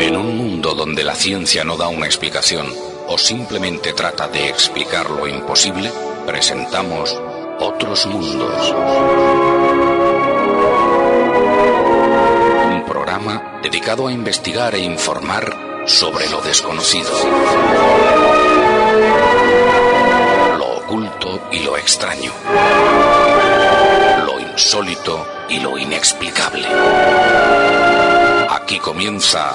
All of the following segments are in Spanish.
En un mundo donde la ciencia no da una explicación o simplemente trata de explicar lo imposible, presentamos Otros Mundos. Un programa dedicado a investigar e informar sobre lo desconocido. Lo oculto y lo extraño. Lo insólito y lo inexplicable. Aquí comienza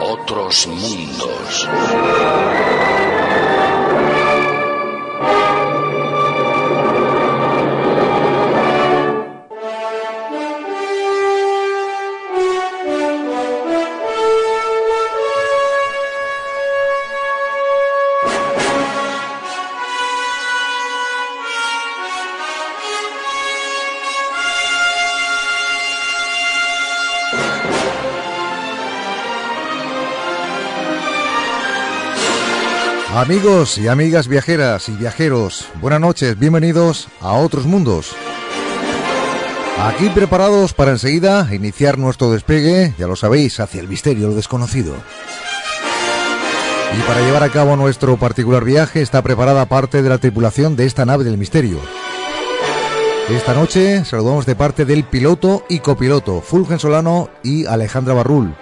Otros Mundos. Amigos y amigas viajeras y viajeros, buenas noches, bienvenidos a Otros Mundos. Aquí preparados para enseguida iniciar nuestro despegue, ya lo sabéis, hacia el misterio, lo desconocido. Y para llevar a cabo nuestro particular viaje está preparada parte de la tripulación de esta nave del misterio. Esta noche saludamos de parte del piloto y copiloto Fulgen Solano y Alejandra Barrul.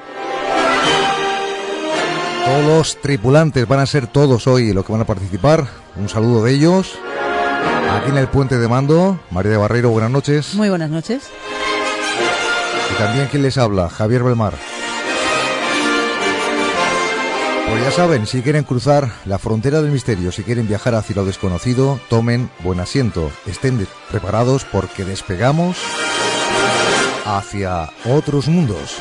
Todos los tripulantes van a ser todos hoy los que van a participar. Un saludo de ellos. Aquí en el puente de mando, María de Barreiro, buenas noches. Muy buenas noches. Y también quien les habla, Javier Belmar. Pues ya saben, si quieren cruzar la frontera del misterio, si quieren viajar hacia lo desconocido, tomen buen asiento. Estén preparados porque despegamos hacia otros mundos.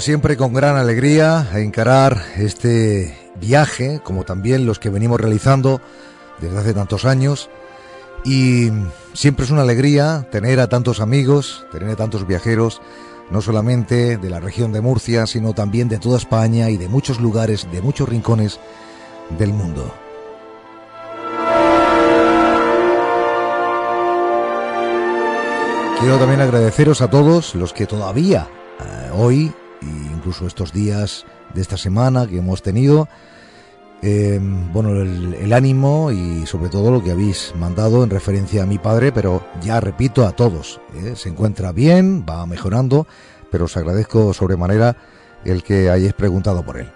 Siempre con gran alegría a encarar este viaje, como también los que venimos realizando desde hace tantos años. Y siempre es una alegría tener a tantos amigos, tener a tantos viajeros, no solamente de la región de Murcia, sino también de toda España y de muchos lugares, de muchos rincones del mundo. Quiero también agradeceros a todos los que todavía eh, hoy incluso estos días de esta semana que hemos tenido. Eh, bueno, el, ánimo y sobre todo lo que habéis mandado en referencia a mi padre, pero ya repito a todos, ¿eh? se encuentra bien, va mejorando, pero os agradezco sobremanera el que hayáis preguntado por él.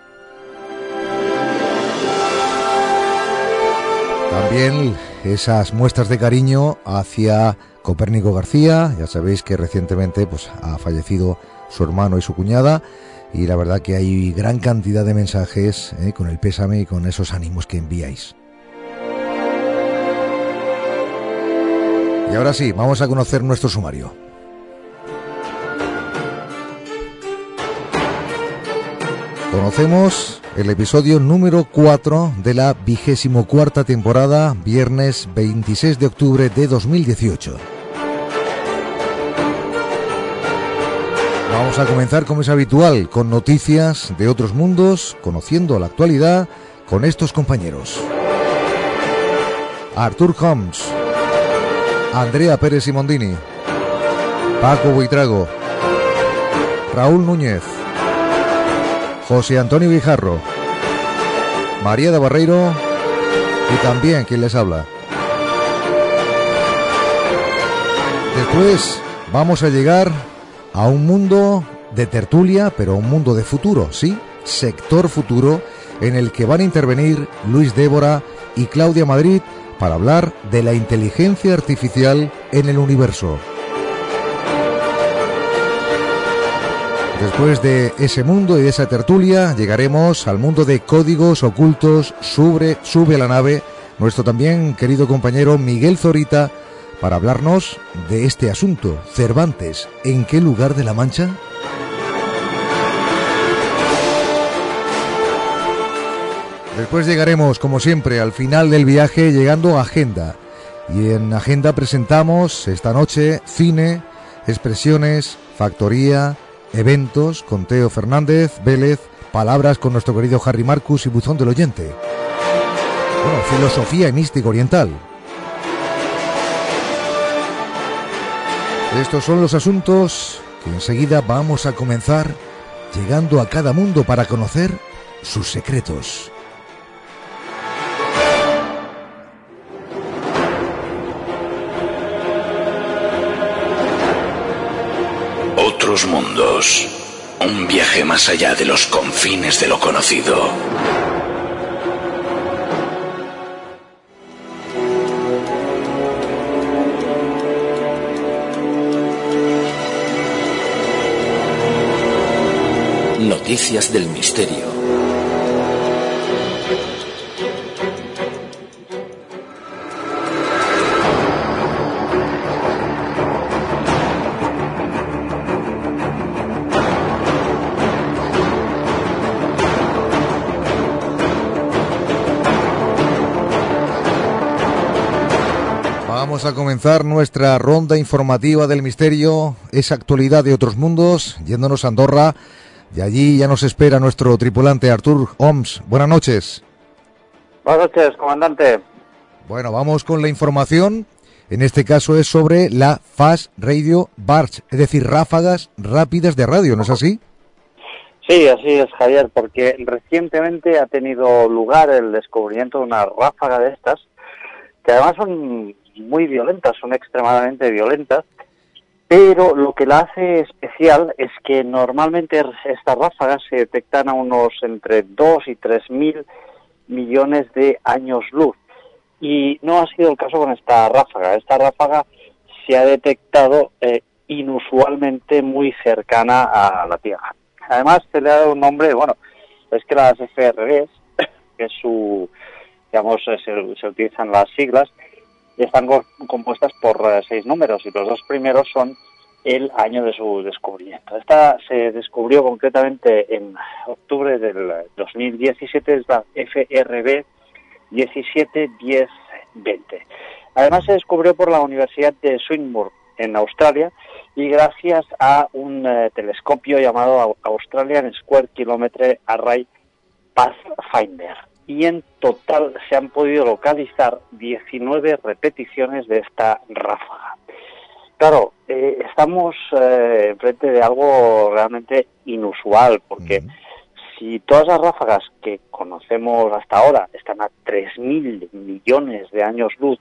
También esas muestras de cariño hacia Copérnico García, ya sabéis que recientemente pues, ha fallecido su hermano y su cuñada, y la verdad que hay gran cantidad de mensajes eh, con el pésame y con esos ánimos que enviáis. Y ahora sí, vamos a conocer nuestro sumario. Conocemos el episodio número 4 de la vigésimo cuarta temporada, viernes 26 de octubre de 2018. Vamos a comenzar como es habitual, con noticias de otros mundos, conociendo la actualidad con estos compañeros. Artur Holmes, Andrea Pérez Simondini, Paco Buitrago, Raúl Núñez, José Antonio Guijarro, María de Barreiro y también quien les habla. Después vamos a llegar a un mundo de tertulia, pero un mundo de futuro, ¿sí? Sector futuro, en el que van a intervenir Luis Débora y Claudia Madrid para hablar de la inteligencia artificial en el universo. Después de ese mundo y de esa tertulia, llegaremos al mundo de códigos ocultos. Sube, sube a la nave nuestro también querido compañero Miguel Zorita para hablarnos de este asunto. Cervantes, ¿en qué lugar de la Mancha? Después llegaremos, como siempre, al final del viaje, llegando a Agenda. Y en Agenda presentamos esta noche cine, expresiones, factoría, eventos con Teo Fernández, Vélez, palabras con nuestro querido Harry Marcus y Buzón del Oyente. Bueno, filosofía y místico oriental. Estos son los asuntos que enseguida vamos a comenzar llegando a cada mundo para conocer sus secretos. Otros mundos. Un viaje más allá de los confines de lo conocido. Noticias del Misterio. Vamos a comenzar nuestra ronda informativa del misterio, esa actualidad de otros mundos, yéndonos a Andorra. Y allí ya nos espera nuestro tripulante Artur Oms. Buenas noches. Buenas noches, comandante. Bueno, vamos con la información. En este caso es sobre la Fast Radio Barge, es decir, ráfagas rápidas de radio, ¿no es así? Sí, así es, Javier, porque recientemente ha tenido lugar el descubrimiento de una ráfaga de estas, que además son muy violentas, son extremadamente violentas, pero lo que la hace especial es que normalmente estas ráfagas se detectan a unos entre 2 y 3 mil millones de años luz. Y no ha sido el caso con esta ráfaga. Esta ráfaga se ha detectado eh, inusualmente muy cercana a la Tierra. Además, se le ha dado un nombre, bueno, es que las FRBs, que su, digamos, se, se utilizan las siglas, están compuestas por eh, seis números y los dos primeros son el año de su descubrimiento. Esta se descubrió concretamente en octubre del 2017, es la FRB 171020. Además se descubrió por la Universidad de Swinburne en Australia y gracias a un uh, telescopio llamado Australian Square Kilometre Array Pathfinder. Y en total se han podido localizar 19 repeticiones de esta ráfaga. Claro, eh, estamos eh, frente de algo realmente inusual, porque si todas las ráfagas que conocemos hasta ahora están a 3.000 millones de años luz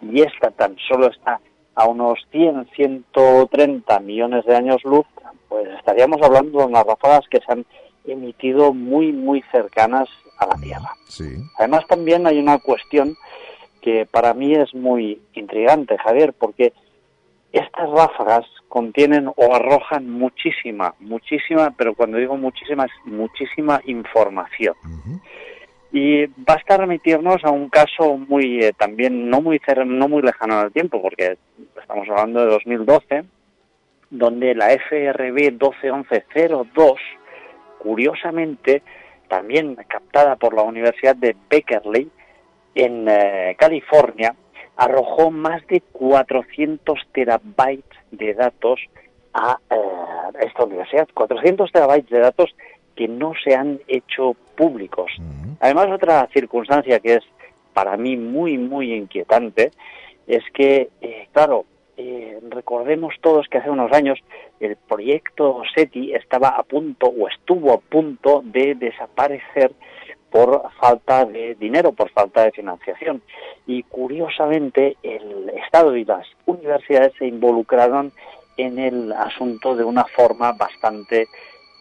y esta tan solo está a unos 100, 130 millones de años luz, pues estaríamos hablando de unas ráfagas que se han emitido muy, muy cercanas a la Tierra. Sí. Además, también hay una cuestión que para mí es muy intrigante, Javier, porque estas ráfagas contienen o arrojan muchísima, muchísima, pero cuando digo muchísima es muchísima información. Ujú. Y basta remitirnos a un caso muy eh, también no muy no muy lejano el tiempo, porque estamos hablando de 2012, donde la FRB 121102, curiosamente, también captada por la Universidad de Berkeley en eh, California, arrojó más de 400 terabytes de datos a eh, esta universidad. 400 terabytes de datos que no se han hecho públicos. Además, otra circunstancia que es para mí muy, muy inquietante es que, eh, claro, eh, recordemos todos que hace unos años el proyecto SETI estaba a punto o estuvo a punto de desaparecer por falta de dinero, por falta de financiación. Y curiosamente el Estado y las universidades se involucraron en el asunto de una forma bastante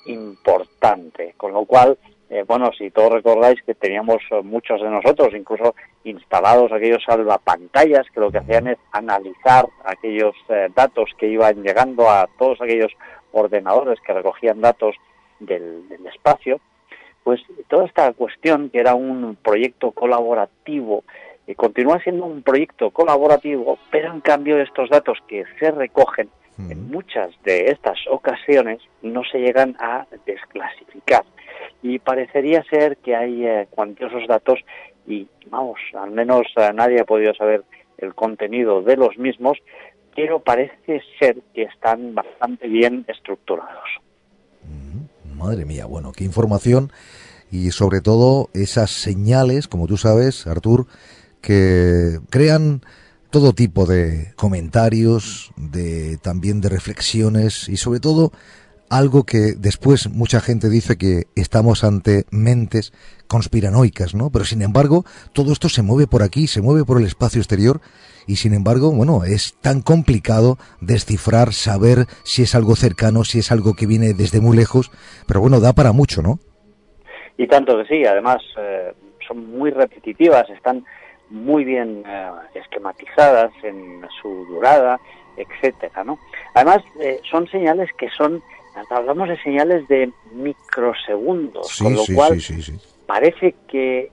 importante, con lo cual, eh, bueno, si todos recordáis que teníamos eh, muchos de nosotros, incluso instalados aquellos salvapantallas que lo que hacían es analizar aquellos eh, datos que iban llegando a todos aquellos ordenadores que recogían datos del, espacio, pues toda esta cuestión que era un proyecto colaborativo eh, continúa siendo un proyecto colaborativo, pero en cambio estos datos que se recogen en muchas de estas ocasiones no se llegan a desclasificar. Y parecería ser que hay eh, cuantiosos datos y vamos, al menos eh, nadie ha podido saber el contenido de los mismos, pero parece ser que están bastante bien estructurados. Madre mía, bueno, qué información y sobre todo esas señales, como tú sabes, Artur, que crean todo tipo de comentarios, de también de reflexiones y sobre todo algo que después mucha gente dice que estamos ante mentes conspiranoicas, ¿no? Pero sin embargo, todo esto se mueve por aquí, se mueve por el espacio exterior y sin embargo, bueno, es tan complicado descifrar, saber si es algo cercano, si es algo que viene desde muy lejos, pero bueno, da para mucho, ¿no? Y tanto que sí, además eh, son muy repetitivas, están muy bien eh, esquematizadas en su durada, etcétera, ¿no? Además, eh, son señales que son hablamos de señales de microsegundos, con lo cual parece que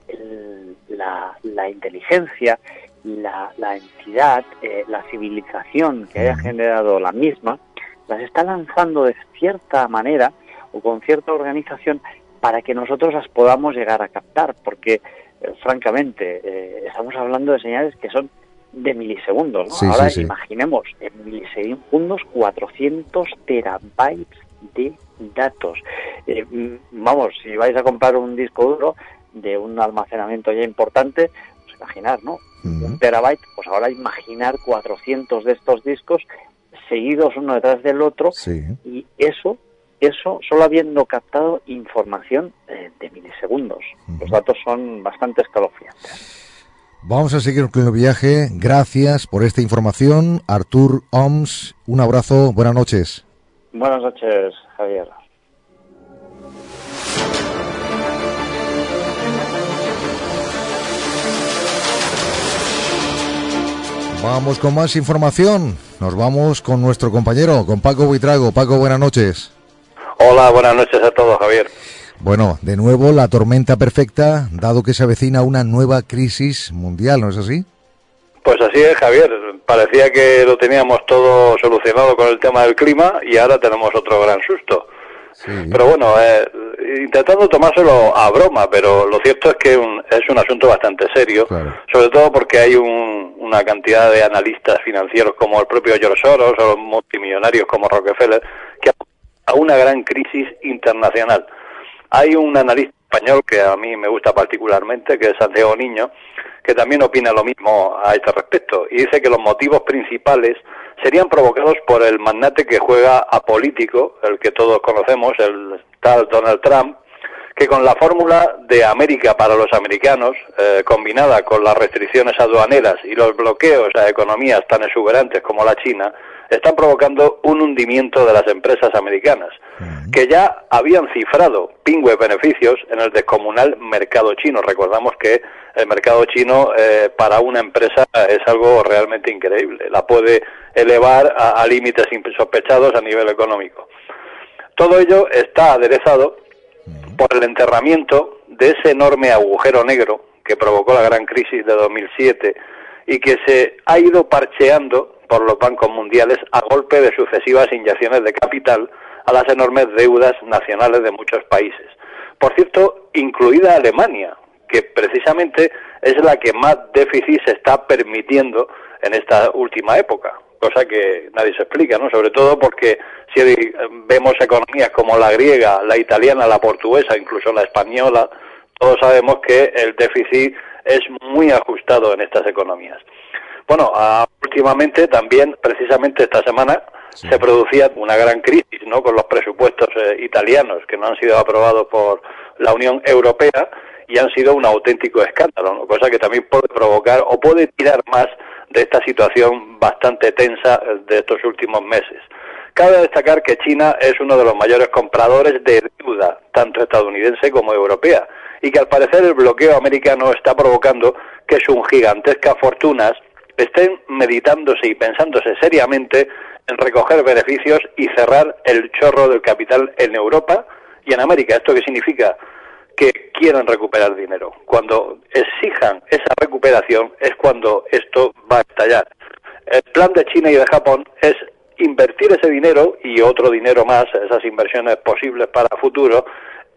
la, inteligencia, la, la entidad, eh, la civilización que haya generado la misma, las está lanzando de cierta manera o con cierta organización para que nosotros las podamos llegar a captar, porque eh, francamente eh, estamos hablando de señales que son de milisegundos. Ahora imaginemos en milisegundos 400 terabytes de datos. Eh, mm, vamos, si vais a comprar un disco duro de un almacenamiento ya importante, pues imaginar, ¿no? Un terabyte, pues ahora imaginar 400 de estos discos seguidos uno detrás del otro y eso eso solo habiendo captado información eh, de milisegundos. Los datos son bastante escalofriantes. Vamos a seguir con el viaje. Gracias por esta información. Artur Oms, un abrazo. Buenas noches. Buenas noches, Javier. Vamos con más información. Nos vamos con nuestro compañero, con Paco Buitrago. Paco, buenas noches. Hola, buenas noches a todos, Javier. Bueno, de nuevo la tormenta perfecta, dado que se avecina una nueva crisis mundial, ¿no es así? Pues así es, Javier. Parecía que lo teníamos todo solucionado con el tema del clima y ahora tenemos otro gran susto. Pero bueno, eh, intentando tomárselo a broma, pero lo cierto es que es un asunto bastante serio, sobre todo porque hay una cantidad de analistas financieros como el propio George Soros o los multimillonarios como Rockefeller a una gran crisis internacional. Hay un analista español que a mí me gusta particularmente, que es Santiago Niño, que también opina lo mismo a este respecto y dice que los motivos principales serían provocados por el magnate que juega a político, el que todos conocemos, el tal Donald Trump, que con la fórmula de América para los americanos, eh, combinada con las restricciones aduaneras y los bloqueos a economías tan exuberantes como la China, están provocando un hundimiento de las empresas americanas, que ya habían cifrado pingües beneficios en el descomunal mercado chino. Recordamos que el mercado chino eh, para una empresa es algo realmente increíble, la puede elevar a, límites insospechados a nivel económico. Todo ello está aderezado por el enterramiento de ese enorme agujero negro que provocó la gran crisis de 2007 y que se ha ido parcheando por los bancos mundiales a golpe de sucesivas inyecciones de capital a las enormes deudas nacionales de muchos países. Por cierto, incluida Alemania, que precisamente es la que más déficit se está permitiendo en esta última época, cosa que nadie se explica, ¿no? Sobre todo porque si vemos economías como la griega, la italiana, la portuguesa, incluso la española, todos sabemos que el déficit es muy ajustado en estas economías. Bueno, últimamente también, precisamente esta semana, se producía una gran crisis, ¿no? Con los presupuestos eh, italianos que no han sido aprobados por la Unión Europea y han sido un auténtico escándalo, cosa que también puede provocar o puede tirar más de esta situación bastante tensa eh, de estos últimos meses. Cabe destacar que China es uno de los mayores compradores de deuda, tanto estadounidense como europea, y que al parecer el bloqueo americano está provocando que sus gigantescas fortunas estén meditándose y pensándose seriamente en recoger beneficios y cerrar el chorro del capital en Europa y en América. ¿Esto qué significa? que quieran recuperar dinero. Cuando exijan esa recuperación es cuando esto va a estallar. El plan de China y de Japón es invertir ese dinero y otro dinero más, esas inversiones posibles para futuro,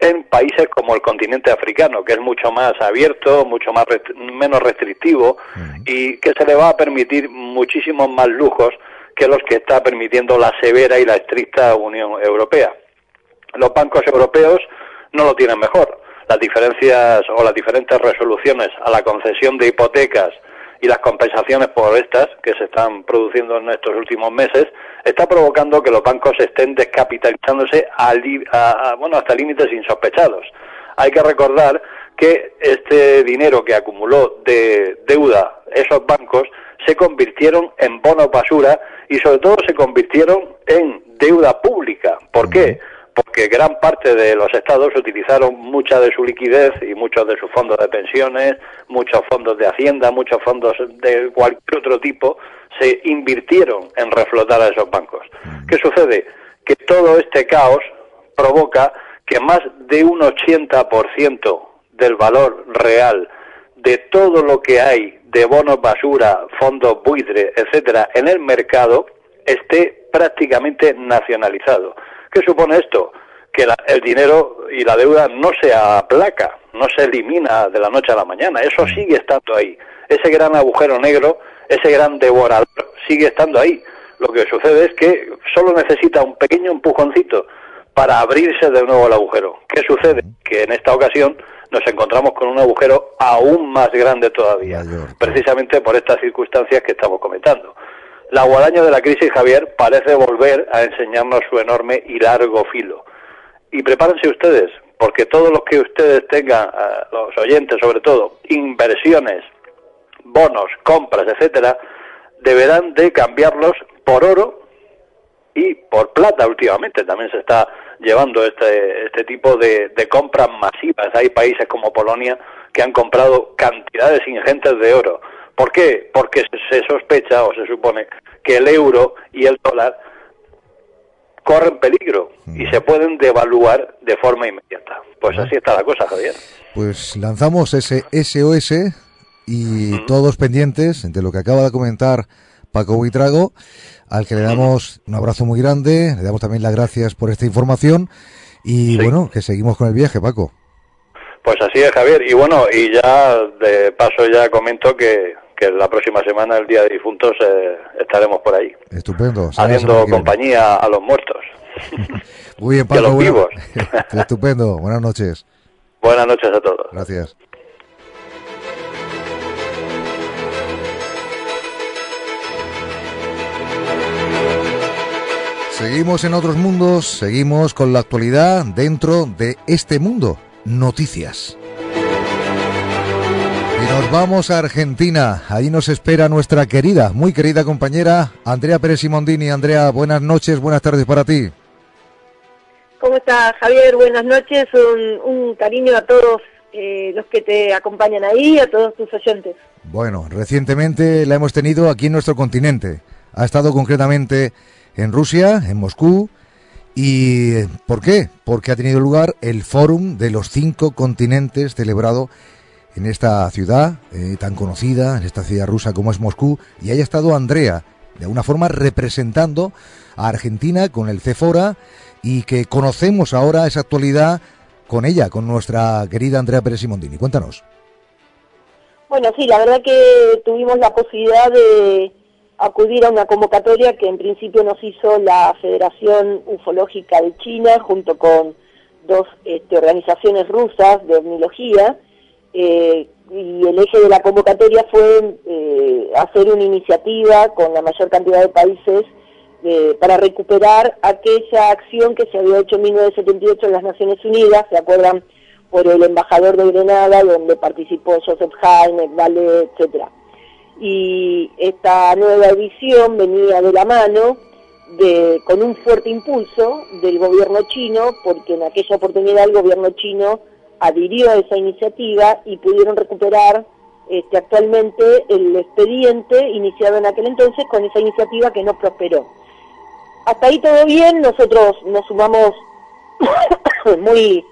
en países como el continente africano, que es mucho más abierto, mucho más menos restrictivo y que se le va a permitir muchísimos más lujos que los que está permitiendo la severa y la estricta Unión Europea. Los bancos europeos no lo tienen mejor. Las diferencias o las diferentes resoluciones a la concesión de hipotecas y las compensaciones por estas que se están produciendo en estos últimos meses está provocando que los bancos estén descapitalizándose a, bueno, hasta límites insospechados. Hay que recordar que este dinero que acumuló de deuda esos bancos se convirtieron en bonos basura y sobre todo se convirtieron en deuda pública. ¿Por qué? Porque gran parte de los estados utilizaron mucha de su liquidez y muchos de sus fondos de pensiones, muchos fondos de hacienda, muchos fondos de cualquier otro tipo, se invirtieron en reflotar a esos bancos. ¿Qué sucede? Que todo este caos provoca que más de un 80% del valor real de todo lo que hay de bonos basura, fondos buitre, etcétera, en el mercado esté prácticamente nacionalizado. ¿Qué supone esto? Que el dinero y la deuda no se aplaca, no se elimina de la noche a la mañana, eso mm. sigue estando ahí. Ese gran agujero negro, ese gran devorador, sigue estando ahí. Lo que sucede es que solo necesita un pequeño empujoncito para abrirse de nuevo el agujero. ¿Qué sucede? Mm. Que en esta ocasión nos encontramos con un agujero aún más grande todavía, precisamente por estas circunstancias que estamos comentando. La guadaña de la crisis, Javier, parece volver a enseñarnos su enorme y largo filo. Y prepárense ustedes, porque todos los que ustedes tengan, eh, los oyentes sobre todo, inversiones, bonos, compras, etcétera, deberán de cambiarlos por oro y por plata últimamente. También se está llevando este, este tipo de, de compras masivas. Hay países como Polonia que han comprado cantidades ingentes de oro ¿Por qué? Porque se sospecha o se supone que el euro y el dólar corren peligro y se pueden devaluar de forma inmediata. Pues así está la cosa, Javier. Pues lanzamos ese SOS y todos pendientes de lo que acaba de comentar Paco Buitrago, al que le damos un abrazo muy grande, le damos también las gracias por esta información y bueno, que seguimos con el viaje, Paco. Pues así es, Javier. Y bueno, y ya de paso ya comento que que la próxima semana, el Día de Difuntos, eh, estaremos por ahí. Estupendo. Haciendo compañía a los muertos. Muy bien, Pablo. vivos. Estupendo. Buenas noches. Buenas noches a todos. Gracias. Seguimos en otros mundos, seguimos con la actualidad dentro de este mundo. Noticias. Y nos vamos a Argentina. Ahí nos espera nuestra querida, muy querida compañera Andrea Pérez Simondini. Andrea, buenas noches, buenas tardes para ti. ¿Cómo estás, Javier? Buenas noches. Un, cariño a todos eh, los que te acompañan ahí, a todos tus oyentes. Bueno, recientemente la hemos tenido aquí en nuestro continente. Ha estado concretamente en Rusia, en Moscú. ¿Y por qué? Porque ha tenido lugar el Fórum de los Cinco Continentes celebrado en esta ciudad eh, tan conocida, en esta ciudad rusa como es Moscú, y haya estado Andrea, de alguna forma representando a Argentina con el CEFORA y que conocemos ahora esa actualidad con ella, con nuestra querida Andrea Pérez Simondini. Cuéntanos. Bueno, sí, la verdad que tuvimos la posibilidad de acudir a una convocatoria que en principio nos hizo la Federación Ufológica de China junto con dos este, organizaciones rusas de etnología eh, y el eje de la convocatoria fue eh, hacer una iniciativa con la mayor cantidad de países eh, para recuperar aquella acción que se había hecho en 1978 en las Naciones Unidas, ¿se acuerdan? Por el embajador de Grenada, donde participó Joseph Haine, Vale, etcétera. Y esta nueva edición venía de la mano de, con un fuerte impulso del gobierno chino, porque en aquella oportunidad el gobierno chino adhirió a esa iniciativa y pudieron recuperar este, actualmente el expediente iniciado en aquel entonces con esa iniciativa que no prosperó. Hasta ahí todo bien, nosotros nos sumamos muy,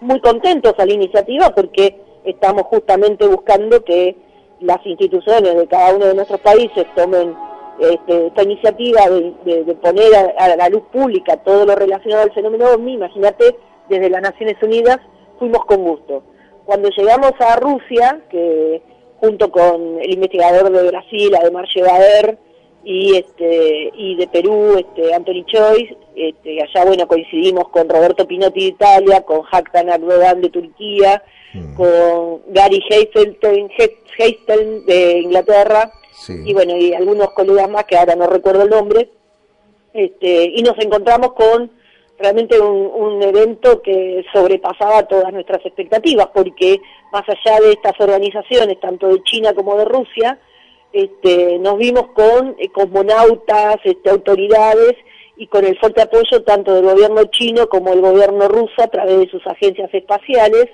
muy contentos a la iniciativa porque estamos justamente buscando que las instituciones de cada uno de nuestros países tomen este, esta iniciativa de, poner a, la luz pública todo lo relacionado al fenómeno OVNI, imagínate, desde las Naciones Unidas fuimos con gusto. Cuando llegamos a Rusia, que junto con el investigador de Brasil, además Llevader, y este y de Perú, este Anthony Choice, este, allá bueno coincidimos con Roberto Pinotti de Italia, con Haktan Erdogan de Turquía, mm. con Gary Heisteln de Inglaterra, y bueno, y algunos colegas más que ahora no recuerdo el nombre, este, y nos encontramos con realmente un, evento que sobrepasaba todas nuestras expectativas, porque más allá de estas organizaciones, tanto de China como de Rusia, este, nos vimos con eh, cosmonautas, este, autoridades y con el fuerte apoyo tanto del gobierno chino como del gobierno ruso a través de sus agencias espaciales,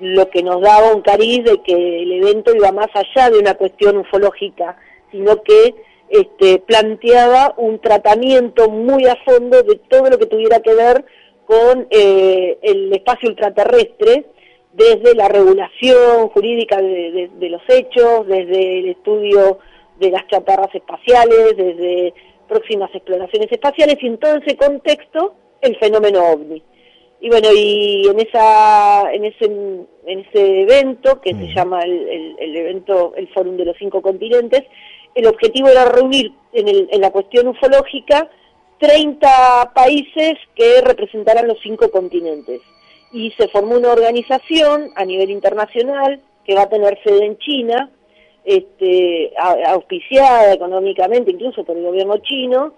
lo que nos daba un cariz de que el evento iba más allá de una cuestión ufológica, sino que este, planteaba un tratamiento muy a fondo de todo lo que tuviera que ver con eh, el espacio ultraterrestre, desde la regulación jurídica de, los hechos, desde el estudio de las chatarras espaciales, desde próximas exploraciones espaciales y en todo ese contexto el fenómeno ovni. Y bueno, y en esa en ese en ese evento que se llama el, el, evento el Fórum de los Cinco Continentes, el objetivo era reunir en, el, en la cuestión ufológica 30 países que representaran los cinco continentes. Y se formó una organización a nivel internacional que va a tener sede en China, este, auspiciada económicamente incluso por el gobierno chino,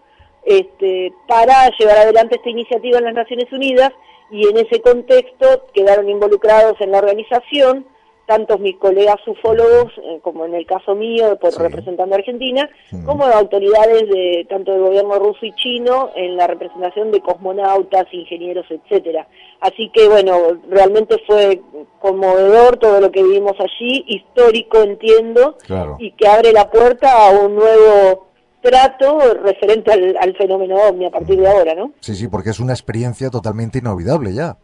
este, para llevar adelante esta iniciativa en las Naciones Unidas y en ese contexto quedaron involucrados en la organización tanto mis colegas ufólogos, eh, como en el caso mío, por representando a Argentina, como autoridades de tanto del gobierno ruso y chino en la representación de cosmonautas, ingenieros, etcétera. Así que bueno, realmente fue conmovedor todo lo que vivimos allí, histórico entiendo, y que abre la puerta a un nuevo trato referente al, al fenómeno OVNI a partir de ahora, ¿no? Sí, sí, porque es una experiencia totalmente inolvidable ya.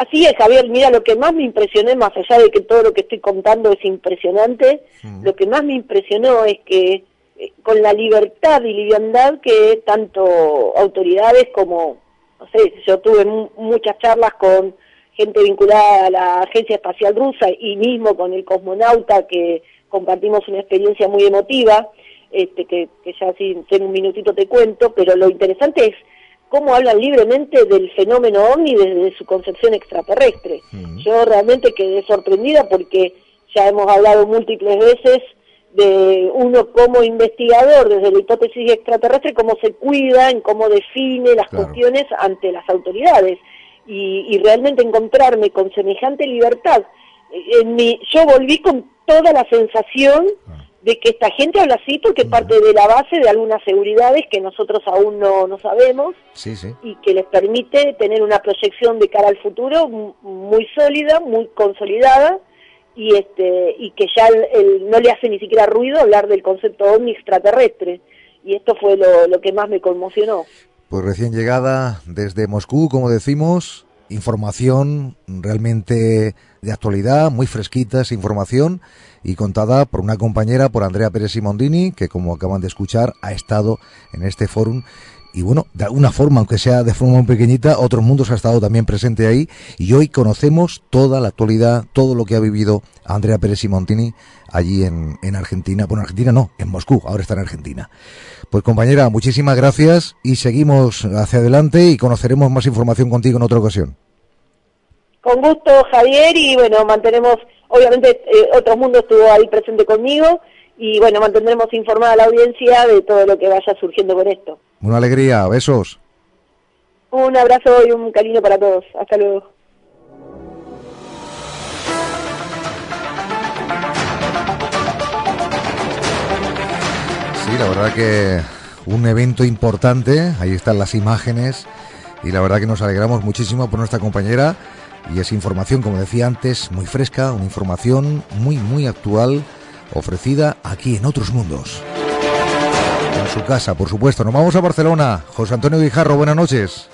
Así es, Javier, mira, lo que más me impresionó, más allá de que todo lo que estoy contando es impresionante, mm. lo que más me impresionó es que eh, con la libertad y liviandad que tanto autoridades como, no sé, yo tuve muchas charlas con gente vinculada a la Agencia Espacial Rusa y mismo con el cosmonauta que compartimos una experiencia muy emotiva, este, que, que ya si en un minutito te cuento, pero lo interesante es cómo hablan libremente del fenómeno ovni desde su concepción extraterrestre. Yo realmente quedé sorprendida porque ya hemos hablado múltiples veces de uno como investigador desde la hipótesis extraterrestre, cómo se cuida, en cómo define las cuestiones ante las autoridades. Y, realmente encontrarme con semejante libertad. En mi, yo volví con toda la sensación ah de que esta gente habla así porque parte de la base de algunas seguridades que nosotros aún no, no sabemos y que les permite tener una proyección de cara al futuro muy sólida, muy consolidada y este y que ya no le hace ni siquiera ruido hablar del concepto ovni extraterrestre. Y esto fue lo, lo que más me conmocionó. Pues recién llegada desde Moscú, como decimos, información realmente de actualidad, muy fresquita esa información y contada por una compañera, por Andrea Pérez Simondini, que como acaban de escuchar ha estado en este fórum y bueno, de alguna forma, aunque sea de forma muy pequeñita, Otros Mundos ha estado también presente ahí y hoy conocemos toda la actualidad, todo lo que ha vivido Andrea Pérez Simontini allí en, en Argentina. Bueno, Argentina no, en Moscú, ahora está en Argentina. Pues compañera, muchísimas gracias y seguimos hacia adelante y conoceremos más información contigo en otra ocasión. Con gusto, Javier, y bueno, mantenemos, obviamente, eh, Otro Mundo estuvo ahí presente conmigo, y bueno, mantendremos informada la audiencia de todo lo que vaya surgiendo con esto. Una alegría, besos. Un abrazo y un cariño para todos. Hasta luego. Sí, la verdad que un evento importante, ahí están las imágenes y la verdad que nos alegramos muchísimo por nuestra compañera y es información, como decía antes, muy fresca, una información muy, muy actual, ofrecida aquí en otros mundos. Su casa, por supuesto. Nos vamos a Barcelona. José Antonio Guijarro, buenas noches.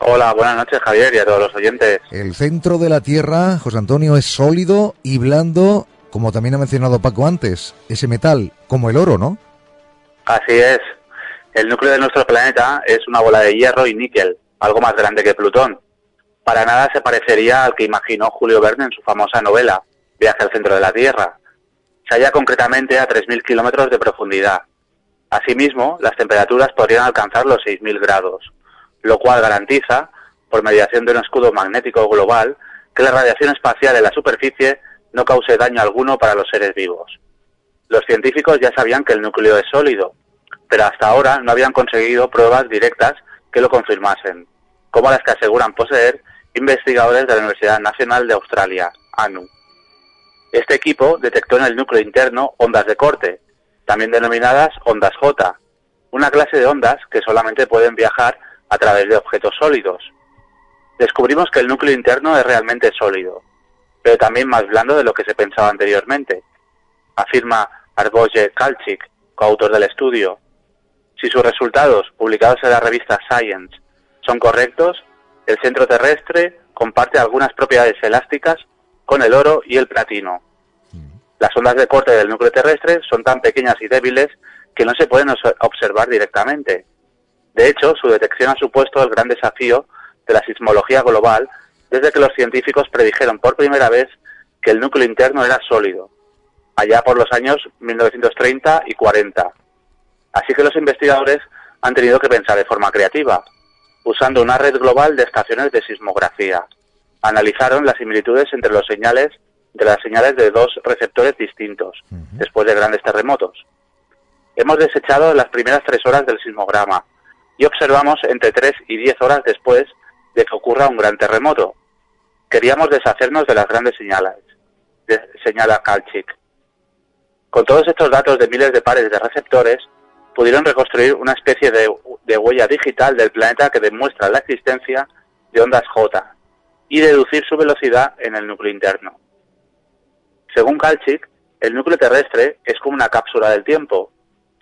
Hola, buenas noches Javier y a todos los oyentes. El centro de la Tierra, José Antonio, es sólido y blando como también ha mencionado Paco antes, ese metal, como el oro, ¿no? Así es. El núcleo de nuestro planeta es una bola de hierro y níquel, algo más grande que Plutón. Para nada se parecería al que imaginó Julio Verne en su famosa novela, Viaje al centro de la Tierra. Se halla concretamente a 3.000 kilómetros de profundidad. Asimismo, las temperaturas podrían alcanzar los 6.000 grados, lo cual garantiza, por mediación de un escudo magnético global, que la radiación espacial en la superficie no cause daño alguno para los seres vivos. Los científicos ya sabían que el núcleo es sólido, pero hasta ahora no habían conseguido pruebas directas que lo confirmasen, como las que aseguran poseer investigadores de la Universidad Nacional de Australia, ANU. Este equipo detectó en el núcleo interno ondas de corte, también denominadas ondas J, una clase de ondas que solamente pueden viajar a través de objetos sólidos. Descubrimos que el núcleo interno es realmente sólido, pero también más blando de lo que se pensaba anteriormente, afirma Argoje Kalchik, coautor del estudio. Si sus resultados, publicados en la revista Science, son correctos, el centro terrestre comparte algunas propiedades elásticas con el oro y el platino. Las ondas de corte del núcleo terrestre son tan pequeñas y débiles que no se pueden observar directamente. De hecho, su detección ha supuesto el gran desafío de la sismología global desde que los científicos predijeron por primera vez que el núcleo interno era sólido, allá por los años 1930 y 40. Así que los investigadores han tenido que pensar de forma creativa, usando una red global de estaciones de sismografía. Analizaron las similitudes entre los señales de las señales de dos receptores distintos, después de grandes terremotos. Hemos desechado las primeras tres horas del sismograma y observamos entre tres y diez horas después de que ocurra un gran terremoto. Queríamos deshacernos de las grandes señales, señala Kalchik. Con todos estos datos de miles de pares de receptores, pudieron reconstruir una especie de, de huella digital del planeta que demuestra la existencia de ondas J y deducir su velocidad en el núcleo interno. Según Kalchik, el núcleo terrestre es como una cápsula del tiempo.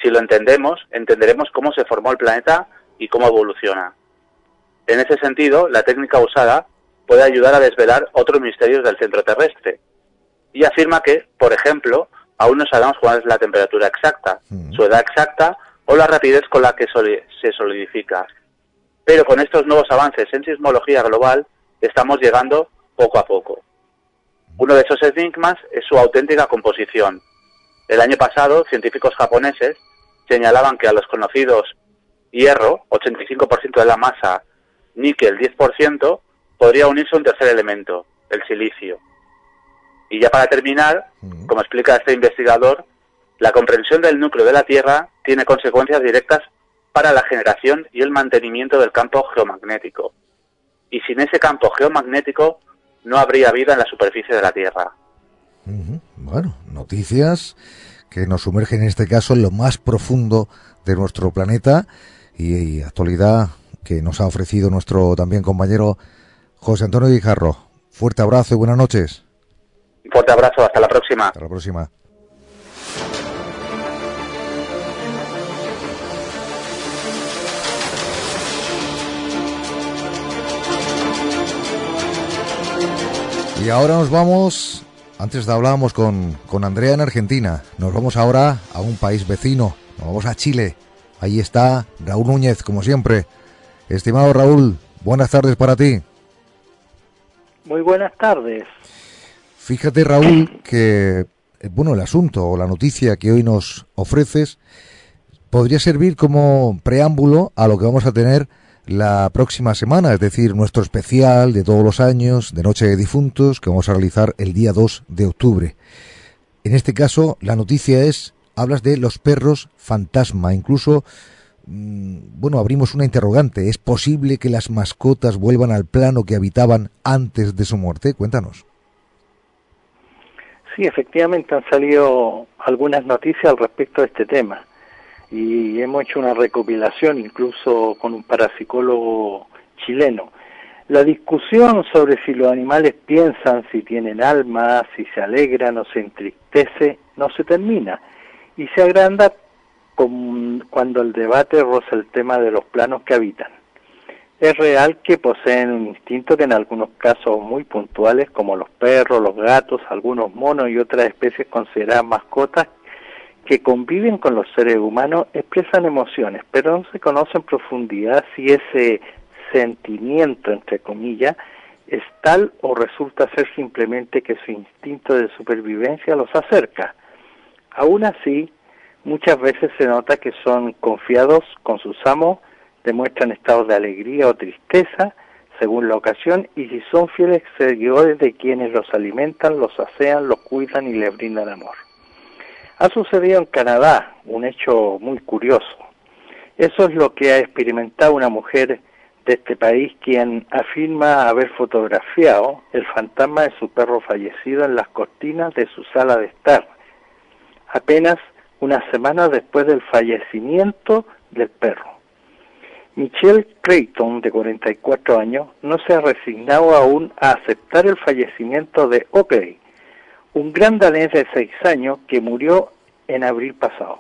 Si lo entendemos, entenderemos cómo se formó el planeta y cómo evoluciona. En ese sentido, la técnica usada puede ayudar a desvelar otros misterios del centro terrestre. Y afirma que, por ejemplo, aún no sabemos cuál es la temperatura exacta, mm. su edad exacta o la rapidez con la que se solidifica. Pero con estos nuevos avances en sismología global estamos llegando poco a poco. Uno de esos enigmas es su auténtica composición. El año pasado, científicos japoneses señalaban que a los conocidos hierro, 85% de la masa, níquel, 10%, podría unirse un tercer elemento, el silicio. Y ya para terminar, mm. como explica este investigador, la comprensión del núcleo de la Tierra tiene consecuencias directas para la generación y el mantenimiento del campo geomagnético. Y sin ese campo geomagnético no habría vida en la superficie de la Tierra. Bueno, noticias que nos sumergen en este caso en lo más profundo de nuestro planeta y, actualidad que nos ha ofrecido nuestro también compañero José Antonio Guijarro. Fuerte abrazo y buenas noches. Fuerte abrazo, hasta la próxima. Hasta la próxima. Y ahora nos vamos, antes de hablábamos con, con Andrea en Argentina, nos vamos ahora a un país vecino, nos vamos a Chile. Ahí está Raúl Núñez, como siempre. Estimado Raúl, buenas tardes para ti. Muy buenas tardes. Fíjate, Raúl, que eh, bueno, el asunto o la noticia que hoy nos ofreces podría servir como preámbulo a lo que vamos a tener la próxima semana, es decir, nuestro especial de todos los años de Noche de Difuntos que vamos a realizar el día 2 de octubre. En este caso, la noticia es, hablas de los perros fantasma, incluso, mm, bueno, abrimos una interrogante, ¿es posible que las mascotas vuelvan al plano que habitaban antes de su muerte? Cuéntanos. Sí, efectivamente han salido algunas noticias al respecto de este tema y hemos hecho una recopilación incluso con un parapsicólogo chileno. La discusión sobre si los animales piensan, si tienen alma, si se alegran o se entristece, no se termina y se agranda cuando el debate roza el tema de los planos que habitan. Es real que poseen un instinto que en algunos casos muy puntuales, como los perros, los gatos, algunos monos y otras especies consideradas mascotas, que conviven con los seres humanos, expresan emociones, pero no se conoce en profundidad si ese sentimiento, entre comillas, es tal o resulta ser simplemente que su instinto de supervivencia los acerca. Aún así, muchas veces se nota que son confiados con sus amos, demuestran estados de alegría o tristeza según la ocasión y si son fieles seguidores de quienes los alimentan, los asean, los cuidan y les brindan amor. Ha sucedido en Canadá un hecho muy curioso. Eso es lo que ha experimentado una mujer de este país quien afirma haber fotografiado el fantasma de su perro fallecido en las cortinas de su sala de estar, apenas una semana después del fallecimiento del perro. Michelle Creighton, de 44 años, no se ha resignado aún a aceptar el fallecimiento de Oakley, un gran danés de 6 años que murió en abril pasado.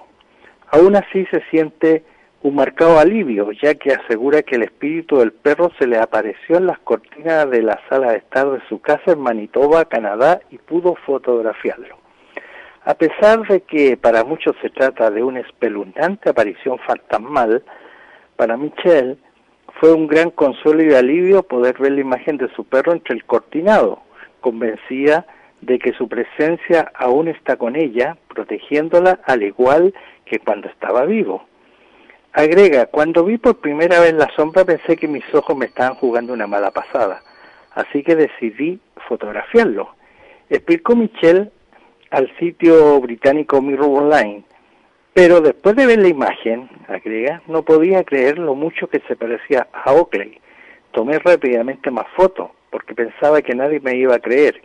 Aún así se siente un marcado alivio, ya que asegura que el espíritu del perro se le apareció en las cortinas de la sala de estar de su casa en Manitoba, Canadá, y pudo fotografiarlo. A pesar de que para muchos se trata de una espeluznante aparición fantasmal, para Michelle fue un gran consuelo y alivio poder ver la imagen de su perro entre el cortinado, convencida de que su presencia aún está con ella, protegiéndola al igual que cuando estaba vivo. Agrega, cuando vi por primera vez la sombra pensé que mis ojos me estaban jugando una mala pasada, así que decidí fotografiarlo. Explicó Michelle al sitio británico Mirror Online, pero después de ver la imagen, agrega, no podía creer lo mucho que se parecía a Oakley. Tomé rápidamente más fotos, porque pensaba que nadie me iba a creer.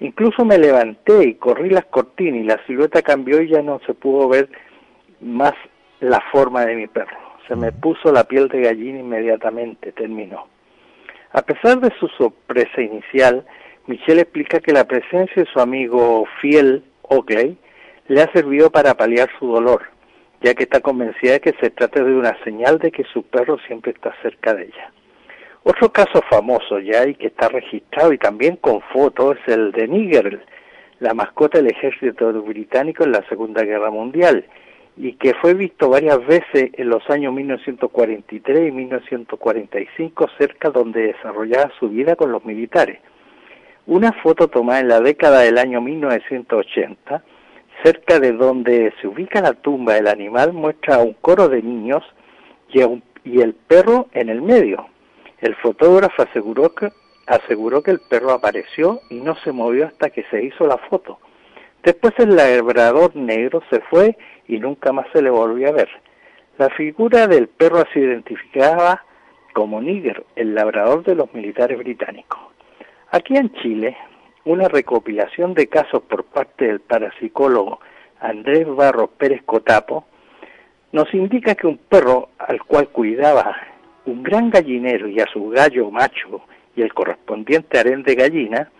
Incluso me levanté y corrí las cortinas y la silueta cambió y ya no se pudo ver más la forma de mi perro. Se me puso la piel de gallina inmediatamente, terminó. A pesar de su sorpresa inicial, Michelle explica que la presencia de su amigo fiel, Oakley, le ha servido para paliar su dolor, ya que está convencida de que se trata de una señal de que su perro siempre está cerca de ella. Otro caso famoso ya y que está registrado y también con fotos es el de Níger, la mascota del ejército británico en la Segunda Guerra Mundial y que fue visto varias veces en los años 1943 y 1945 cerca donde desarrollaba su vida con los militares. Una foto tomada en la década del año 1980 cerca de donde se ubica la tumba del animal muestra a un coro de niños y, el perro en el medio. El fotógrafo aseguró que, aseguró que el perro apareció y no se movió hasta que se hizo la foto. Después el labrador negro se fue y nunca más se le volvió a ver. La figura del perro se identificaba como Níger, el labrador de los militares británicos. Aquí en Chile, una recopilación de casos por parte del parapsicólogo Andrés Barros Pérez Cotapo, nos indica que un perro al cual cuidaba un gran gallinero y a su gallo macho y el correspondiente harén de gallina,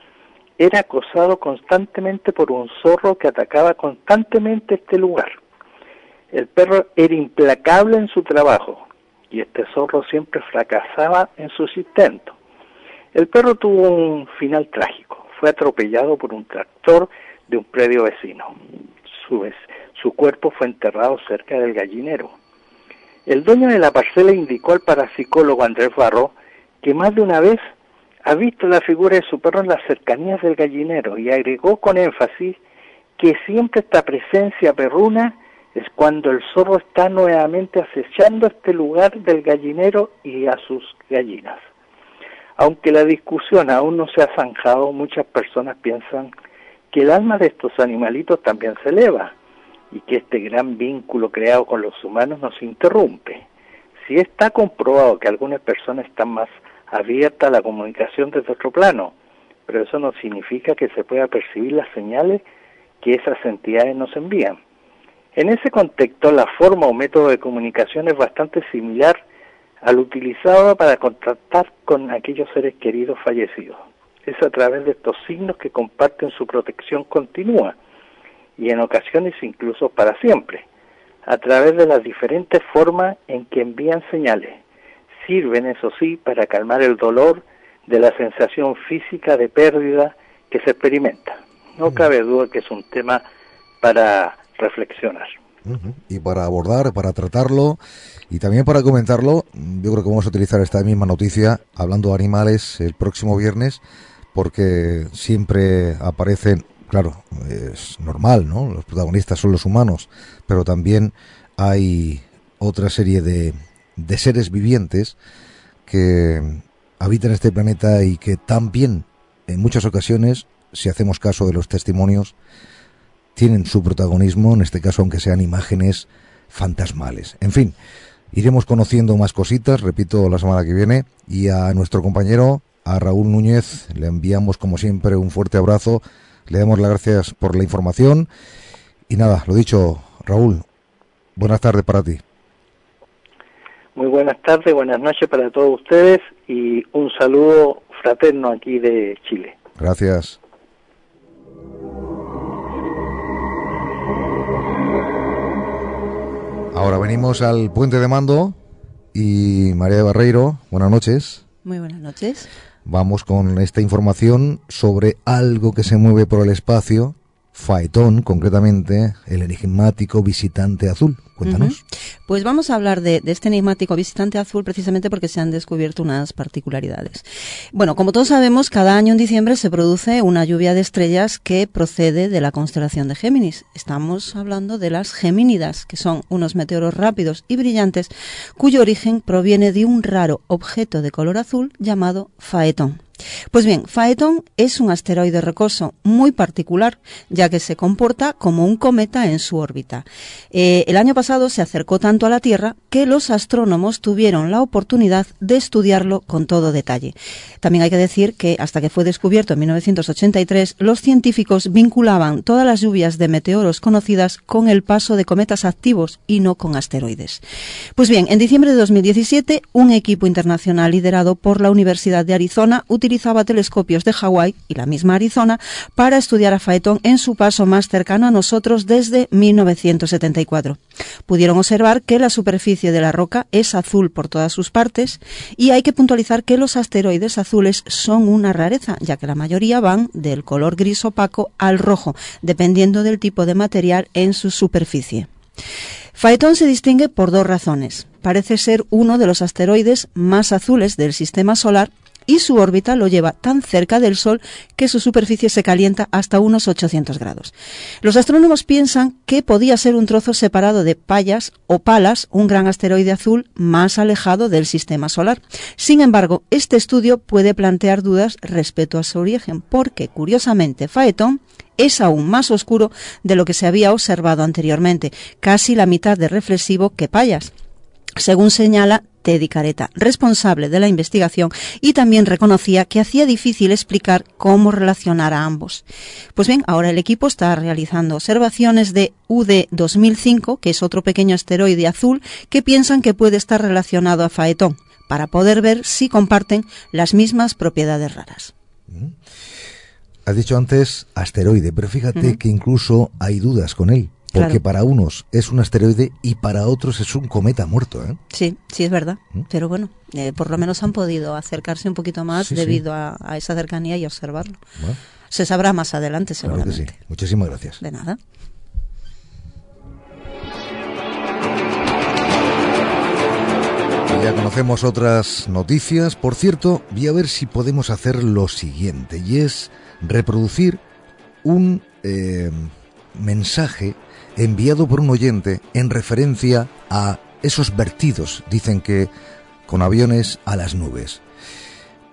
era acosado constantemente por un zorro que atacaba constantemente este lugar. El perro era implacable en su trabajo y este zorro siempre fracasaba en su sustento. El perro tuvo un final trágico fue atropellado por un tractor de un predio vecino. Su, su cuerpo fue enterrado cerca del gallinero. El dueño de la parcela indicó al parapsicólogo Andrés Barro que más de una vez ha visto la figura de su perro en las cercanías del gallinero y agregó con énfasis que siempre esta presencia perruna es cuando el zorro está nuevamente acechando este lugar del gallinero y a sus gallinas. Aunque la discusión aún no se ha zanjado, muchas personas piensan que el alma de estos animalitos también se eleva y que este gran vínculo creado con los humanos nos interrumpe. Si está comprobado que algunas personas están más abiertas a la comunicación desde otro plano, pero eso no significa que se pueda percibir las señales que esas entidades nos envían. En ese contexto, la forma o método de comunicación es bastante similar al utilizado para contactar con aquellos seres queridos fallecidos. Es a través de estos signos que comparten su protección continua y en ocasiones incluso para siempre, a través de las diferentes formas en que envían señales. sirven, eso sí, para calmar el dolor de la sensación física de pérdida que se experimenta. No cabe duda que es un tema para reflexionar. Y para abordar, para tratarlo y también para comentarlo, yo creo que vamos a utilizar esta misma noticia hablando de animales el próximo viernes, porque siempre aparecen, claro, es normal, ¿no? Los protagonistas son los humanos, pero también hay otra serie de, de seres vivientes que habitan este planeta y que también, en muchas ocasiones, si hacemos caso de los testimonios, tienen su protagonismo, en este caso aunque sean imágenes fantasmales. En fin, iremos conociendo más cositas, repito, la semana que viene, y a nuestro compañero, a Raúl Núñez, le enviamos como siempre un fuerte abrazo, le damos las gracias por la información, y nada, lo dicho, Raúl, buenas tardes para ti. Muy buenas tardes, buenas noches para todos ustedes y un saludo fraterno aquí de Chile. Gracias. Ahora venimos al puente de mando y María de Barreiro, buenas noches. Muy buenas noches. Vamos con esta información sobre algo que se mueve por el espacio Faetón, concretamente el enigmático visitante azul. Cuéntanos. Pues vamos a hablar de, este enigmático visitante azul precisamente porque se han descubierto unas particularidades. Bueno, como todos sabemos, cada año en diciembre se produce una lluvia de estrellas que procede de la constelación de Géminis. Estamos hablando de las Gemínidas, que son unos meteoros rápidos y brillantes cuyo origen proviene de un raro objeto de color azul llamado Faetón. Pues bien, Phaeton es un asteroide rocoso muy particular, ya que se comporta como un cometa en su órbita. Eh, el año pasado se acercó tanto a la Tierra que los astrónomos tuvieron la oportunidad de estudiarlo con todo detalle. También hay que decir que hasta que fue descubierto en 1983, los científicos vinculaban todas las lluvias de meteoros conocidas con el paso de cometas activos y no con asteroides. Pues bien, en diciembre de 2017, un equipo internacional liderado por la Universidad de Arizona utilizaba telescopios de Hawái y la misma Arizona para estudiar a Phaeton en su paso más cercano a nosotros desde 1974. Pudieron observar que la superficie de la roca es azul por todas sus partes y hay que puntualizar que los asteroides azules son una rareza, ya que la mayoría van del color gris opaco al rojo, dependiendo del tipo de material en su superficie. Phaeton se distingue por dos razones. Parece ser uno de los asteroides más azules del sistema solar y su órbita lo lleva tan cerca del Sol que su superficie se calienta hasta unos 800 grados. Los astrónomos piensan que podía ser un trozo separado de Payas o Palas, un gran asteroide azul más alejado del sistema solar. Sin embargo, este estudio puede plantear dudas respecto a su origen, porque curiosamente Phaeton es aún más oscuro de lo que se había observado anteriormente, casi la mitad de reflexivo que Payas según señala Teddy Careta, responsable de la investigación, y también reconocía que hacía difícil explicar cómo relacionar a ambos. Pues bien, ahora el equipo está realizando observaciones de UD 2005, que es otro pequeño asteroide azul, que piensan que puede estar relacionado a Faetón, para poder ver si comparten las mismas propiedades raras. Mm. Has dicho antes asteroide, pero fíjate que incluso hay dudas con él. Porque para unos es un asteroide y para otros es un cometa muerto. ¿eh? Sí, sí, es verdad. ¿Mm? Pero bueno, eh, por lo menos han podido acercarse un poquito más debido A, esa cercanía y observarlo. Se sabrá más adelante, seguramente. sí. Muchísimas gracias. De nada. Ya conocemos otras noticias. Por cierto, voy a ver si podemos hacer lo siguiente, y es reproducir un eh, mensaje enviado por un oyente en referencia a esos vertidos, dicen que, con aviones a las nubes.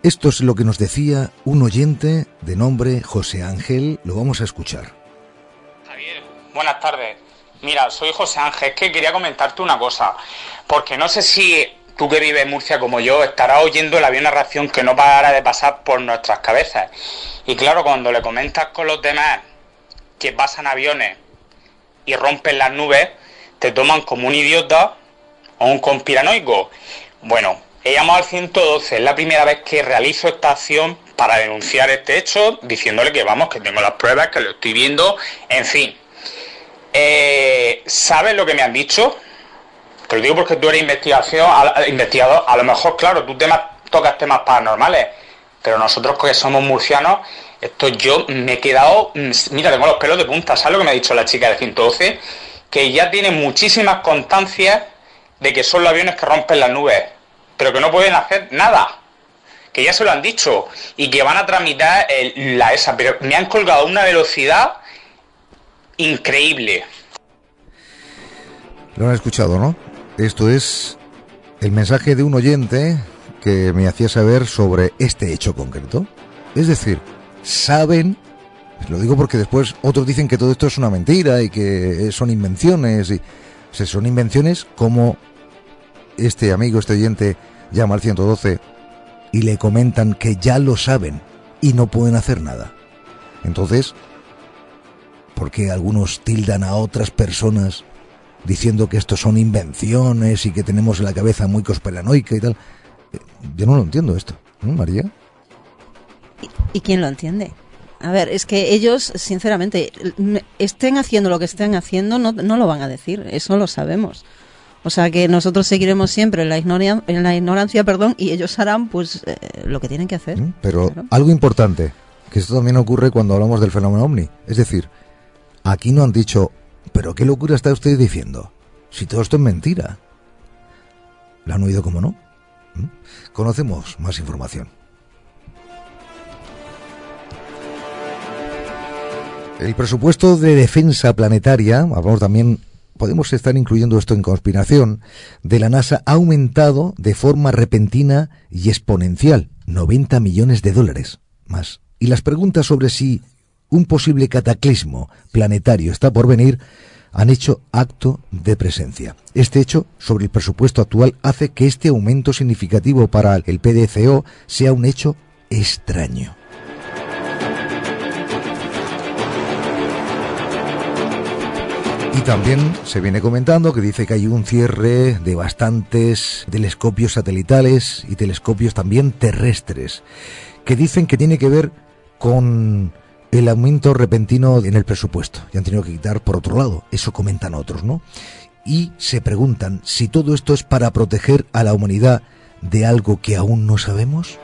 Esto es lo que nos decía un oyente de nombre José Ángel, lo vamos a escuchar. Javier, buenas tardes. Mira, soy José Ángel, es que quería comentarte una cosa, porque no sé si tú que vives en Murcia como yo estarás oyendo la bien narración que no para de pasar por nuestras cabezas. Y claro, cuando le comentas con los demás que pasan aviones y rompen las nubes, te toman como un idiota o un conspiranoico. Bueno, he llamado al 112, es la primera vez que realizo esta acción para denunciar este hecho, diciéndole que vamos, que tengo las pruebas, que lo estoy viendo, en fin. Eh, ¿Sabes lo que me han dicho? Te lo digo porque tú eres investigación, investigador, a lo mejor, claro, tú temas, tocas temas paranormales, pero nosotros que somos murcianos, esto yo me he quedado, mm, mira, tengo los pelos de punta, ¿sabes lo que me ha dicho la chica de 112? Que ya tiene muchísimas constancias de que son los aviones que rompen las nubes, pero que no pueden hacer nada que ya se lo han dicho y que van a tramitar la ESA, pero me han colgado a una velocidad increíble. Lo han escuchado, ¿no? Esto es el mensaje de un oyente que me hacía saber sobre este hecho concreto. Es decir, saben, lo digo porque después otros dicen que todo esto es una mentira y que son invenciones, y o son invenciones como este amigo, este oyente llama al 112 y le comentan que ya lo saben y no pueden hacer nada. Entonces, ¿por qué algunos tildan a otras personas diciendo que esto son invenciones y que tenemos la cabeza muy cospelanoica y tal? Eh, yo no lo entiendo esto, ¿no, María? ¿Y, quién lo entiende? A ver, es que ellos, sinceramente, estén haciendo lo que estén haciendo, no, no lo van a decir, eso lo sabemos. O sea que nosotros seguiremos siempre en la, ignorancia, en la ignorancia perdón, y ellos harán pues eh, lo que tienen que hacer. Mm, pero algo importante, que esto también ocurre cuando hablamos del fenómeno ovni. Es decir, aquí no han dicho, pero qué locura está usted diciendo, si todo esto es mentira. ¿La han oído como no? ¿Mm? Conocemos más información. El presupuesto de defensa planetaria, hablamos también podemos estar incluyendo esto en conspiración, de la NASA ha aumentado de forma repentina y exponencial, 90 millones de dólares más. Y las preguntas sobre si un posible cataclismo planetario está por venir han hecho acto de presencia. Este hecho sobre el presupuesto actual hace que este aumento significativo para el PDCO sea un hecho extraño. Y también se viene comentando que dice que hay un cierre de bastantes telescopios satelitales y telescopios también terrestres, que dicen que tiene que ver con el aumento repentino en el presupuesto. Y han tenido que quitar por otro lado. Eso comentan otros, ¿no? Y se preguntan si todo esto es para proteger a la humanidad de algo que aún no sabemos.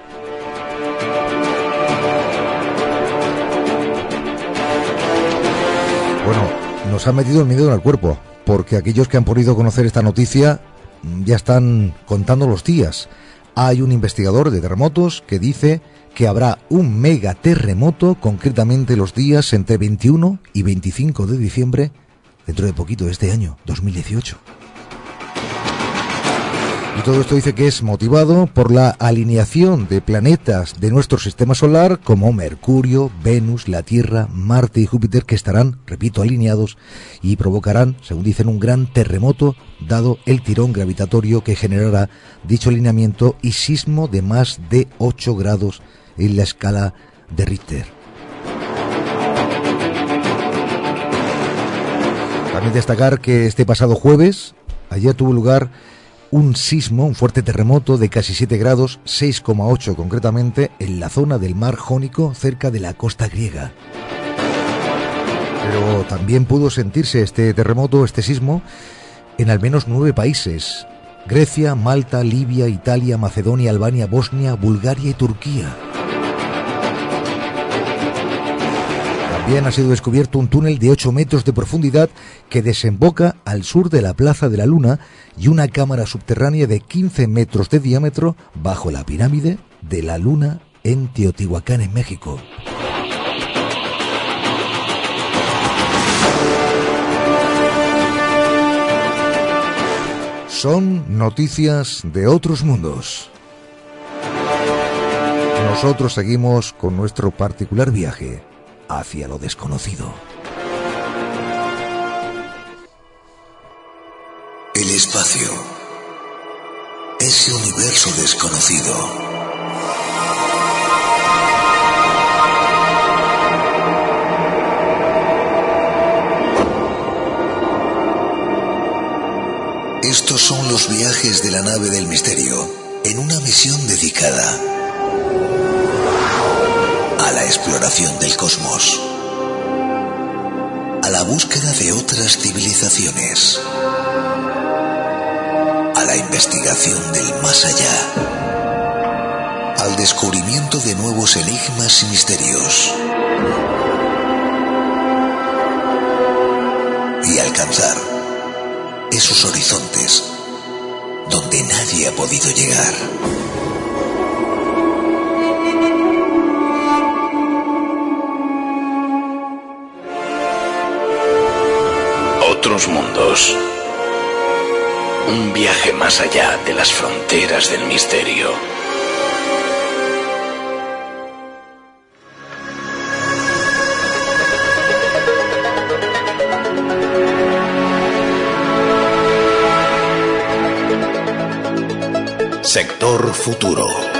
Bueno, nos ha metido el miedo en el cuerpo, porque aquellos que han podido conocer esta noticia mm, ya están contando los días. Hay un investigador de terremotos que dice que habrá un mega terremoto, concretamente los días entre 21 y 25 de diciembre, dentro de poquito de este año, 2018. Y todo esto dice que es motivado por la alineación de planetas de nuestro sistema solar como Mercurio, Venus, la Tierra, Marte y Júpiter que estarán, repito, alineados y provocarán, según dicen, un gran terremoto dado el tirón gravitatorio que generará dicho alineamiento y sismo de más de 8 grados en la escala de Richter. También destacar que este pasado jueves, ayer tuvo lugar un sismo, un fuerte terremoto de casi 7 grados, 6,8 concretamente, en la zona del mar Jónico cerca de la costa griega. Pero también pudo sentirse este terremoto, este sismo, en al menos nueve países. Grecia, Malta, Libia, Italia, Macedonia, Albania, Bosnia, Bulgaria y Turquía. También ha sido descubierto un túnel de 8 metros de profundidad que desemboca al sur de la Plaza de la Luna y una cámara subterránea de 15 metros de diámetro bajo la pirámide de la Luna en Teotihuacán, en México. Son noticias de otros mundos. Nosotros seguimos con nuestro particular viaje hacia lo desconocido. El espacio. Ese universo desconocido. Estos son los viajes de la nave del misterio en una misión dedicada a la exploración del cosmos, a la búsqueda de otras civilizaciones, la investigación del más allá, al descubrimiento de nuevos enigmas y misterios, y alcanzar esos horizontes donde nadie ha podido llegar. Mundos. Un viaje más allá de las fronteras del misterio. Sector Futuro.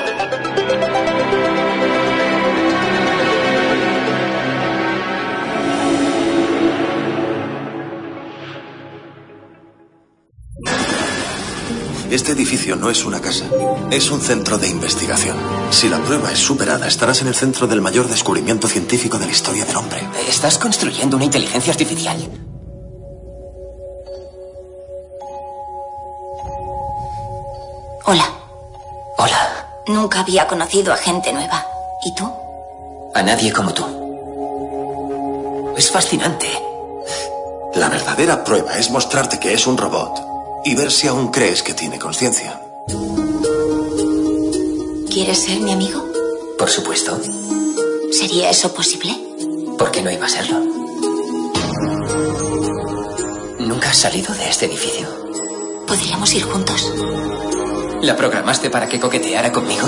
Este edificio no es una casa, es un centro de investigación. Si la prueba es superada, estarás en el centro del mayor descubrimiento científico de la historia del hombre. Estás construyendo una inteligencia artificial. Hola. Hola. Nunca había conocido a gente nueva. ¿Y tú? A nadie como tú. Es fascinante. La verdadera prueba es mostrarte que es un robot y ver si aún crees que tiene conciencia. ¿Quieres ser mi amigo? Por supuesto. ¿Sería eso posible? ¿Por qué no iba a serlo? ¿Nunca has salido de este edificio? ¿Podríamos ir juntos? ¿La programaste para que coqueteara conmigo?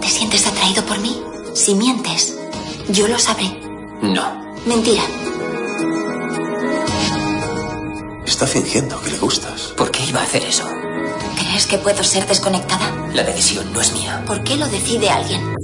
¿Te sientes atraído por mí? Si mientes, yo lo sabré. No. Mentira. Está fingiendo que le gustas. ¿Por qué iba a hacer eso? ¿Crees que puedo ser desconectada? La decisión no es mía. ¿Por qué lo decide alguien?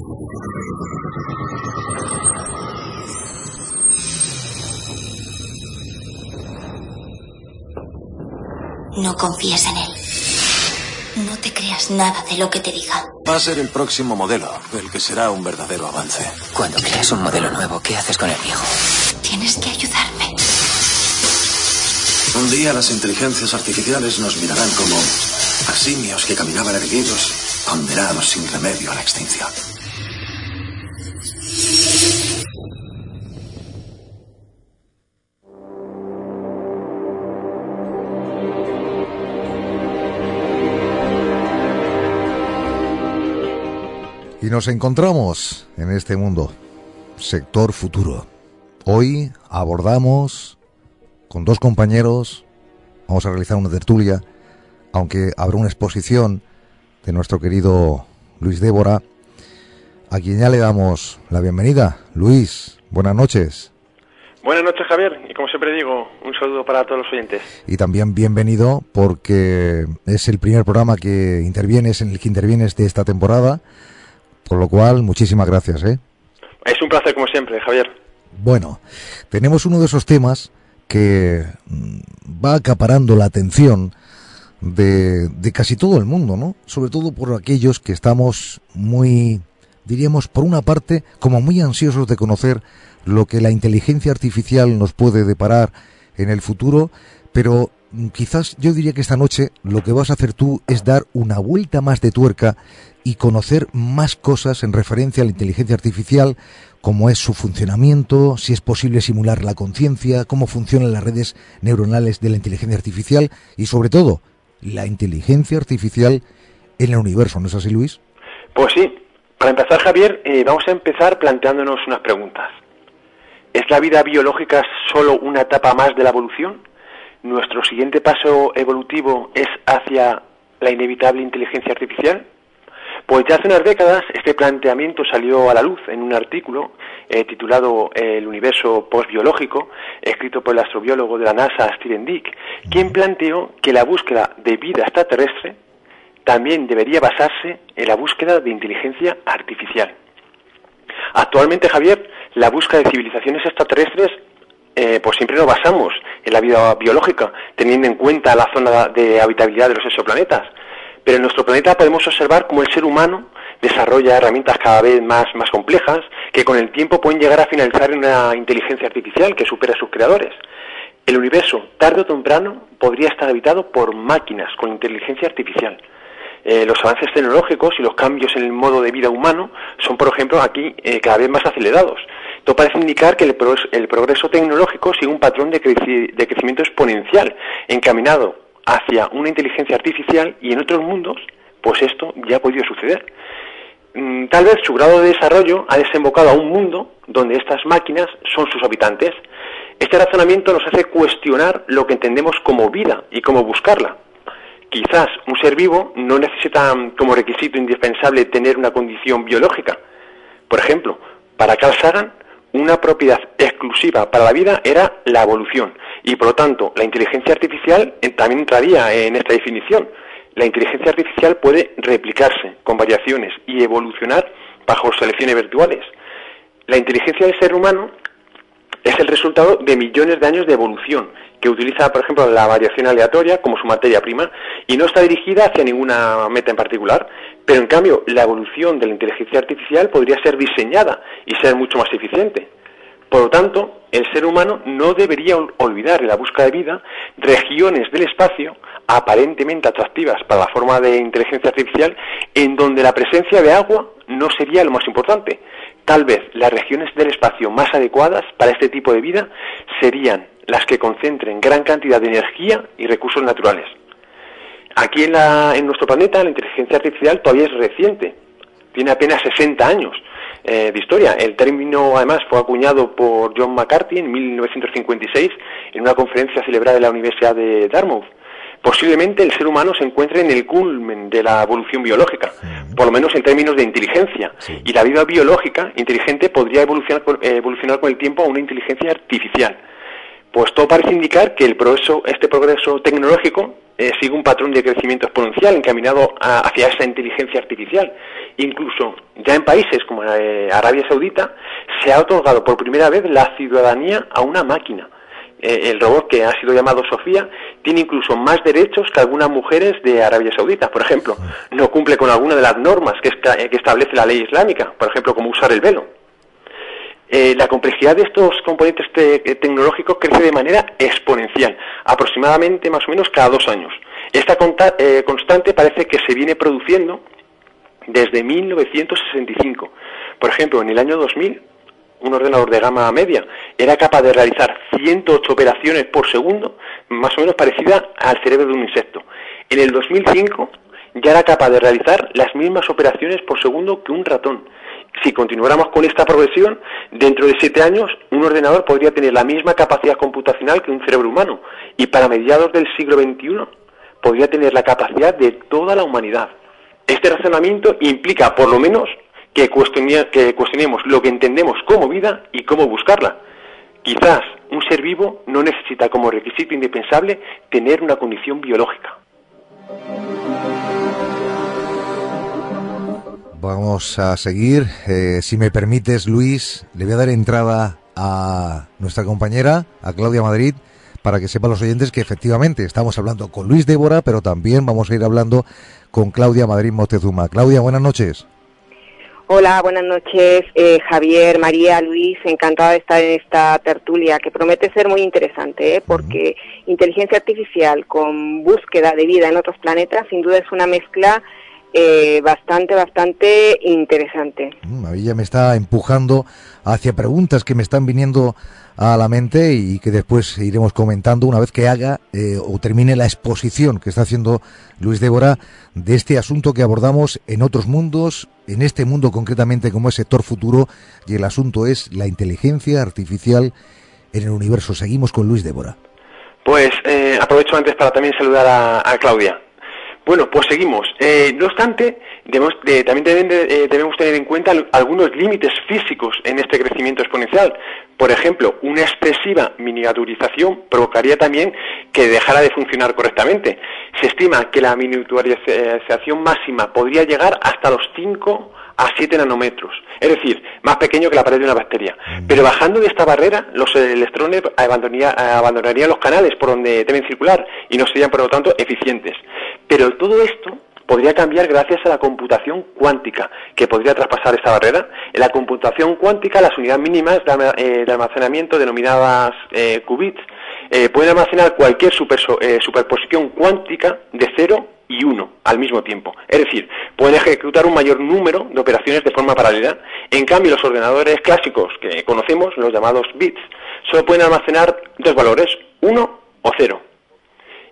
No confíes en él. No te creas nada de lo que te diga. Va a ser el próximo modelo, el que será un verdadero avance. Cuando creas un modelo nuevo, ¿qué haces con el viejo? Tienes que. Un día las inteligencias artificiales nos mirarán como a simios que caminaban erguidos, condenados sin remedio a la extinción. Y nos encontramos en este mundo, sector futuro. Hoy abordamos con dos compañeros, vamos a realizar una tertulia, aunque habrá una exposición de nuestro querido Luis Débora, a quien ya le damos la bienvenida. Luis, buenas noches. Buenas noches, Javier, y como siempre digo, un saludo para todos los oyentes. Y también bienvenido porque es el primer programa que intervienes, en el que intervienes de esta temporada, por lo cual, muchísimas gracias, ¿eh? Es un placer, como siempre, Javier. Bueno, tenemos uno de esos temas que mm, va acaparando la atención de, de, casi todo el mundo, ¿no? Sobre todo por aquellos que estamos muy, diríamos, por una parte, como muy ansiosos de conocer lo que la inteligencia artificial nos puede deparar en el futuro, pero mm, quizás yo diría que esta noche lo que vas a hacer tú es dar una vuelta más de tuerca y conocer más cosas en referencia a la inteligencia artificial, cómo es su funcionamiento, si es posible simular la conciencia, cómo funcionan las redes neuronales de la inteligencia artificial y sobre todo la inteligencia artificial en el universo, ¿no es así, Luis? Pues sí. Para empezar, Javier, eh, vamos a empezar planteándonos unas preguntas. ¿Es la vida biológica solo una etapa más de la evolución? ¿Nuestro siguiente paso evolutivo es hacia la inevitable inteligencia artificial? Pues ya hace unas décadas este planteamiento salió a la luz en un artículo eh, titulado El universo postbiológico, escrito por el astrobiólogo de la NASA Steven Dick, quien planteó que la búsqueda de vida extraterrestre también debería basarse en la búsqueda de inteligencia artificial. Actualmente, Javier, la búsqueda de civilizaciones extraterrestres, eh, pues siempre nos basamos en la vida biológica, teniendo en cuenta la zona de habitabilidad de los exoplanetas. Pero en nuestro planeta podemos observar cómo el ser humano desarrolla herramientas cada vez más, más complejas que con el tiempo pueden llegar a finalizar en una inteligencia artificial que supera a sus creadores. El universo, tarde o temprano, podría estar habitado por máquinas con inteligencia artificial. Eh, los avances tecnológicos y los cambios en el modo de vida humano son, por ejemplo, aquí eh, cada vez más acelerados. Esto parece indicar que el, progreso tecnológico sigue un patrón de, de crecimiento exponencial, encaminado hacia una inteligencia artificial y en otros mundos, pues esto ya ha podido suceder. Mm, tal vez su grado de desarrollo ha desembocado a un mundo donde estas máquinas son sus habitantes. Este razonamiento nos hace cuestionar lo que entendemos como vida y cómo buscarla. Quizás un ser vivo no necesita mm, como requisito indispensable tener una condición biológica. Por ejemplo, para Carl Sagan, una propiedad exclusiva para la vida era la evolución y por lo tanto la inteligencia artificial eh, también entraría en esta definición. La inteligencia artificial puede replicarse con variaciones y evolucionar bajo selecciones virtuales. La inteligencia del ser humano es el resultado de millones de años de evolución, que utiliza, por ejemplo, la variación aleatoria como su materia prima y no está dirigida hacia ninguna meta en particular. Pero en cambio, la evolución de la inteligencia artificial podría ser diseñada y ser mucho más eficiente. Por lo tanto, el ser humano no debería olvidar en la búsqueda de vida regiones del espacio aparentemente atractivas para la forma de inteligencia artificial en donde la presencia de agua no sería lo más importante. Tal vez las regiones del espacio más adecuadas para este tipo de vida serían las que concentren gran cantidad de energía y recursos naturales. Aquí en, en nuestro planeta la inteligencia artificial todavía es reciente, tiene apenas 60 años eh, de historia. El término, además, fue acuñado por John McCarthy en 1956 en una conferencia celebrada en la Universidad de Dartmouth. Posiblemente el ser humano se encuentre en el culmen de la evolución biológica, por lo menos en términos de inteligencia. Y la vida biológica inteligente podría evolucionar, evolucionar con el tiempo a una inteligencia artificial. Pues todo parece indicar que el progreso, este progreso tecnológico eh, sigue un patrón de crecimiento exponencial encaminado hacia esa inteligencia artificial. Incluso ya en países como eh, Arabia Saudita se ha otorgado por primera vez la ciudadanía a una máquina. Eh, el robot que ha sido llamado Sofía tiene incluso más derechos que algunas mujeres de Arabia Saudita. Por ejemplo, no cumple con alguna de las normas que, que establece la ley islámica, por ejemplo, como usar el velo. Eh, la complejidad de estos componentes eh, tecnológicos crece de manera exponencial, aproximadamente más o menos cada dos años. Esta eh, constante parece que se viene produciendo desde 1965. Por ejemplo, en el año 2000, un ordenador de gama media era capaz de realizar 108 operaciones por segundo, más o menos parecida al cerebro de un insecto. En el 2005 ya era capaz de realizar las mismas operaciones por segundo que un ratón si continuáramos con esta progresión, dentro de siete años un ordenador podría tener la misma capacidad computacional que un cerebro humano y para mediados del siglo XXI podría tener la capacidad de toda la humanidad. Este razonamiento implica, por lo menos, que, cuestionemos lo que entendemos como vida y cómo buscarla. Quizás un ser vivo no necesita como requisito indispensable tener una condición biológica. Vamos a seguir. Eh, si me permites, Luis, le voy a dar entrada a nuestra compañera, a Claudia Madrid, para que sepan los oyentes que efectivamente estamos hablando con Luis Débora, pero también vamos a ir hablando con Claudia Madrid Moctezuma. Claudia, buenas noches. Hola, buenas noches, eh, Javier, María, Luis, encantada de estar en esta tertulia que promete ser muy interesante, ¿eh? porque inteligencia artificial con búsqueda de vida en otros planetas sin duda es una mezcla eh, bastante, bastante interesante. Mm, a mí ya me está empujando hacia preguntas que me están viniendo a la mente y que después iremos comentando una vez que haga eh, o termine la exposición que está haciendo Luis Débora de este asunto que abordamos en otros mundos, en este mundo concretamente como es sector futuro y el asunto es la inteligencia artificial en el universo. Seguimos con Luis Débora. Pues eh, aprovecho antes para también saludar a Claudia. Bueno, pues seguimos. Eh, no obstante, debemos, también eh, debemos tener en cuenta algunos límites físicos en este crecimiento exponencial. Por ejemplo, una excesiva miniaturización provocaría también que dejara de funcionar correctamente. Se estima que la miniaturización máxima podría llegar hasta los 5 a 7 nanómetros, es decir, más pequeño que la pared de una bacteria. Pero bajando de esta barrera, los electrones abandonarían los canales por donde deben circular y no serían, por lo tanto, eficientes. Pero todo esto podría cambiar gracias a la computación cuántica, que podría traspasar esta barrera. En la computación cuántica, las unidades mínimas de, eh, almacenamiento, denominadas eh, qubits, eh, pueden almacenar cualquier superposición cuántica de 0 y 1 al mismo tiempo. Es decir, pueden ejecutar un mayor número de operaciones de forma paralela. En cambio, los ordenadores clásicos que conocemos, los llamados bits, solo pueden almacenar dos valores, 1 o 0.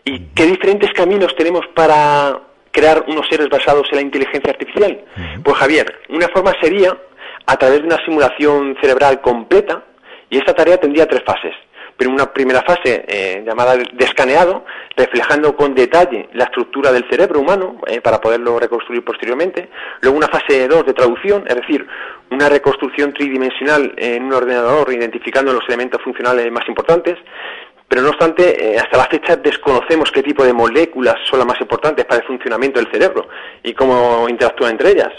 ¿Y qué diferentes caminos tenemos para crear unos seres basados en la inteligencia artificial? Pues Javier, una forma sería a través de una simulación cerebral completa y esta tarea tendría tres fases. Pero una primera fase eh, llamada de escaneado, reflejando con detalle la estructura del cerebro humano eh, para poderlo reconstruir posteriormente. Luego una fase 2 de traducción, es decir, una reconstrucción tridimensional en un ordenador identificando los elementos funcionales más importantes. Pero no obstante, eh, hasta la fecha desconocemos qué tipo de moléculas son las más importantes para el funcionamiento del cerebro y cómo interactúan entre ellas.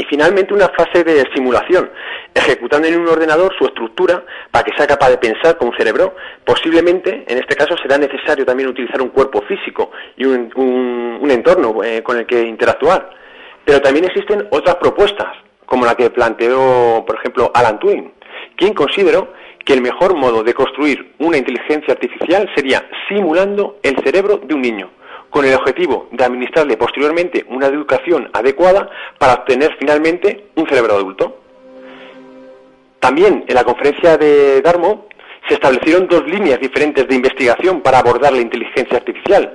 Y finalmente una fase de simulación, ejecutando en un ordenador su estructura para que sea capaz de pensar con un cerebro. Posiblemente, en este caso, será necesario también utilizar un cuerpo físico y un, entorno eh, con el que interactuar. Pero también existen otras propuestas, como la que planteó, por ejemplo, Alan Turing, quien consideró que el mejor modo de construir una inteligencia artificial sería simulando el cerebro de un niño, con el objetivo de administrarle posteriormente una educación adecuada para obtener finalmente un cerebro adulto. También en la conferencia de Darmo se establecieron dos líneas diferentes de investigación para abordar la inteligencia artificial.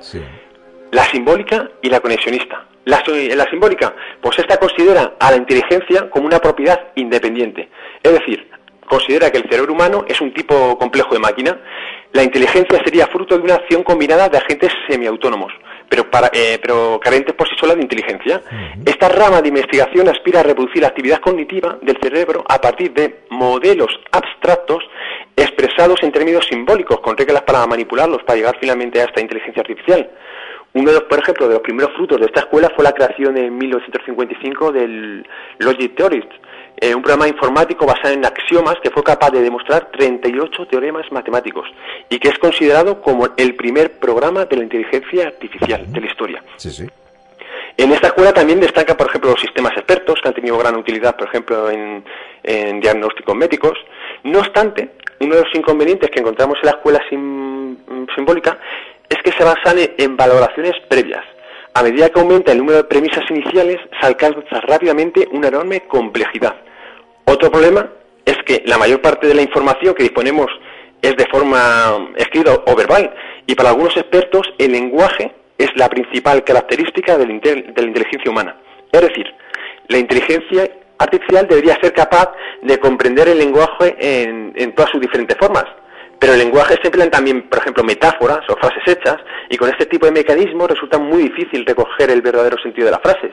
La simbólica y la conexionista. La, la simbólica, pues esta considera a la inteligencia como una propiedad independiente. Es decir, considera que el cerebro humano es un tipo complejo de máquina. La inteligencia sería fruto de una acción combinada de agentes semiautónomos, pero, para, eh, pero carentes por sí solas de inteligencia. Esta rama de investigación aspira a reproducir la actividad cognitiva del cerebro a partir de modelos abstractos expresados en términos simbólicos, con reglas para manipularlos, para llegar finalmente a esta inteligencia artificial. Uno de los, por ejemplo, de los primeros frutos de esta escuela fue la creación en 1955 del Logic Theorist, eh, un programa informático basado en axiomas que fue capaz de demostrar 38 teoremas matemáticos y que es considerado como el primer programa de la inteligencia artificial de la historia. Sí, sí. En esta escuela también destaca, por ejemplo, los sistemas expertos, que han tenido gran utilidad, por ejemplo, en, diagnósticos médicos. No obstante, uno de los inconvenientes que encontramos en la escuela simbólica es que se basan en valoraciones previas a medida que aumenta el número de premisas iniciales, se alcanza rápidamente una enorme complejidad. Otro problema es que la mayor parte de la información que disponemos es de forma escrita o verbal, y para algunos expertos el lenguaje es la principal característica de la, inteligencia humana. Es decir, la inteligencia artificial debería ser capaz de comprender el lenguaje en todas sus diferentes formas, pero el lenguaje se emplean también, por ejemplo, metáforas o frases hechas, y con este tipo de mecanismos resulta muy difícil recoger el verdadero sentido de las frases.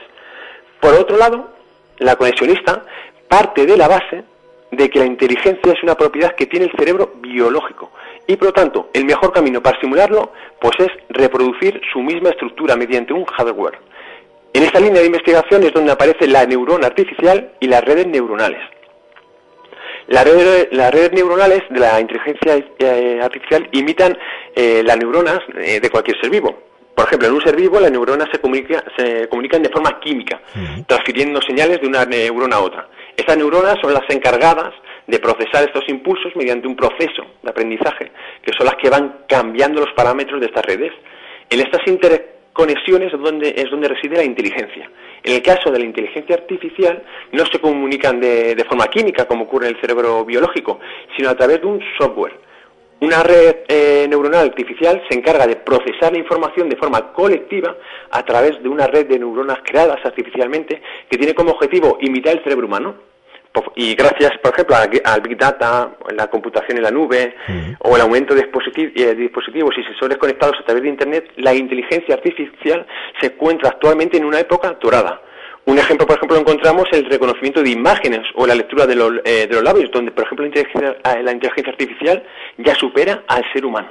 Por otro lado, la conexionista parte de la base de que la inteligencia es una propiedad que tiene el cerebro biológico y por lo tanto el mejor camino para simularlo pues es reproducir su misma estructura mediante un hardware. En esta línea de investigación es donde aparece la neurona artificial y las redes neuronales. Las redes, neuronales de la inteligencia eh, artificial imitan eh, las neuronas eh, de cualquier ser vivo. Por ejemplo, en un ser vivo las neuronas se, se comunican de forma química, transfiriendo señales de una neurona a otra. Estas neuronas son las encargadas de procesar estos impulsos mediante un proceso de aprendizaje, que son las que van cambiando los parámetros de estas redes. En estas conexiones es donde, es donde reside la inteligencia. En el caso de la inteligencia artificial, no se comunican de, forma química, como ocurre en el cerebro biológico, sino a través de un software. Una red eh, neuronal artificial se encarga de procesar la información de forma colectiva a través de una red de neuronas creadas artificialmente que tiene como objetivo imitar el cerebro humano y gracias, por ejemplo, al Big Data, la computación en la nube o el aumento de eh, dispositivos y sensores conectados a través de Internet, la inteligencia artificial se encuentra actualmente en una época dorada. Un ejemplo, por ejemplo, encontramos el reconocimiento de imágenes o la lectura de los, eh, de los labios, donde, por ejemplo, la inteligencia, eh, la inteligencia artificial ya supera al ser humano.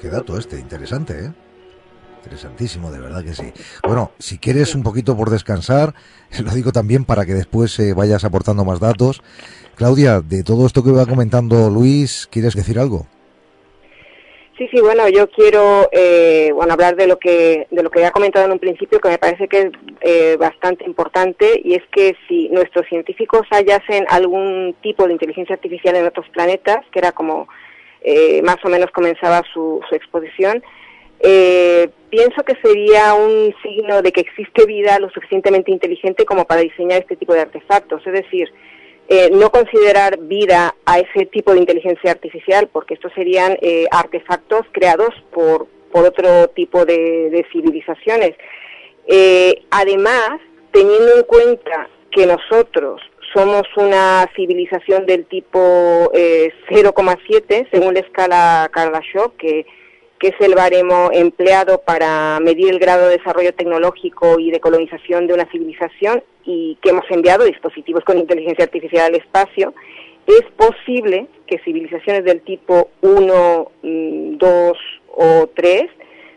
Qué dato este, interesante, ¿eh? Interesantísimo, de verdad que sí. Bueno, si quieres un poquito por descansar, lo digo también para que después eh, vayas aportando más datos. Claudia, de todo esto que va comentando Luis, ¿quieres decir algo? Sí, sí, bueno, yo quiero eh, bueno hablar de lo que de lo que ya comentado en un principio, que me parece que es eh, bastante importante, y es que si nuestros científicos hallasen algún tipo de inteligencia artificial en otros planetas, que era como eh, más o menos comenzaba su, exposición, eh, pienso que sería un signo de que existe vida lo suficientemente inteligente como para diseñar este tipo de artefactos. Es decir, eh, no considerar vida a ese tipo de inteligencia artificial, porque estos serían artefactos creados por, por otro tipo de, civilizaciones. además, teniendo en cuenta que nosotros somos una civilización del tipo 0,7 eh, según la escala Kardashev, que, que es el baremo empleado para medir el grado de desarrollo tecnológico y de colonización de una civilización y que hemos enviado dispositivos con inteligencia artificial al espacio, es posible que civilizaciones del tipo 1, 2 mm, o 3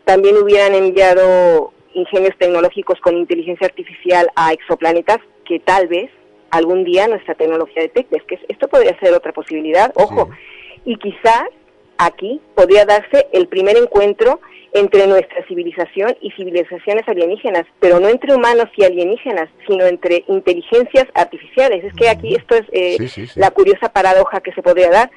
también hubieran enviado ingenios tecnológicos con inteligencia artificial a exoplanetas que tal vez algún día nuestra tecnología detecte. Es que esto podría ser otra posibilidad, ojo. Y quizás aquí podría darse el primer encuentro entre nuestra civilización y civilizaciones alienígenas, pero no entre humanos y alienígenas, sino entre inteligencias artificiales. Es que aquí esto es eh, la curiosa paradoja que se podría dar.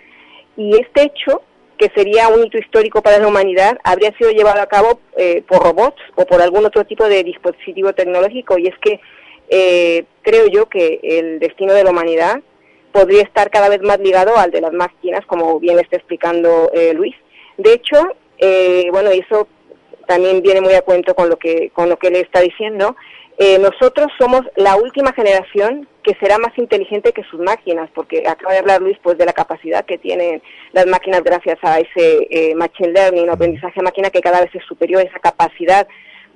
Y este hecho, que sería un hito histórico para la humanidad, habría sido llevado a cabo eh, por robots o por algún otro tipo de dispositivo tecnológico. Y es que eh, creo yo que el destino de la humanidad podría estar cada vez más ligado al de las máquinas, como bien está explicando eh, Luis. De hecho, eh, bueno, eso también viene muy a cuento con lo que con lo que le está diciendo. nosotros somos la última generación que será más inteligente que sus máquinas, porque acaba de hablar Luis pues de la capacidad que tienen las máquinas gracias a ese machine learning, aprendizaje máquina que cada vez es superior, esa capacidad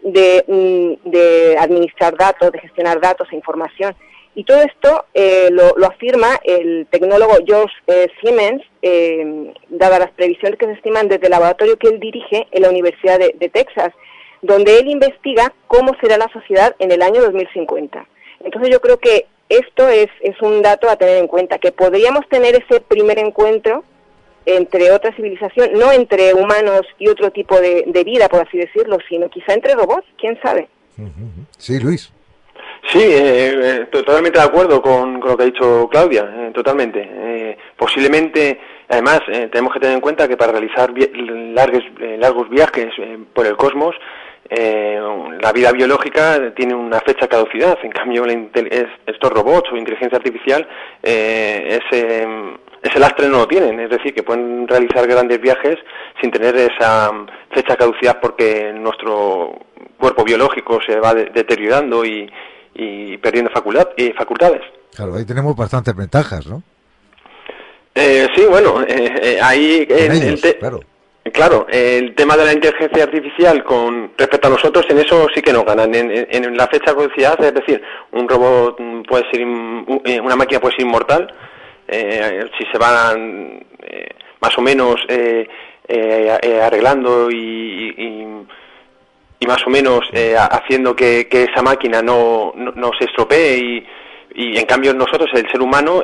de, mm, de administrar datos, de gestionar datos e información. Y todo esto eh, lo, afirma el tecnólogo George eh, Siemens, eh, dadas las previsiones que se estiman desde el laboratorio que él dirige en la Universidad de, Texas, donde él investiga cómo será la sociedad en el año 2050. Entonces yo creo que esto es, es un dato a tener en cuenta, que podríamos tener ese primer encuentro entre otra civilización, no entre humanos y otro tipo de, vida, por así decirlo, sino quizá entre robots, quién sabe. Sí, Luis. Sí, eh, eh, totalmente de acuerdo con, lo que ha dicho Claudia, eh, totalmente. posiblemente, además, tenemos que tener en cuenta que para realizar largos, largos viajes por el cosmos, la vida biológica tiene una fecha caducidad. En cambio, estos robots o inteligencia artificial es ese lastre no lo tienen, es decir, que pueden realizar grandes viajes sin tener esa fecha caducidad porque nuestro cuerpo biológico se va deteriorando y, perdiendo facultad, y facultades. Claro, ahí tenemos bastantes ventajas, ¿no? Eh, sí, bueno, eh, eh ahí... claro. Claro, el tema de la inteligencia artificial con respecto a nosotros, en eso sí que nos ganan. En, la fecha caducidad, es decir, un robot puede ser, eh, una máquina puede ser inmortal, eh, si se van eh, más o menos eh, arreglando y, y, más o menos haciendo que, esa máquina no, no, se estropee y, y en cambio nosotros, el ser humano,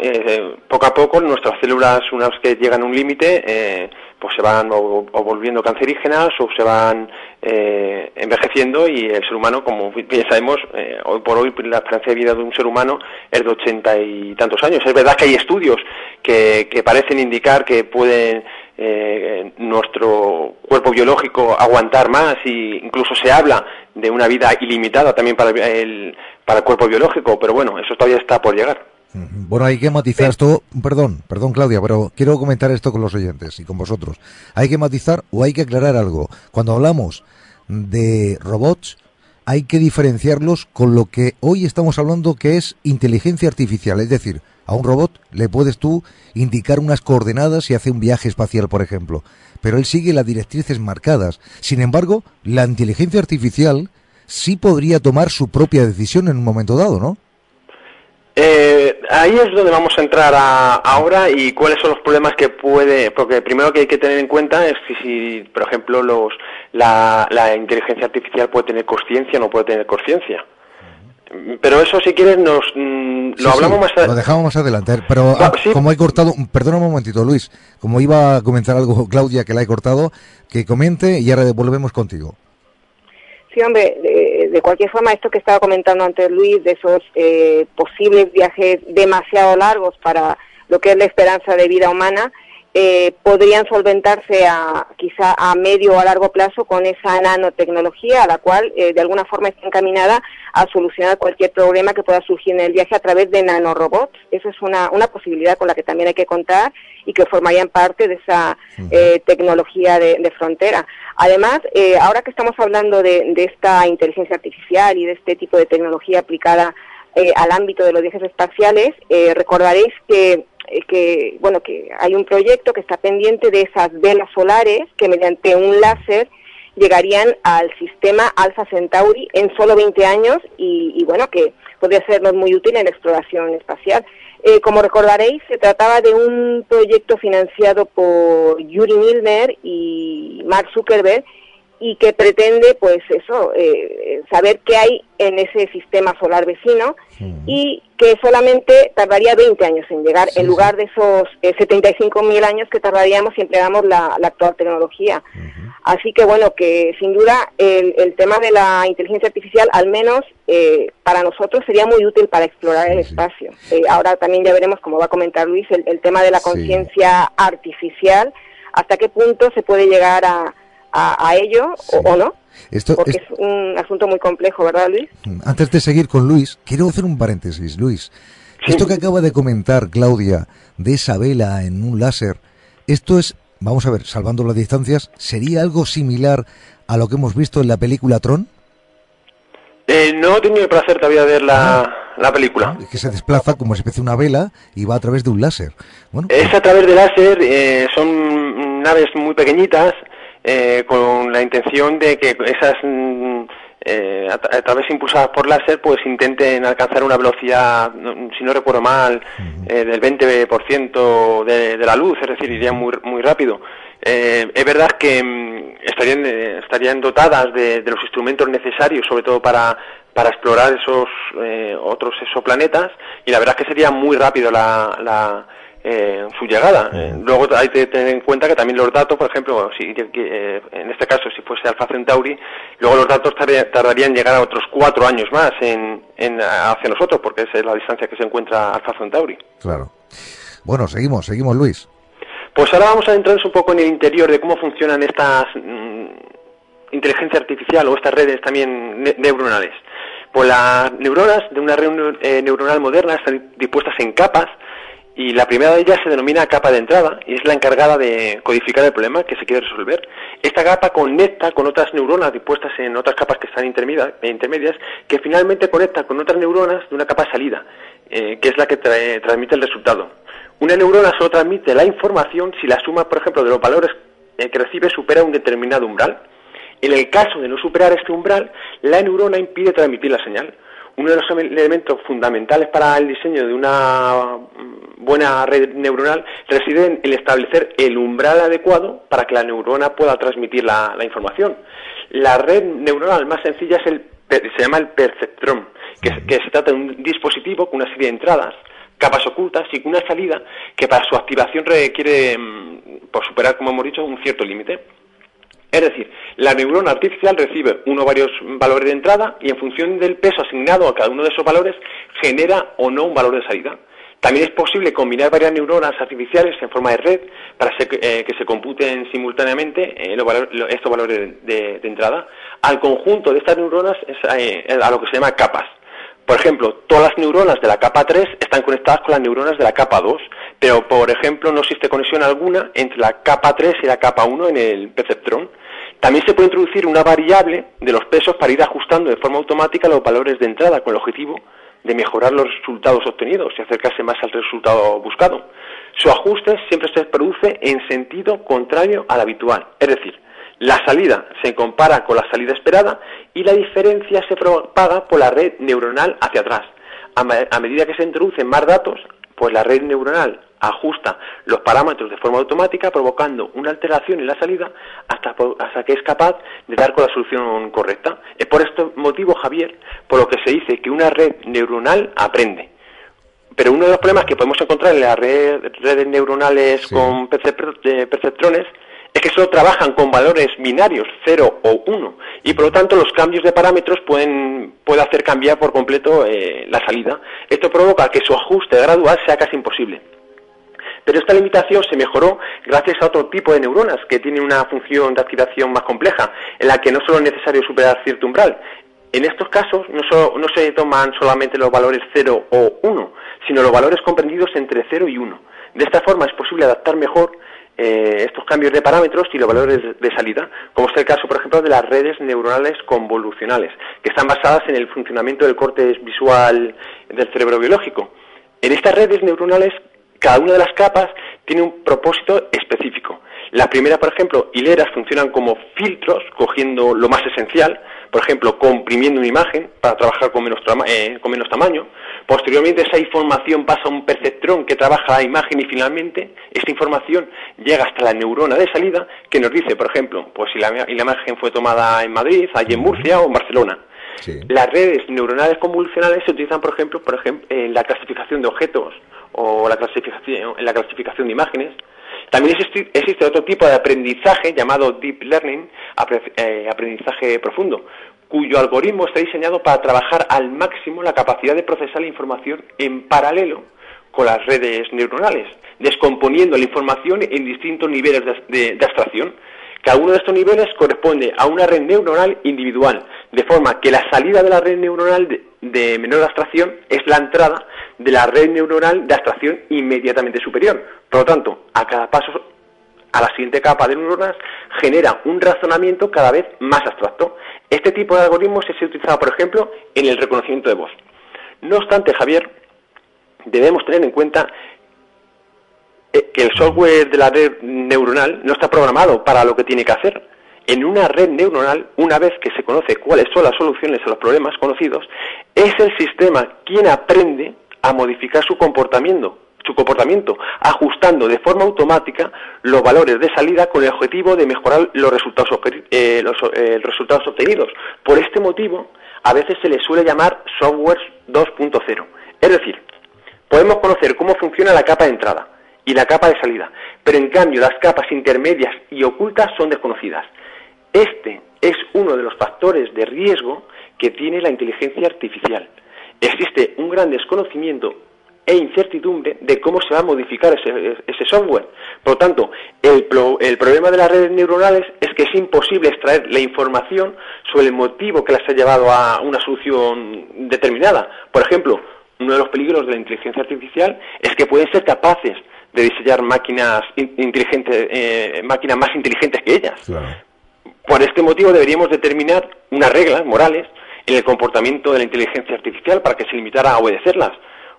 poco a poco nuestras células, unas que llegan a un límite, pues se van o, volviendo cancerígenas o se van eh, envejeciendo y el ser humano, como bien sabemos, eh, hoy por hoy la esperanza de vida de un ser humano es de ochenta y tantos años. Es verdad que hay estudios que, que parecen indicar que pueden eh, nuestro cuerpo biológico aguantar más y incluso se habla de una vida ilimitada también para el, para el cuerpo biológico, pero bueno, eso todavía está por llegar. Bueno, hay que matizar esto, perdón, perdón Claudia, pero quiero comentar esto con los oyentes y con vosotros. Hay que matizar o hay que aclarar algo. Cuando hablamos de robots, hay que diferenciarlos con lo que hoy estamos hablando que es inteligencia artificial, es decir, a un robot le puedes tú indicar unas coordenadas y hace un viaje espacial, por ejemplo, pero él sigue las directrices marcadas. Sin embargo, la inteligencia artificial sí podría tomar su propia decisión en un momento dado, ¿no? Eh, ahí es donde vamos a entrar ahora y cuáles son los problemas que puede, porque primero que hay que tener en cuenta es si, por ejemplo, los, la, inteligencia artificial puede tener conciencia o no puede tener conciencia. Pero eso, si quieres, nos mm, lo hablamos más adelante. Lo dejamos más adelante. Pero ah, como he cortado, perdona un momentito, Luis, como iba a comenzar algo Claudia que la he cortado, que comente y ahora volvemos contigo. Sí, hombre, de, cualquier forma, esto que estaba comentando antes Luis, de esos eh, posibles viajes demasiado largos para lo que es la esperanza de vida humana, eh, podrían solventarse a, quizá a medio o a largo plazo con esa nanotecnología a la cual eh, de alguna forma está encaminada a solucionar cualquier problema que pueda surgir en el viaje a través de nanorobots. Eso es una, una posibilidad con la que también hay que contar y que formarían parte de esa eh, tecnología de, frontera. Además, ahora que estamos hablando de, de, esta inteligencia artificial y de este tipo de tecnología aplicada al ámbito de los viajes espaciales, recordaréis que eh, que bueno que hay un proyecto que está pendiente de esas velas solares que mediante un láser llegarían al sistema Alpha Centauri en solo 20 años y, bueno que podría sernos muy útil en la exploración espacial. Eh, como recordaréis, se trataba de un proyecto financiado por Yuri Milner y Mark Zuckerberg y que pretende, pues eso, eh, saber qué hay en ese sistema solar vecino y que solamente tardaría 20 años en llegar, en lugar de esos eh, 75 mil años que tardaríamos si empleáramos la, actual tecnología. Así que bueno, que sin duda el, el, tema de la inteligencia artificial, al menos eh, para nosotros, sería muy útil para explorar el espacio. Eh, ahora también ya veremos, como va a comentar Luis, el, el tema de la conciencia artificial, hasta qué punto se puede llegar a a, ello o, no. Esto, porque es... un asunto muy complejo, ¿verdad, Luis? Antes de seguir con Luis, quiero hacer un paréntesis, Luis. Esto que acaba de comentar Claudia de esa vela en un láser, esto es, vamos a ver, salvando las distancias, ¿sería algo similar a lo que hemos visto en la película Tron? Eh, no he tenido el placer todavía de ver la, ah. la película. Es que se desplaza como si fuese una vela y va a través de un láser. Bueno, es a través de láser, eh, son naves muy pequeñitas eh, con la intención de que esas mm, eh, a, través impulsadas por láser pues intenten alcanzar una velocidad, si no recuerdo mal, eh, del 20% de, de la luz, es decir, irían muy, muy rápido. Eh, es verdad que mm, estarían, estarían dotadas de, los instrumentos necesarios, sobre todo para, para explorar esos otros exoplanetas, y la verdad es que sería muy rápido la, la eh, su llegada. Eh, luego hay que tener en cuenta que también los datos, por ejemplo, si, eh, en este caso si fuese Alfa Centauri, luego los datos tardarían en llegar a otros cuatro años más en, hacia nosotros, porque esa es la distancia que se encuentra Alfa Centauri. Claro. Bueno, seguimos, seguimos, Luis. Pues ahora vamos a entrarnos un poco en el interior de cómo funcionan estas mm, inteligencia artificial o estas redes también neuronales. Pues las neuronas de una red neuronal moderna están dispuestas en capas y la primera de ellas se denomina capa de entrada y es la encargada de codificar el problema que se quiere resolver. Esta capa conecta con otras neuronas dispuestas en otras capas que están intermedias, que finalmente conecta con otras neuronas de una capa salida, eh, que es la que transmite el resultado. Una neurona solo transmite la información si la suma, por ejemplo, de los valores eh, que recibe supera un determinado umbral. En el caso de no superar este umbral, la neurona impide transmitir la señal uno de los elementos fundamentales para el diseño de una mm, buena red neuronal reside en el establecer el umbral adecuado para que la neurona pueda transmitir la, información. La red neuronal más sencilla es el, se llama el perceptrón, que, se trata de un dispositivo con una serie de entradas, capas ocultas y una salida que para su activación requiere, mm, por superar, como hemos dicho, un cierto límite. Es decir, la neurona artificial recibe uno o varios valores de entrada y en función del peso asignado a cada uno de esos valores genera o no un valor de salida. También es posible combinar varias neuronas artificiales en forma de red para eh, que se computen simultáneamente eh, estos valores de, entrada. Al conjunto de estas neuronas es eh, a lo que se llama capas. Por ejemplo, todas las neuronas de la capa 3 están conectadas con las neuronas de la capa 2, pero por ejemplo no existe conexión alguna entre la capa 3 y la capa 1 en el perceptrón. También se puede introducir una variable de los pesos para ir ajustando de forma automática los valores de entrada con el objetivo de mejorar los resultados obtenidos y acercarse más al resultado buscado. Su ajuste siempre se produce en sentido contrario al habitual, es decir, la salida se compara con la salida esperada y la diferencia se propaga por la red neuronal hacia atrás. A, medida que se introducen más datos, pues la red neuronal ajusta los parámetros de forma automática, provocando una alteración en la salida hasta, hasta que es capaz de dar con la solución correcta. Es por este motivo, Javier, por lo que se dice que una red neuronal aprende. Pero uno de los problemas que podemos encontrar en las redes neuronales con perceptrones es que solo trabajan con valores binarios, 0 o 1, y por lo tanto los cambios de parámetros pueden puede hacer cambiar por completo eh, la salida. Esto provoca que su ajuste gradual sea casi imposible. Pero esta limitación se mejoró gracias a otro tipo de neuronas que tienen una función de activación más compleja, en la que no solo es necesario superar cierto umbral. En estos casos no, no se toman solamente los valores 0 o 1, sino los valores comprendidos entre 0 y 1. De esta forma es posible adaptar mejor eh, estos cambios de parámetros y los valores de salida, como es el caso, por ejemplo, de las redes neuronales convolucionales, que están basadas en el funcionamiento del corte visual del cerebro biológico. En estas redes neuronales, cada una de las capas tiene un propósito específico. La primera, por ejemplo, hileras funcionan como filtros, cogiendo lo más esencial, por ejemplo, comprimiendo una imagen para trabajar con menos, eh, con menos tamaño. Posteriormente, esa información pasa a un perceptrón que trabaja la imagen y finalmente esta información llega hasta la neurona de salida que nos dice, por ejemplo, pues si la, imagen fue tomada en Madrid, allí en Murcia o en Barcelona. Las redes neuronales convolucionales se utilizan, por ejemplo, por ejemplo, en la clasificación de objetos o la clasificación, en la clasificación de imágenes. También existe, otro tipo de aprendizaje llamado deep learning, eh, aprendizaje profundo, cuyo algoritmo está diseñado para trabajar al máximo la capacidad de procesar la información en paralelo con las redes neuronales, descomponiendo la información en distintos niveles de, abstracción. Cada uno de estos niveles corresponde a una red neuronal individual, de forma que la salida de la red neuronal de menor abstracción es la entrada de la red neuronal de abstracción inmediatamente superior. Por lo tanto, a cada paso a la siguiente capa de neuronas genera un razonamiento cada vez más abstracto. Este tipo de algoritmos es utilizado, por ejemplo, en el reconocimiento de voz. No obstante, Javier, debemos tener en cuenta eh, que el software de la red neuronal no está programado para lo que tiene que hacer. En una red neuronal, una vez que se conoce cuáles son las soluciones a los problemas conocidos, es el sistema quien aprende a modificar su comportamiento, su comportamiento, ajustando de forma automática los valores de salida con el objetivo de mejorar los resultados, eh, los, eh, resultados obtenidos. Por este motivo, a veces se le suele llamar software 2.0. Es decir, podemos conocer cómo funciona la capa de entrada y la capa de salida, pero en cambio las capas intermedias y ocultas son desconocidas. Este es uno de los factores de riesgo que tiene la inteligencia artificial existe un gran desconocimiento e incertidumbre de cómo se va a modificar ese, software. Por lo tanto, el, el, problema de las redes neuronales es que es imposible extraer la información sobre el motivo que las ha llevado a una solución determinada. Por ejemplo, uno de los peligros de la inteligencia artificial es que pueden ser capaces de diseñar máquinas inteligentes, eh, máquinas más inteligentes que ellas. Por este motivo deberíamos determinar unas reglas morales el comportamiento de la inteligencia artificial para que se limitara a obedecerlas.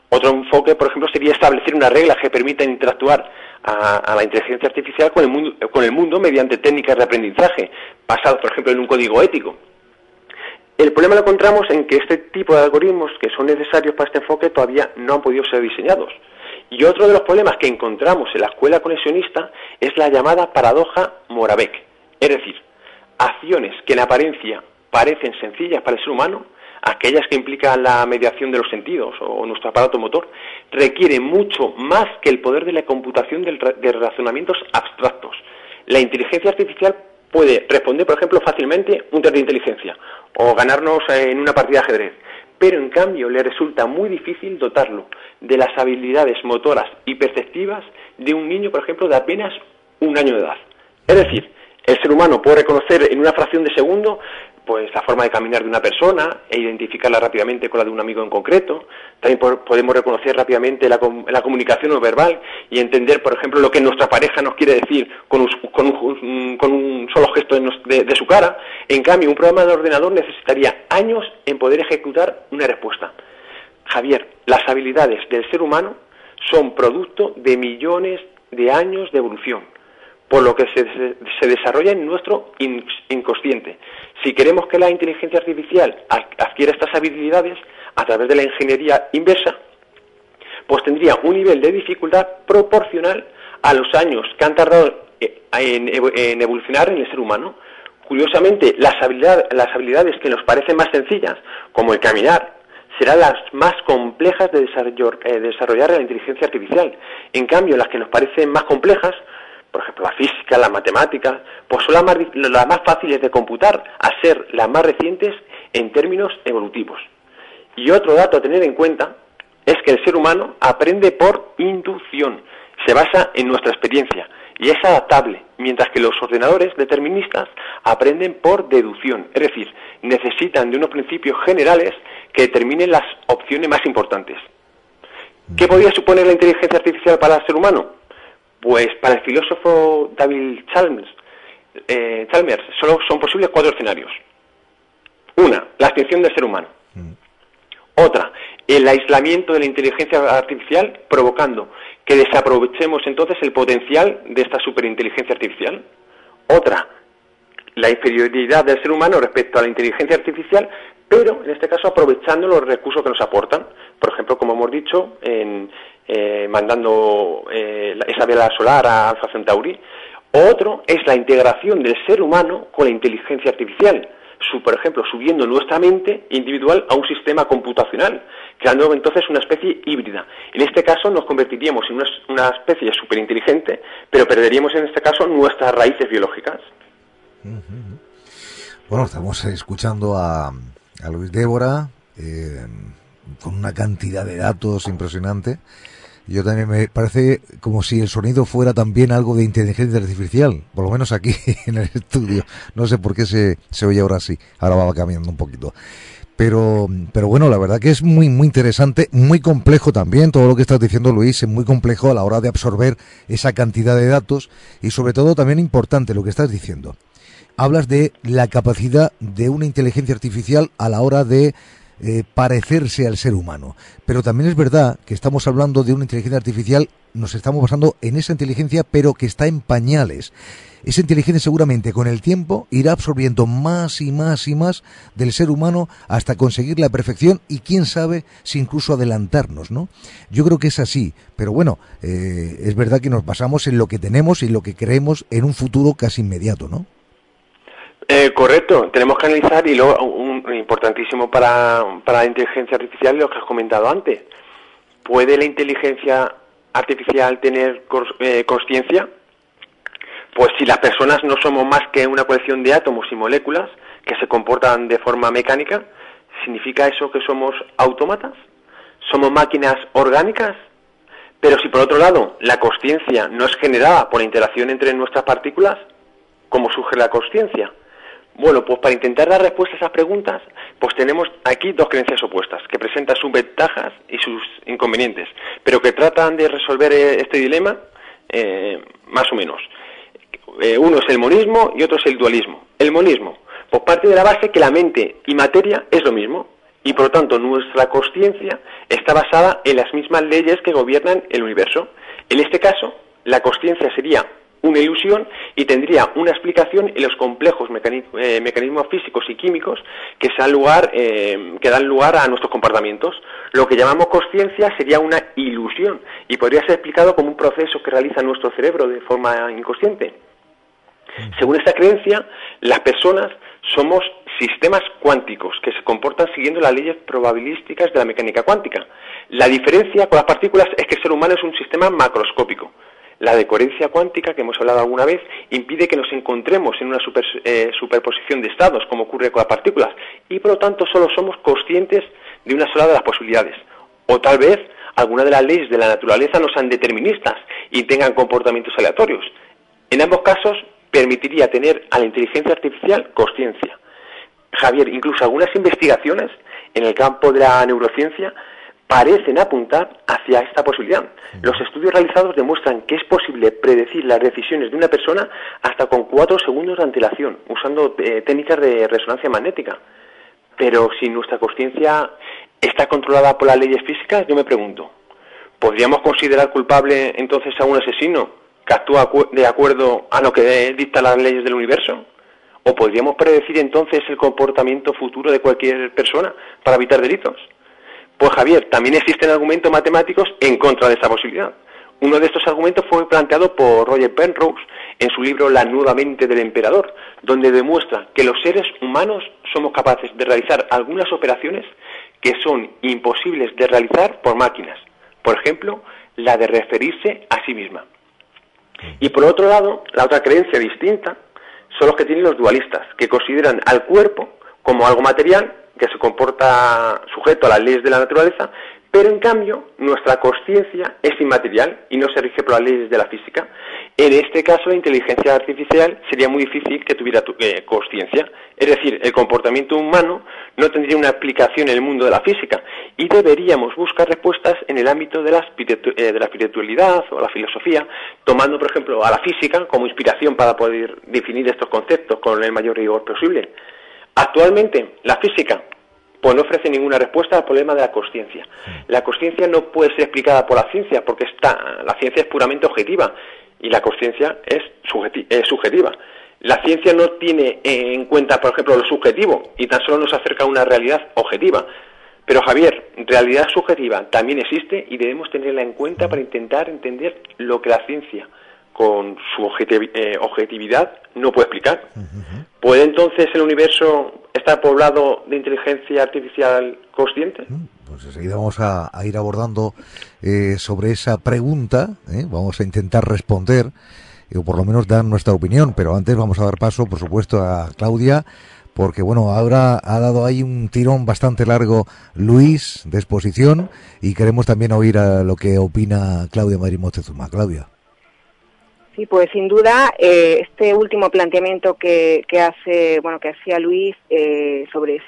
Otro enfoque, por ejemplo, sería establecer unas reglas que permitan interactuar a, la inteligencia artificial con el, mundo, con el mundo mediante técnicas de aprendizaje, basadas, por ejemplo, en un código ético. El problema lo encontramos en que este tipo de algoritmos que son necesarios para este enfoque todavía no han podido ser diseñados. Y otro de los problemas que encontramos en la escuela conexionista es la llamada paradoja Moravec. Es decir, acciones que en apariencia parecen sencillas para el ser humano, aquellas que implican la mediación de los sentidos o nuestro aparato motor, requieren mucho más que el poder de la computación de razonamientos abstractos. La inteligencia artificial puede responder, por ejemplo, fácilmente un test de inteligencia o ganarnos en una partida de ajedrez, pero en cambio le resulta muy difícil dotarlo de las habilidades motoras y perceptivas de un niño, por ejemplo, de apenas un año de edad. Es decir, el ser humano puede reconocer en una fracción de segundo pues la forma de caminar de una persona e identificarla rápidamente con la de un amigo en concreto. También podemos reconocer rápidamente la, comunicación no verbal y entender, por ejemplo, lo que nuestra pareja nos quiere decir con un, solo gesto de, de, su cara. En cambio, un programa de ordenador necesitaría años en poder ejecutar una respuesta. Javier, las habilidades del ser humano son producto de millones de años de evolución por lo que se, desarrolla en nuestro inconsciente. Si queremos que la inteligencia artificial adquiera estas habilidades a través de la ingeniería inversa, pues tendría un nivel de dificultad proporcional a los años que han tardado en, evolucionar en el ser humano. Curiosamente, las, las habilidades que nos parecen más sencillas, como el caminar, serán las más complejas de eh, desarrollar la inteligencia artificial. En cambio, las que nos parecen más complejas, por ejemplo, la física, la matemática, pues son las más, las más fáciles de computar, a ser las más recientes en términos evolutivos. Y otro dato a tener en cuenta es que el ser humano aprende por inducción. se basa en nuestra experiencia y es adaptable, mientras que los ordenadores deterministas aprenden por deducción, es decir, necesitan de unos principios generales que determinen las opciones más importantes. ¿Qué podría suponer la inteligencia artificial para el ser humano? Pues para el filósofo David Chalmers, eh, Chalmers solo son posibles cuatro escenarios. Una, la extinción del ser humano. Otra, el aislamiento de la inteligencia artificial provocando que desaprovechemos entonces el potencial de esta superinteligencia artificial. Otra, la inferioridad del ser humano respecto a la inteligencia artificial, pero en este caso aprovechando los recursos que nos aportan. Por ejemplo, como hemos dicho, en, eh, mandando eh, esa vela solar a Alpha Centauri. Otro es la integración del ser humano con la inteligencia artificial por ejemplo, subiendo nuestra mente individual a un sistema computacional, creando entonces una especie híbrida. En este caso nos convertiríamos en una, especie superinteligente, pero perderíamos en este caso nuestras raíces biológicas. Bueno, estamos escuchando a, Luis Débora eh, con una cantidad de datos impresionante. Yo también me parece como si el sonido fuera también algo de inteligencia artificial, por lo menos aquí en el estudio. No sé por qué se, se oye ahora así, ahora va cambiando un poquito. Pero, pero bueno, la verdad que es muy, muy interesante, muy complejo también, todo lo que estás diciendo Luis, es muy complejo a la hora de absorber esa cantidad de datos y sobre todo también importante lo que estás diciendo. Hablas de la capacidad de una inteligencia artificial a la hora de eh, parecerse al ser humano. Pero también es verdad que estamos hablando de una inteligencia artificial, nos estamos basando en esa inteligencia, pero que está en pañales. Esa inteligencia seguramente con el tiempo irá absorbiendo más y más y más del ser humano hasta conseguir la perfección y quién sabe si incluso adelantarnos, ¿no? Yo creo que es así, pero bueno, eh, es verdad que nos basamos en lo que tenemos y lo que creemos en un futuro casi inmediato, ¿no? Eh, correcto, tenemos que analizar y luego un, importantísimo para, la inteligencia artificial lo que has comentado antes. ¿Puede la inteligencia artificial tener eh, conciencia? Pues si las personas no somos más que una colección de átomos y moléculas que se comportan de forma mecánica, ¿significa eso que somos autómatas? ¿Somos máquinas orgánicas? Pero si por otro lado la conciencia no es generada por la interacción entre nuestras partículas, ¿cómo surge la conciencia? Bueno, pues para intentar dar respuesta a esas preguntas, pues tenemos aquí dos creencias opuestas, que presentan sus ventajas y sus inconvenientes, pero que tratan de resolver eh, este dilema eh, más o menos. Eh, uno es el monismo y otro es el dualismo. El monismo, pues parte de la base que la mente y materia es lo mismo, y por lo tanto nuestra conciencia está basada en las mismas leyes que gobiernan el universo. En este caso, la conciencia sería una ilusión y tendría una explicación en los complejos eh, mecanismos físicos y químicos que, lugar, eh, que dan lugar a nuestros comportamientos. Lo que llamamos conciencia sería una ilusión y podría ser explicado como un proceso que realiza nuestro cerebro de forma inconsciente. Según esta creencia, las personas somos sistemas cuánticos que se comportan siguiendo las leyes probabilísticas de la mecánica cuántica. La diferencia con las partículas es que el ser humano es un sistema macroscópico la decoherencia cuántica, que hemos hablado alguna vez, impide que nos encontremos en una eh, superposición de estados, como ocurre con las partículas, y por lo tanto solo somos conscientes de una sola de las posibilidades. O tal vez algunas de las leyes de la naturaleza no sean deterministas y tengan comportamientos aleatorios. En ambos casos, permitiría tener a la inteligencia artificial conciencia. Javier, incluso algunas investigaciones en el campo de la neurociencia parecen apuntar hacia esta posibilidad. Los estudios realizados demuestran que es posible predecir las decisiones de una persona hasta con cuatro segundos de antelación, usando eh, técnicas de resonancia magnética. Pero si nuestra conciencia está controlada por las leyes físicas, yo me pregunto, ¿podríamos considerar culpable entonces a un asesino que actúa de acuerdo a lo que dictan las leyes del universo? ¿O podríamos predecir entonces el comportamiento futuro de cualquier persona para evitar delitos? Pues Javier, también existen argumentos matemáticos en contra de esta posibilidad. Uno de estos argumentos fue planteado por Roger Penrose en su libro La nueva mente del emperador, donde demuestra que los seres humanos somos capaces de realizar algunas operaciones que son imposibles de realizar por máquinas. Por ejemplo, la de referirse a sí misma. Y por otro lado, la otra creencia distinta son los que tienen los dualistas, que consideran al cuerpo como algo material que se comporta sujeto a las leyes de la naturaleza, Pero en cambio, nuestra conciencia es inmaterial y no se rige por las leyes de la física. En este caso, la inteligencia artificial sería muy difícil que tuviera eh, conciencia. Es decir, el comportamiento humano no tendría una aplicación en el mundo de la física y deberíamos buscar respuestas en el ámbito de la, eh, de la espiritualidad o la filosofía, tomando, por ejemplo, a la física como inspiración para poder definir estos conceptos con el mayor rigor posible. Actualmente, la física pues no ofrece ninguna respuesta al problema de la conciencia. La conciencia no puede ser explicada por la ciencia porque está, la ciencia es puramente objetiva y la conciencia es, subjetiva. La ciencia no tiene en cuenta, por ejemplo, lo subjetivo y tan solo nos acerca a una realidad objetiva. Pero Javier, realidad subjetiva también existe y debemos tenerla en cuenta para intentar entender lo que la ciencia con su eh, objetividad no puede explicar. ¿Puede entonces el universo estar poblado de inteligencia artificial consciente? Mm, pues enseguida vamos a, ir abordando eh, sobre esa pregunta, ¿eh? vamos a intentar responder, o por lo menos dar nuestra opinión, pero antes vamos a dar paso, por supuesto, a Claudia, porque bueno, ahora ha dado ahí un tirón bastante largo Luis de exposición y queremos también oír a lo que opina Claudia Madrid Moctezuma. Claudia. Sí, pues sin duda eh, este último planteamiento que, que, hace, bueno, que hacía Luis eh, sobre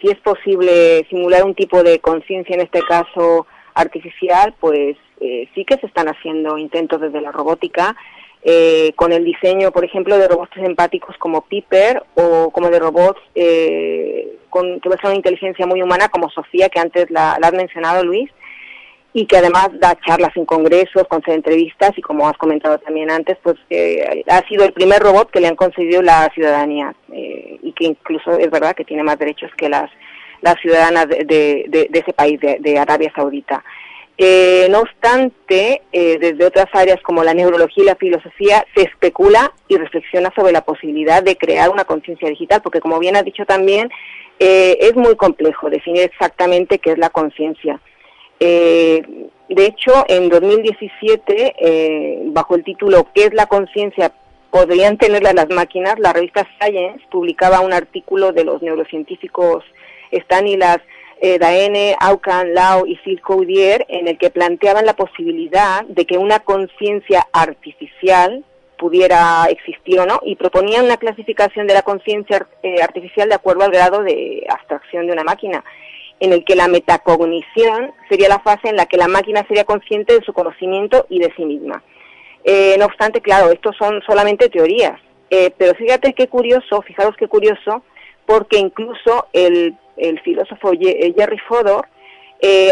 si es posible simular un tipo de conciencia, en este caso artificial, pues eh, sí que se están haciendo intentos desde la robótica con el diseño, por ejemplo, de robots empáticos como Piper o como de robots con que ser una inteligencia muy humana como Sofía, que antes la has mencionado, Luis y que además da charlas en congresos, concede entrevistas y como has comentado también antes, pues eh, ha sido el primer robot que le han concedido la ciudadanía eh, y que incluso es verdad que tiene más derechos que las, las ciudadanas de, de, ese país, de, Arabia Saudita. Eh, no obstante, desde otras áreas como la neurología y la filosofía se especula y reflexiona sobre la posibilidad de crear una conciencia digital, porque como bien has dicho también, es muy complejo definir exactamente qué es la conciencia. Eh, de hecho, en 2017, eh, bajo el título ¿Qué es la conciencia? ¿Podrían tenerla las máquinas? La revista Science publicaba un artículo de los neurocientíficos Stanilas eh, Daene, Aucan, Lau y Phil Caudier en el que planteaban la posibilidad de que una conciencia artificial pudiera existir o no y proponían una clasificación de la conciencia eh, artificial de acuerdo al grado de abstracción de una máquina en el que la metacognición sería la fase en la que la máquina sería consciente de su conocimiento y de sí misma. Eh, no obstante, claro, estos son solamente teorías, eh, pero fíjate qué curioso, fijaros qué curioso, porque incluso el, filósofo eh, Jerry Fodor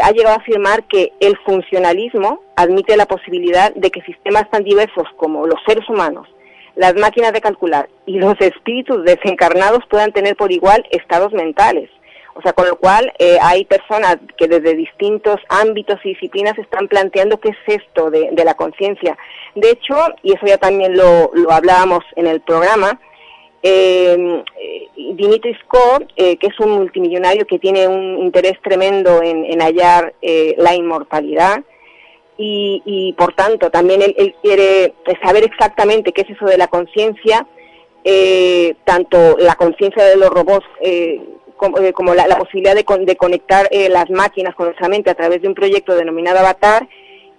ha llegado a afirmar que el funcionalismo admite la posibilidad de que sistemas tan diversos como los seres humanos, las máquinas de calcular y los espíritus desencarnados puedan tener por igual estados mentales o sea, con lo cual eh, hay personas que desde distintos ámbitos y disciplinas están planteando qué es esto de, la conciencia. De hecho, y eso ya también lo, hablábamos en el programa, eh, Dimitri Scott, eh, que es un multimillonario que tiene un interés tremendo en, hallar eh, la inmortalidad, y, por tanto también él, quiere saber exactamente qué es eso de la conciencia, tanto la conciencia de los robots eh, como, la, posibilidad de, de conectar eh, las máquinas con nuestra mente a través de un proyecto denominado Avatar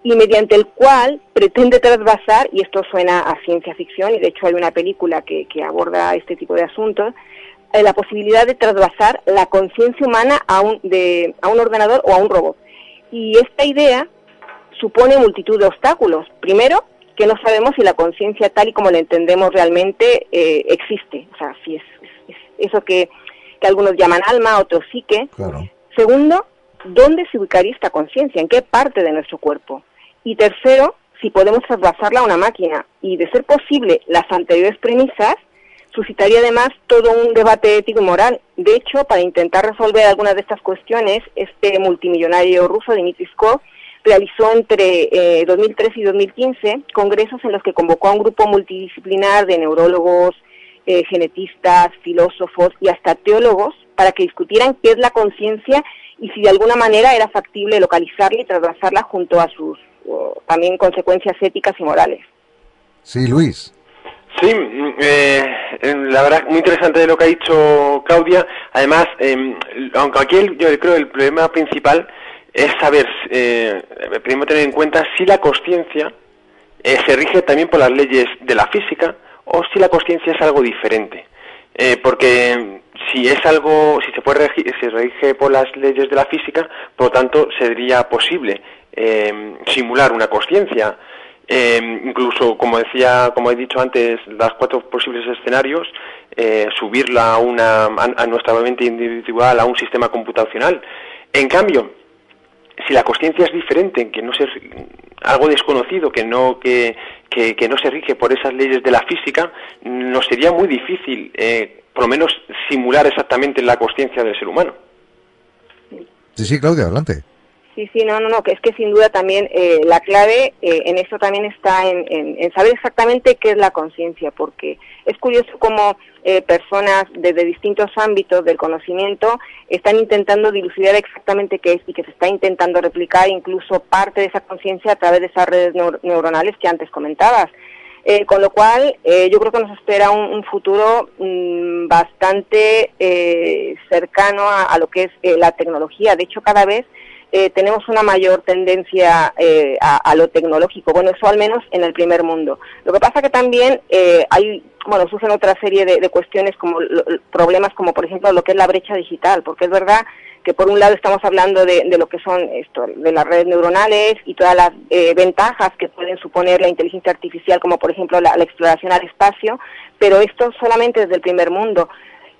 y mediante el cual pretende trasvasar, y esto suena a ciencia ficción, y de hecho hay una película que, aborda este tipo de asuntos, eh, la posibilidad de trasvasar la conciencia humana a un, de, a un ordenador o a un robot. Y esta idea supone multitud de obstáculos. Primero, que no sabemos si la conciencia tal y como la entendemos realmente existe. O sea, si es eso que que algunos llaman alma, otros psique. Segundo, ¿dónde se ubicaría esta conciencia? ¿En qué parte de nuestro cuerpo? Y tercero, si podemos trasvasarla a una máquina. Y de ser posible, las anteriores premisas suscitaría además todo un debate ético y moral. De hecho, para intentar resolver algunas de estas cuestiones, este multimillonario ruso, Dmitry Skov, realizó entre 2013 eh, y 2015 congresos en los que convocó a un grupo multidisciplinar de neurólogos, eh, genetistas, filósofos y hasta teólogos para que discutieran qué es la conciencia y si de alguna manera era factible localizarla y trasvasarla junto a sus también consecuencias éticas y morales. Sí, Luis. Sí, mm, eh, la verdad muy interesante lo que ha dicho Claudia. Además, em, aunque aquí yo creo el problema principal es saber, eh, primero tener en cuenta si la conciencia eh, se rige también por las leyes de la física o si la conciencia es algo diferente. Eh, porque si es algo, si se puede regir, se rige por las leyes de la física, por lo tanto sería posible eh, simular una conciencia. incluso, como decía, como he dicho antes, las cuatro posibles escenarios, subirla a, una, a nuestra mente individual, a un sistema computacional. En cambio, si la conciencia es diferente, que no se, algo desconocido, que no, que, que, no se rige por esas leyes de la física, nos sería muy difícil, eh, por lo menos, simular exactamente la conciencia del ser humano. Sí, sí, Claudia, adelante. Sí, sí, no, no, no, que es que sin duda también eh, la clave eh, en eso también está en, saber exactamente qué es la conciencia, porque es curioso cómo eh, personas desde distintos ámbitos del conocimiento están intentando dilucidar exactamente qué es y que se está intentando replicar incluso parte de esa conciencia a través de esas redes neuronales que antes comentabas. con lo cual, yo creo que nos espera un, futuro mm, bastante cercano a, a, lo que es la tecnología. De hecho, cada vez eh, tenemos una mayor tendencia eh, a, lo tecnológico, bueno, eso al menos en el primer mundo. Lo que pasa que también eh, hay, bueno, surgen otra serie de, cuestiones como problemas como por ejemplo lo que es la brecha digital, porque es verdad que por un lado estamos hablando de, lo que son esto, de las redes neuronales y todas las ventajas que pueden suponer la inteligencia artificial, como por ejemplo la exploración al espacio, pero esto solamente desde el primer mundo.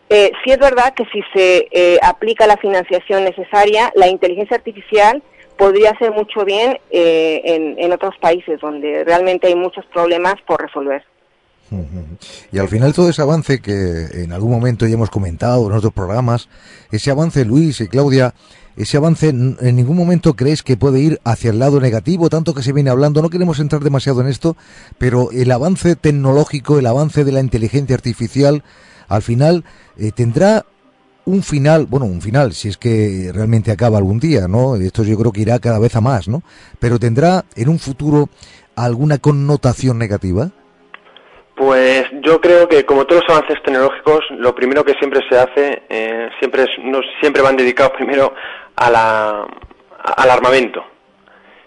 Eh, sí es verdad que si se eh, aplica la financiación necesaria, la inteligencia artificial podría hacer mucho bien eh, en, otros países donde realmente hay muchos problemas por resolver. Y al final todo ese avance que en algún momento ya hemos comentado en otros programas, ese avance, Luis y Claudia, ese avance en ningún momento crees que puede ir hacia el lado negativo, tanto que se viene hablando, no queremos entrar demasiado en esto, pero el avance tecnológico, el avance de la inteligencia artificial, al final eh, tendrá un final, bueno, un final, si es que realmente acaba algún día, ¿no? Esto yo creo que irá cada vez a más, ¿no? Pero tendrá en un futuro alguna connotación negativa. Pues yo creo que como todos los avances tecnológicos, lo primero que siempre se hace, eh, siempre no, siempre van dedicados primero a la, al armamento.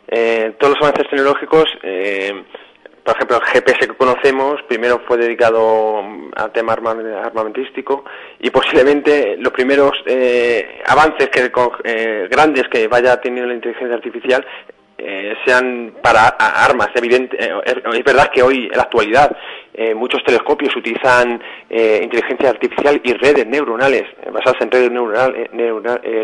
Eh, todos los avances tecnológicos por ejemplo, el GPS que conocemos primero fue dedicado al tema armamentístico y posiblemente los primeros eh, avances que, eh, grandes que vaya teniendo la inteligencia artificial eh, sean para armas. Evidente, es, verdad que hoy, en la actualidad, muchos telescopios utilizan inteligencia artificial y redes neuronales, basadas en redes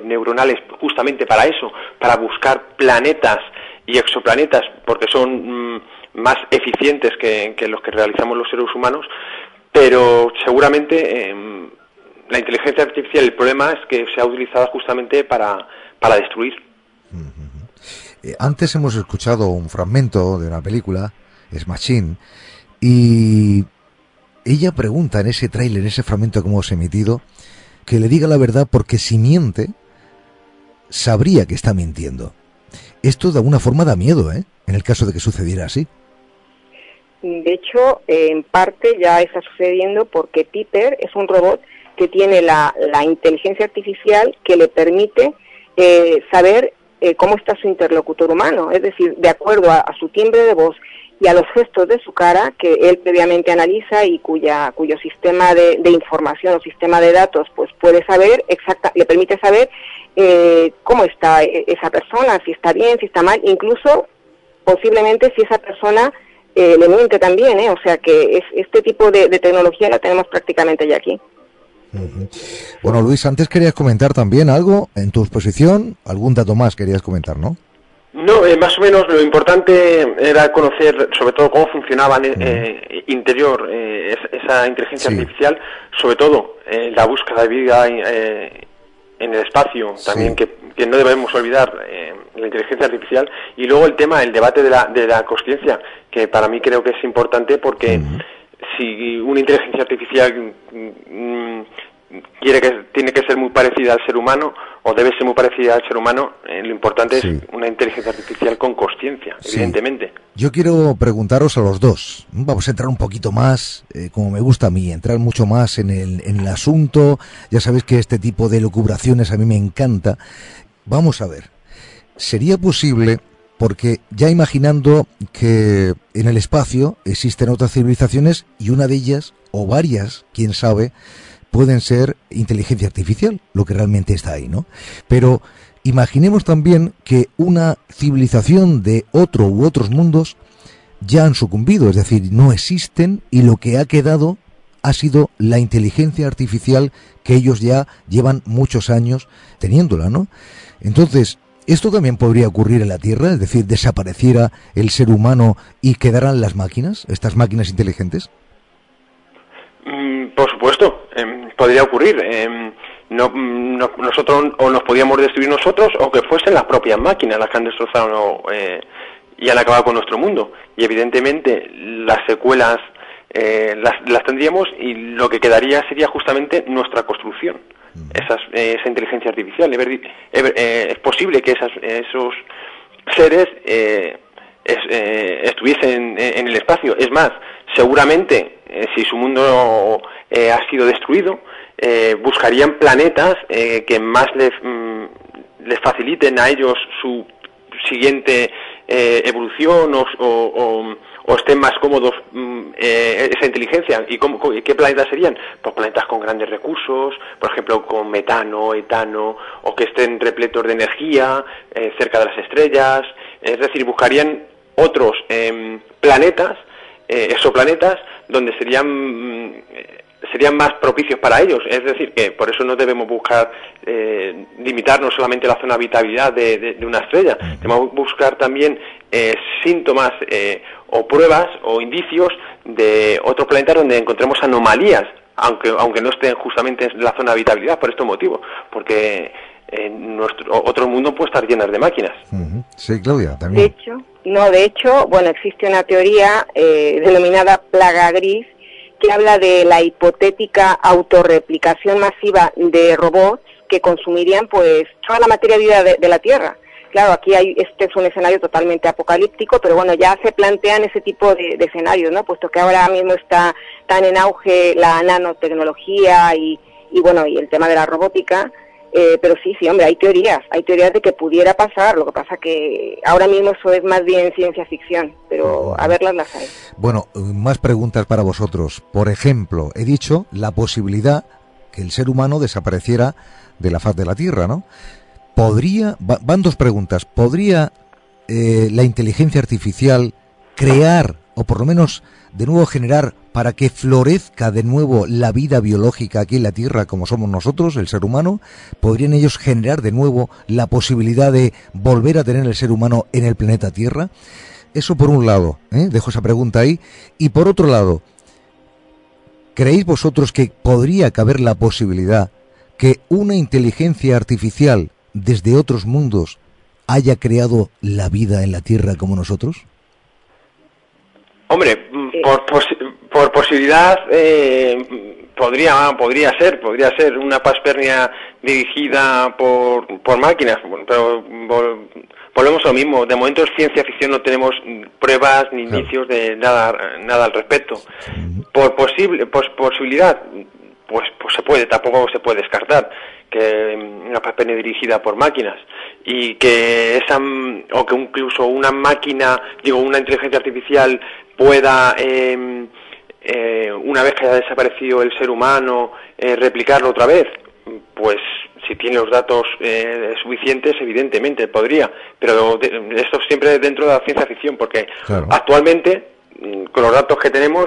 neuronales justamente para eso, para buscar planetas y exoplanetas, porque son... Mm, más eficientes que, los que realizamos los seres humanos, pero seguramente em, la inteligencia artificial, el problema es que se ha utilizado justamente para, para destruir. Eh, antes hemos escuchado un fragmento de una película, Es Machine, y ella pregunta en ese tráiler, en ese fragmento que hemos emitido, que le diga la verdad porque si miente, sabría que está mintiendo. Esto de alguna forma da miedo, ¿eh? En el caso de que sucediera así. De hecho, en parte ya está sucediendo porque Piper es un robot que tiene la, inteligencia artificial que le permite eh, saber eh, cómo está su interlocutor humano, es decir, de acuerdo a, su timbre de voz y a los gestos de su cara que él previamente analiza y cuya, cuyo sistema de, información o sistema de datos pues puede saber exacta, le permite saber eh, cómo está esa persona, si está bien, si está mal, incluso posiblemente si esa persona eh, le miente también, ¿eh? O sea que es, este tipo de, tecnología la tenemos prácticamente ya aquí. Bueno, Luis, antes querías comentar también algo en tu exposición, algún dato más querías comentar, ¿no? No, eh, más o menos lo importante era conocer sobre todo cómo funcionaba eh, interior eh, esa inteligencia artificial, sobre todo la búsqueda de vida en el espacio, también que, no debemos olvidar la inteligencia artificial, y luego el tema, el debate de la, de la conciencia, que para mí creo que es importante porque si una inteligencia artificial mm, quiere que tiene que ser muy parecida al ser humano o debe ser muy parecida al ser humano, eh, lo importante es una inteligencia artificial con conciencia, evidentemente. Yo quiero preguntaros a los dos, vamos a entrar un poquito más, eh, como me gusta a mí, entrar mucho más en el, en el asunto, ya sabéis que este tipo de locubraciones a mí me encanta. Vamos a ver, sería posible porque ya imaginando que en el espacio existen otras civilizaciones y una de ellas, o varias, quién sabe, pueden ser inteligencia artificial, lo que realmente está ahí, ¿no? Pero imaginemos también que una civilización de otro u otros mundos ya han sucumbido, es decir, no existen y lo que ha quedado ha sido la inteligencia artificial que ellos ya llevan muchos años teniéndola, ¿no? Entonces, ¿esto también podría ocurrir en la Tierra? Es decir, desapareciera el ser humano y quedaran las máquinas, estas máquinas inteligentes? Mm, por supuesto, em, podría ocurrir. Em, no, nosotros o nos podíamos destruir nosotros o que fuesen las propias máquinas las que han destrozado eh, y han acabado con nuestro mundo. Y evidentemente las secuelas eh, las, tendríamos y lo que quedaría sería justamente nuestra construcción. Eh, esa inteligencia artificial. Eh, es posible que esas, esos seres estuviesen en, el espacio. Es más, seguramente, si su mundo ha sido destruido, buscarían planetas que más les, mm, les faciliten a ellos su siguiente evolución o o estén más cómodos mm, eh, esa inteligencia. ¿Y cómo, qué planetas serían? Pues planetas con grandes recursos, por ejemplo, con metano, etano, o que estén repletos de energía, eh, cerca de las estrellas. Es decir, buscarían otros em, planetas, eh, exoplanetas, donde serían mm, serían más propicios para ellos. Es decir, que por eso no debemos buscar eh, limitarnos solamente a la zona de habitabilidad de, una estrella. Debemos buscar también eh, síntomas eh, o pruebas o indicios de otros planetas donde encontremos anomalías, aunque, aunque no estén justamente en la zona de habitabilidad, por este motivo, porque en nuestro otro mundo puede estar llenas de máquinas. Sí, Claudia, también. De hecho, no, de hecho, bueno, existe una teoría denominada plaga gris que habla de la hipotética autorreplicación masiva de robots que consumirían pues toda la materia viva de, la Tierra. Claro, aquí hay, este es un escenario totalmente apocalíptico, pero bueno, ya se plantean ese tipo de, escenarios, ¿no? Puesto que ahora mismo está tan en auge la nanotecnología y, y bueno, y el tema de la robótica, eh, pero sí, sí, hombre, hay teorías, hay teorías de que pudiera pasar, lo que pasa que ahora mismo eso es más bien ciencia ficción, pero a verlas las hay. Bueno, más preguntas para vosotros. Por ejemplo, he dicho la posibilidad que el ser humano desapareciera de la faz de la Tierra, ¿no? ¿Podría, van dos preguntas, ¿podría eh, la inteligencia artificial crear, o por lo menos de nuevo generar para que florezca de nuevo la vida biológica aquí en la Tierra como somos nosotros, el ser humano, podrían ellos generar de nuevo la posibilidad de volver a tener el ser humano en el planeta Tierra. Eso por un lado, ¿eh? dejo esa pregunta ahí. Y por otro lado, ¿creéis vosotros que podría caber la posibilidad que una inteligencia artificial desde otros mundos haya creado la vida en la Tierra como nosotros? Hombre, por, por posibilidad eh, podría podría ser podría ser una paspernia dirigida por, por máquinas pero volvemos a lo mismo. De momento es ciencia ficción no tenemos pruebas ni indicios de nada nada al respecto. Por posible pues, posibilidad pues pues se puede tampoco se puede descartar que una paspernia dirigida por máquinas y que esa o que incluso una máquina digo una inteligencia artificial pueda eh, eh, una vez que haya desaparecido el ser humano, eh, replicarlo otra vez? Pues si tiene los datos eh, suficientes, evidentemente podría, pero esto siempre dentro de la ciencia ficción, porque actualmente, mm, con los datos que tenemos,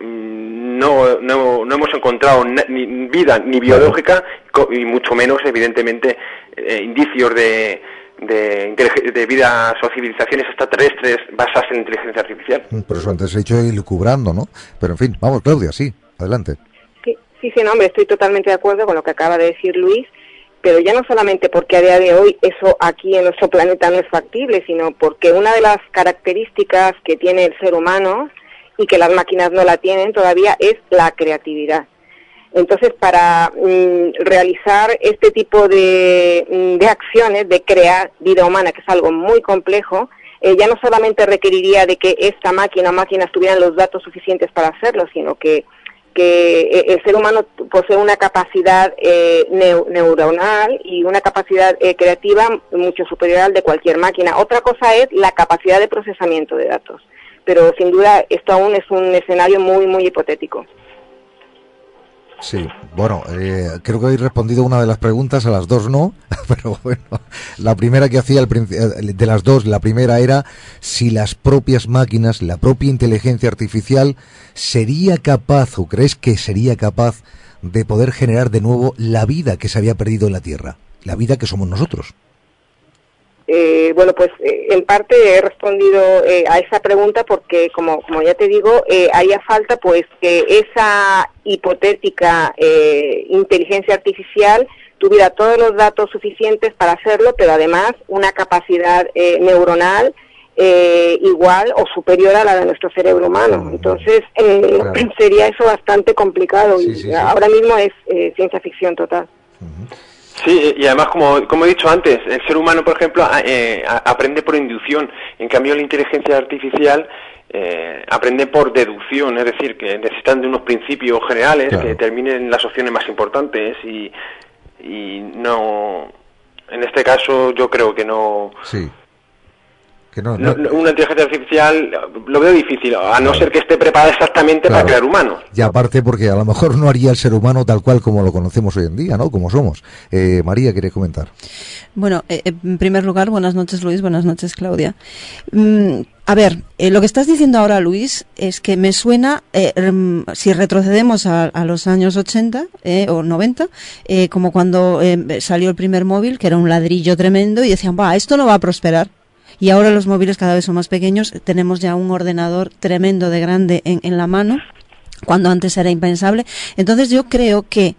mm, no, no, no, hemos encontrado ni vida ni biológica y mucho menos, evidentemente, indicios de, de, de vidas o civilizaciones extraterrestres basadas en inteligencia artificial. Mm, por eso antes he dicho lucubrando, ¿no? Pero en fin, vamos, Claudia, sí, adelante. Sí, sí, sí, no, hombre, estoy totalmente de acuerdo con lo que acaba de decir Luis, pero ya no solamente porque a día de hoy eso aquí en nuestro planeta no es factible, sino porque una de las características que tiene el ser humano y que las máquinas no la tienen todavía es la creatividad. Entonces, para mm, realizar este tipo de, mm, de, acciones, de crear vida humana, que es algo muy complejo, eh, ya no solamente requeriría de que esta máquina o máquinas tuvieran los datos suficientes para hacerlo, sino que que eh, el ser humano posee una capacidad eh, neuronal y una capacidad eh, creativa mucho superior al de cualquier máquina. Otra cosa es la capacidad de procesamiento de datos, pero sin duda esto aún es un escenario muy, muy hipotético. Sí, bueno, eh, creo que habéis respondido una de las preguntas, a las dos no, pero bueno, la primera que hacía, el, eh, de las dos, la primera era si las propias máquinas, la propia inteligencia artificial, sería capaz, o crees que sería capaz de poder generar de nuevo la vida que se había perdido en la Tierra, la vida que somos nosotros. Eh, bueno, pues eh, en parte he respondido eh, a esa pregunta porque, como, como ya te digo, eh, haría falta pues que esa hipotética inteligencia artificial tuviera todos los datos suficientes para hacerlo, pero además una capacidad neuronal igual o superior a la de nuestro cerebro humano. Entonces, sería eso bastante complicado y ahora mismo es ciencia ficción total. Sí, y además, como, como he dicho antes, el ser humano, por ejemplo, eh, aprende por inducción. En cambio, la inteligencia artificial eh, aprende por deducción, es decir, que necesitan de unos principios generales que determinen las opciones más importantes y, y no. En este caso, yo creo que no. Sí una inteligencia artificial lo veo difícil, a no ser que esté preparada exactamente para crear humanos. Y aparte porque a lo mejor no haría el ser humano tal cual como lo conocemos hoy en día, ¿no? Como somos. Eh, María, ¿quiere comentar? Bueno, eh, en primer lugar, buenas noches Luis, buenas noches Claudia. Mm, a ver, eh, lo que estás diciendo ahora, Luis, es que me suena, rem, si retrocedemos a, a, los años 80 o 90, como cuando salió el primer móvil, que era un ladrillo tremendo, y decían, va, esto no va a prosperar y ahora los móviles cada vez son más pequeños. Tenemos ya un ordenador tremendo de grande en, en la mano cuando antes era impensable. Entonces yo creo que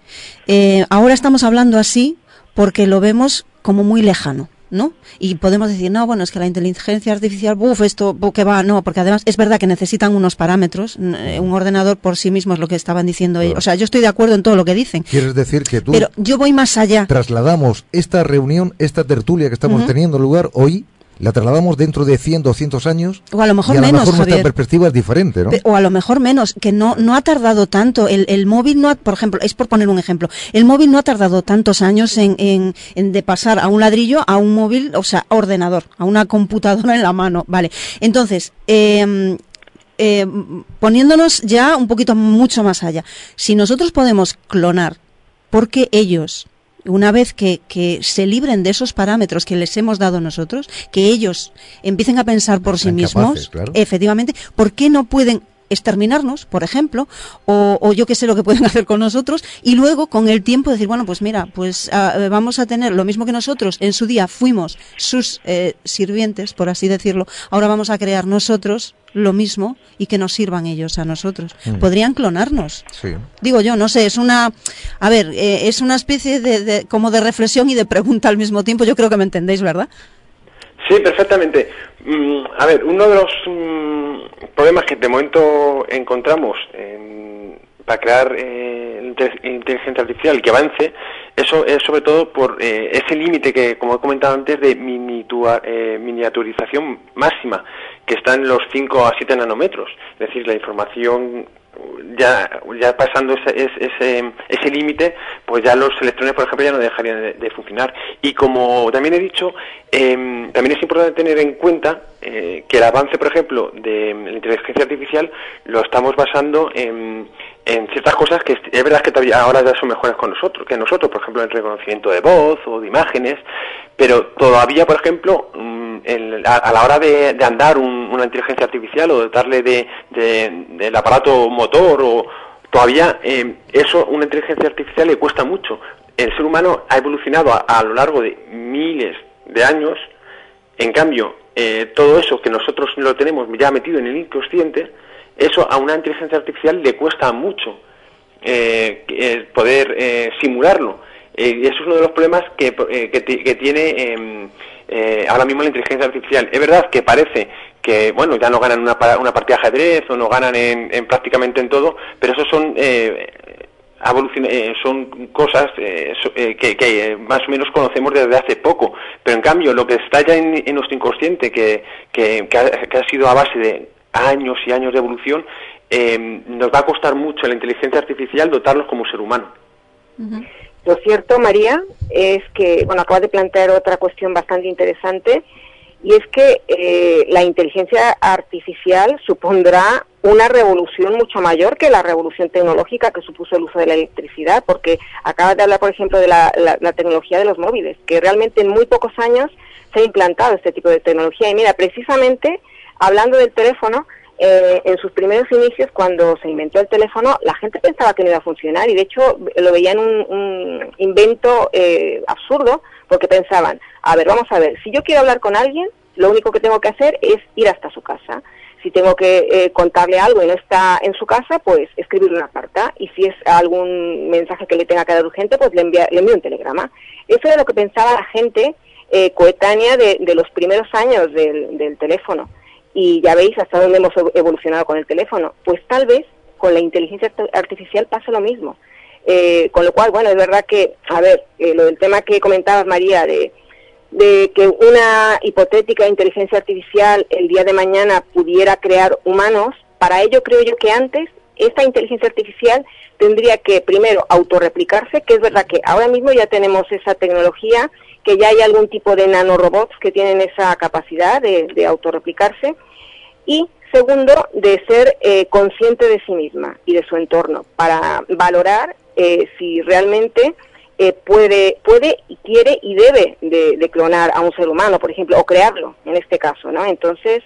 eh, ahora estamos hablando así porque lo vemos como muy lejano. ¿no? Y podemos decir, no, bueno, es que la inteligencia artificial, buf, esto, que va, no, porque además es verdad que necesitan unos parámetros, eh, un ordenador por sí mismo es lo que estaban diciendo ellos. O sea, yo estoy de acuerdo en todo lo que dicen. Quieres decir que tú... Pero yo voy más allá. Trasladamos esta reunión, esta tertulia que estamos teniendo lugar hoy la trasladamos dentro de 100, 200 años. O a lo mejor y a menos. Lo mejor nuestra perspectiva es diferente, ¿no? O a lo mejor menos, que no, no ha tardado tanto. El, el móvil no ha, por ejemplo, es por poner un ejemplo, el móvil no ha tardado tantos años en, en, en de pasar a un ladrillo a un móvil, o sea, ordenador, a una computadora en la mano. Vale. Entonces, eh, eh, poniéndonos ya un poquito mucho más allá, si nosotros podemos clonar, porque ellos una vez que, que, se libren de esos parámetros que les hemos dado nosotros, que ellos empiecen a pensar por sí mismos, efectivamente, ¿por qué no pueden exterminarnos, por ejemplo, o, o yo qué sé lo que pueden hacer con nosotros, y luego con el tiempo decir, bueno, pues mira, pues uh, vamos a tener lo mismo que nosotros en su día fuimos sus eh, sirvientes, por así decirlo, ahora vamos a crear nosotros lo mismo y que nos sirvan ellos a nosotros. Mm. Podrían clonarnos. Sí. Digo yo, no sé, es una, a ver, eh, es una especie de, de, como de reflexión y de pregunta al mismo tiempo. Yo creo que me entendéis, ¿verdad? Sí, perfectamente. Mm, a ver, uno de los mm, problemas que de momento encontramos en, para crear eh, inteligencia artificial que avance, eso es sobre todo por eh, ese límite que, como he comentado antes, de eh, miniaturización máxima, que está en los 5 a 7 nanómetros. Es decir, la información ya, ya pasando ese, ese, ese límite, pues ya los electrones, por ejemplo, ya no dejarían de, funcionar. Y como también he dicho, eh, también es importante tener en cuenta eh, que el avance, por ejemplo, de la inteligencia artificial lo estamos basando en, en ciertas cosas que es verdad que todavía ahora ya son mejores con nosotros, que nosotros, por ejemplo, en reconocimiento de voz o de imágenes, pero todavía, por ejemplo, en, a, a, la hora de, de andar un, una inteligencia artificial o de darle de, de, del aparato motor o todavía eh, eso una inteligencia artificial le cuesta mucho. El ser humano ha evolucionado a, a lo largo de miles de años, en cambio, eh, todo eso que nosotros lo tenemos ya metido en el inconsciente, eso a una inteligencia artificial le cuesta mucho eh, poder eh, simularlo. Eh, eso es uno de los problemas que, que, que tiene em, ahora mismo la inteligencia artificial. Es verdad que parece que, bueno, ya no ganan una, una partida de ajedrez o no ganan en, en prácticamente en todo, pero eso son eh, son cosas eh, eh, que, que, más o menos conocemos desde hace poco, pero en cambio lo que está ya en, en nuestro inconsciente, que, que, que, ha, sido a base de años y años de evolución, eh, nos va a costar mucho a la inteligencia artificial dotarlos como ser humano. Lo cierto, María, es que, bueno, acabas de plantear otra cuestión bastante interesante, y es que eh, la inteligencia artificial supondrá una revolución mucho mayor que la revolución tecnológica que supuso el uso de la electricidad, porque acabas de hablar, por ejemplo, de la, tecnología de los móviles, que realmente en muy pocos años se ha implantado este tipo de tecnología. Y mira, precisamente hablando del teléfono, eh, en sus primeros inicios, cuando se inventó el teléfono, la gente pensaba que no iba a funcionar y de hecho lo veían un, un invento eh, absurdo porque pensaban, a ver, vamos a ver, si yo quiero hablar con alguien, lo único que tengo que hacer es ir hasta su casa. Si tengo que eh, contarle algo y no está en su casa, pues escribirle una carta. Y si es algún mensaje que le tenga que dar urgente, pues le, envía, le envío un telegrama. Eso era lo que pensaba la gente eh, coetánea de, los primeros años del, teléfono. Y ya veis hasta dónde hemos evolucionado con el teléfono. Pues tal vez con la inteligencia artificial pasa lo mismo. Eh, con lo cual, bueno, es verdad que, a ver, lo del tema que comentabas, María, de de que una hipotética inteligencia artificial el día de mañana pudiera crear humanos, para ello creo yo que antes esta inteligencia artificial tendría que primero autorreplicarse, que es verdad que ahora mismo ya tenemos esa tecnología, que ya hay algún tipo de nanorobots que tienen esa capacidad de autorreplicarse, y segundo, de ser eh, consciente de sí misma y de su entorno, para valorar eh, si realmente eh, puede, puede y quiere y debe de, clonar a un ser humano, por ejemplo, o crearlo, en este caso, ¿no? Entonces,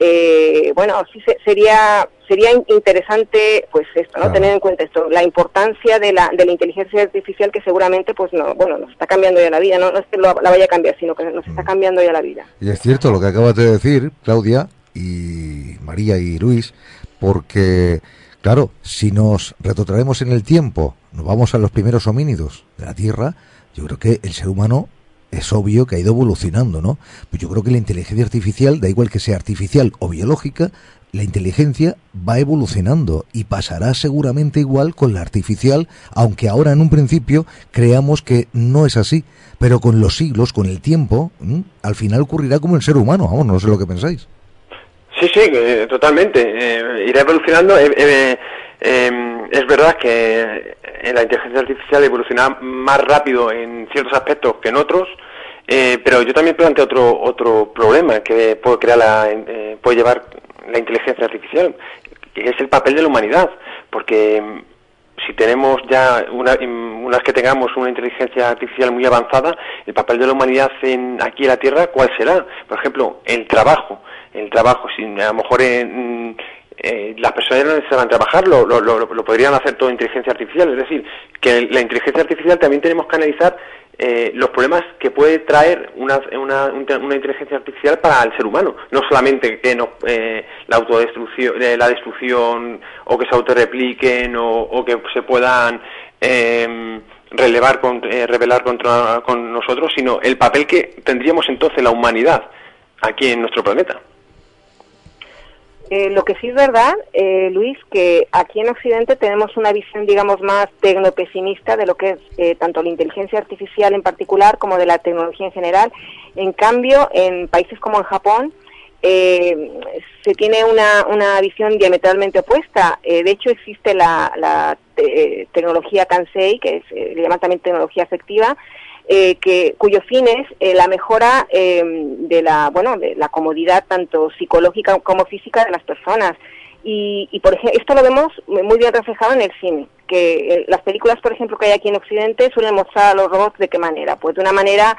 eh, bueno, sí sería sería interesante, pues esto, ¿no? Tener en cuenta esto, la importancia de la, de la inteligencia artificial que seguramente, pues no, bueno, nos está cambiando ya la vida, no, es que la vaya a cambiar, sino que nos está mm. cambiando ya la vida. Y es cierto lo que acabas de decir, Claudia y María y Luis, porque Claro, si nos retrotraemos en el tiempo, nos vamos a los primeros homínidos de la Tierra, yo creo que el ser humano es obvio que ha ido evolucionando, ¿no? Pues yo creo que la inteligencia artificial, da igual que sea artificial o biológica, la inteligencia va evolucionando y pasará seguramente igual con la artificial, aunque ahora en un principio creamos que no es así, pero con los siglos, con el tiempo, al final ocurrirá como el ser humano, vamos, no sé lo que pensáis. Sí, sí, eh, totalmente. Eh, irá evolucionando. Eh, em, es verdad que la inteligencia artificial evoluciona más rápido en ciertos aspectos que en otros, pero yo también planteo otro otro problema que puede crear la, puede llevar la inteligencia artificial, que es el papel de la humanidad, porque em, si tenemos ya una, em, unas que tengamos una inteligencia artificial muy avanzada, el papel de la humanidad en, aquí en la Tierra, ¿cuál será? Por ejemplo, el trabajo el trabajo. Si a lo mejor eh, las personas no necesitan trabajar, lo, lo, lo, podrían hacer todo inteligencia artificial. Es decir, que la inteligencia artificial también tenemos que analizar eh, los problemas que puede traer una, una, una, inteligencia artificial para el ser humano. No solamente que no, eh, la autodestrucción, eh, la destrucción o que se autorrepliquen o, o que se puedan em, relevar, con, revelar contra con nosotros, sino el papel que tendríamos entonces la humanidad aquí en nuestro planeta. Eh, lo que sí es verdad, eh, Luis, que aquí en Occidente tenemos una visión, digamos, más tecnopesimista de lo que es eh, tanto la inteligencia artificial en particular como de la tecnología en general. En cambio, en países como en Japón, se tiene una, una, visión diametralmente opuesta. de hecho, existe la, la tecnología Kansei, que es, le llaman también tecnología afectiva, eh, que, cuyo fin es eh, la mejora eh, de la bueno de la comodidad tanto psicológica como física de las personas y, y por ejemplo esto lo vemos muy bien reflejado en el cine que las películas por ejemplo que hay aquí en Occidente suelen mostrar a los robots de qué manera pues de una manera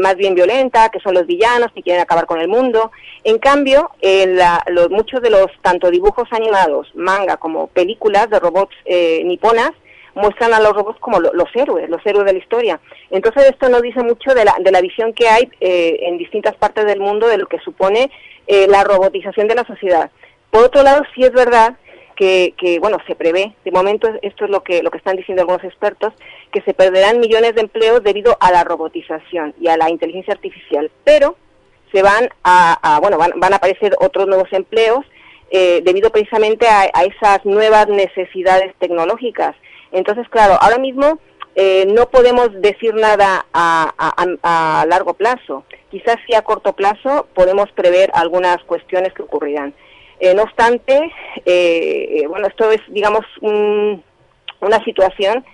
más bien violenta, que son los villanos que quieren acabar con el mundo. En cambio, la, los, muchos de los tanto dibujos animados, manga como películas de robots niponas muestran a los robots como los héroes, los héroes de la historia. Entonces esto nos dice mucho de la, de la visión que hay eh, en distintas partes del mundo de lo que supone eh, la robotización de la sociedad. Por otro lado, sí es verdad que, que, bueno, se prevé, de momento esto es lo que, lo que están diciendo algunos expertos, que se perderán millones de empleos debido a la robotización y a la inteligencia artificial, pero se van a, bueno, van, van, a aparecer otros nuevos empleos eh, debido precisamente a, a, esas nuevas necesidades tecnológicas. Entonces, claro, ahora mismo eh, no podemos decir nada a, largo plazo. Quizás sí a corto plazo podemos prever algunas cuestiones que ocurrirán. no obstante, bueno, esto es, digamos, una situación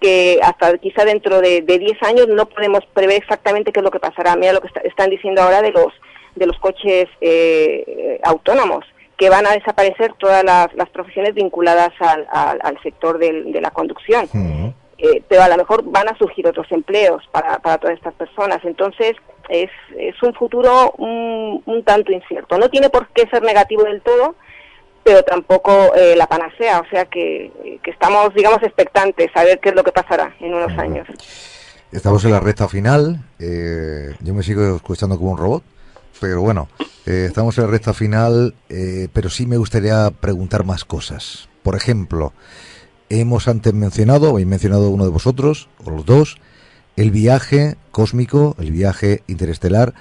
que hasta quizá dentro de 10 años no podemos prever exactamente qué es lo que pasará. Mira lo que están diciendo ahora de los de los coches eh, autónomos, que van a desaparecer todas las, profesiones vinculadas al, al, sector de la conducción. Eh, pero a lo mejor van a surgir otros empleos para, para todas estas personas. Entonces, es, es un futuro un, un tanto incierto. No tiene por qué ser negativo del todo, pero tampoco eh, la panacea. O sea que, que, estamos, digamos, expectantes a ver qué es lo que pasará en unos años. Estamos en la recta final. Eh, yo me sigo escuchando como un robot, pero bueno, eh, estamos en la recta final. pero sí me gustaría preguntar más cosas. Por ejemplo, hemos antes mencionado, habéis mencionado uno de vosotros, o los dos, el viaje cósmico, el viaje interestelar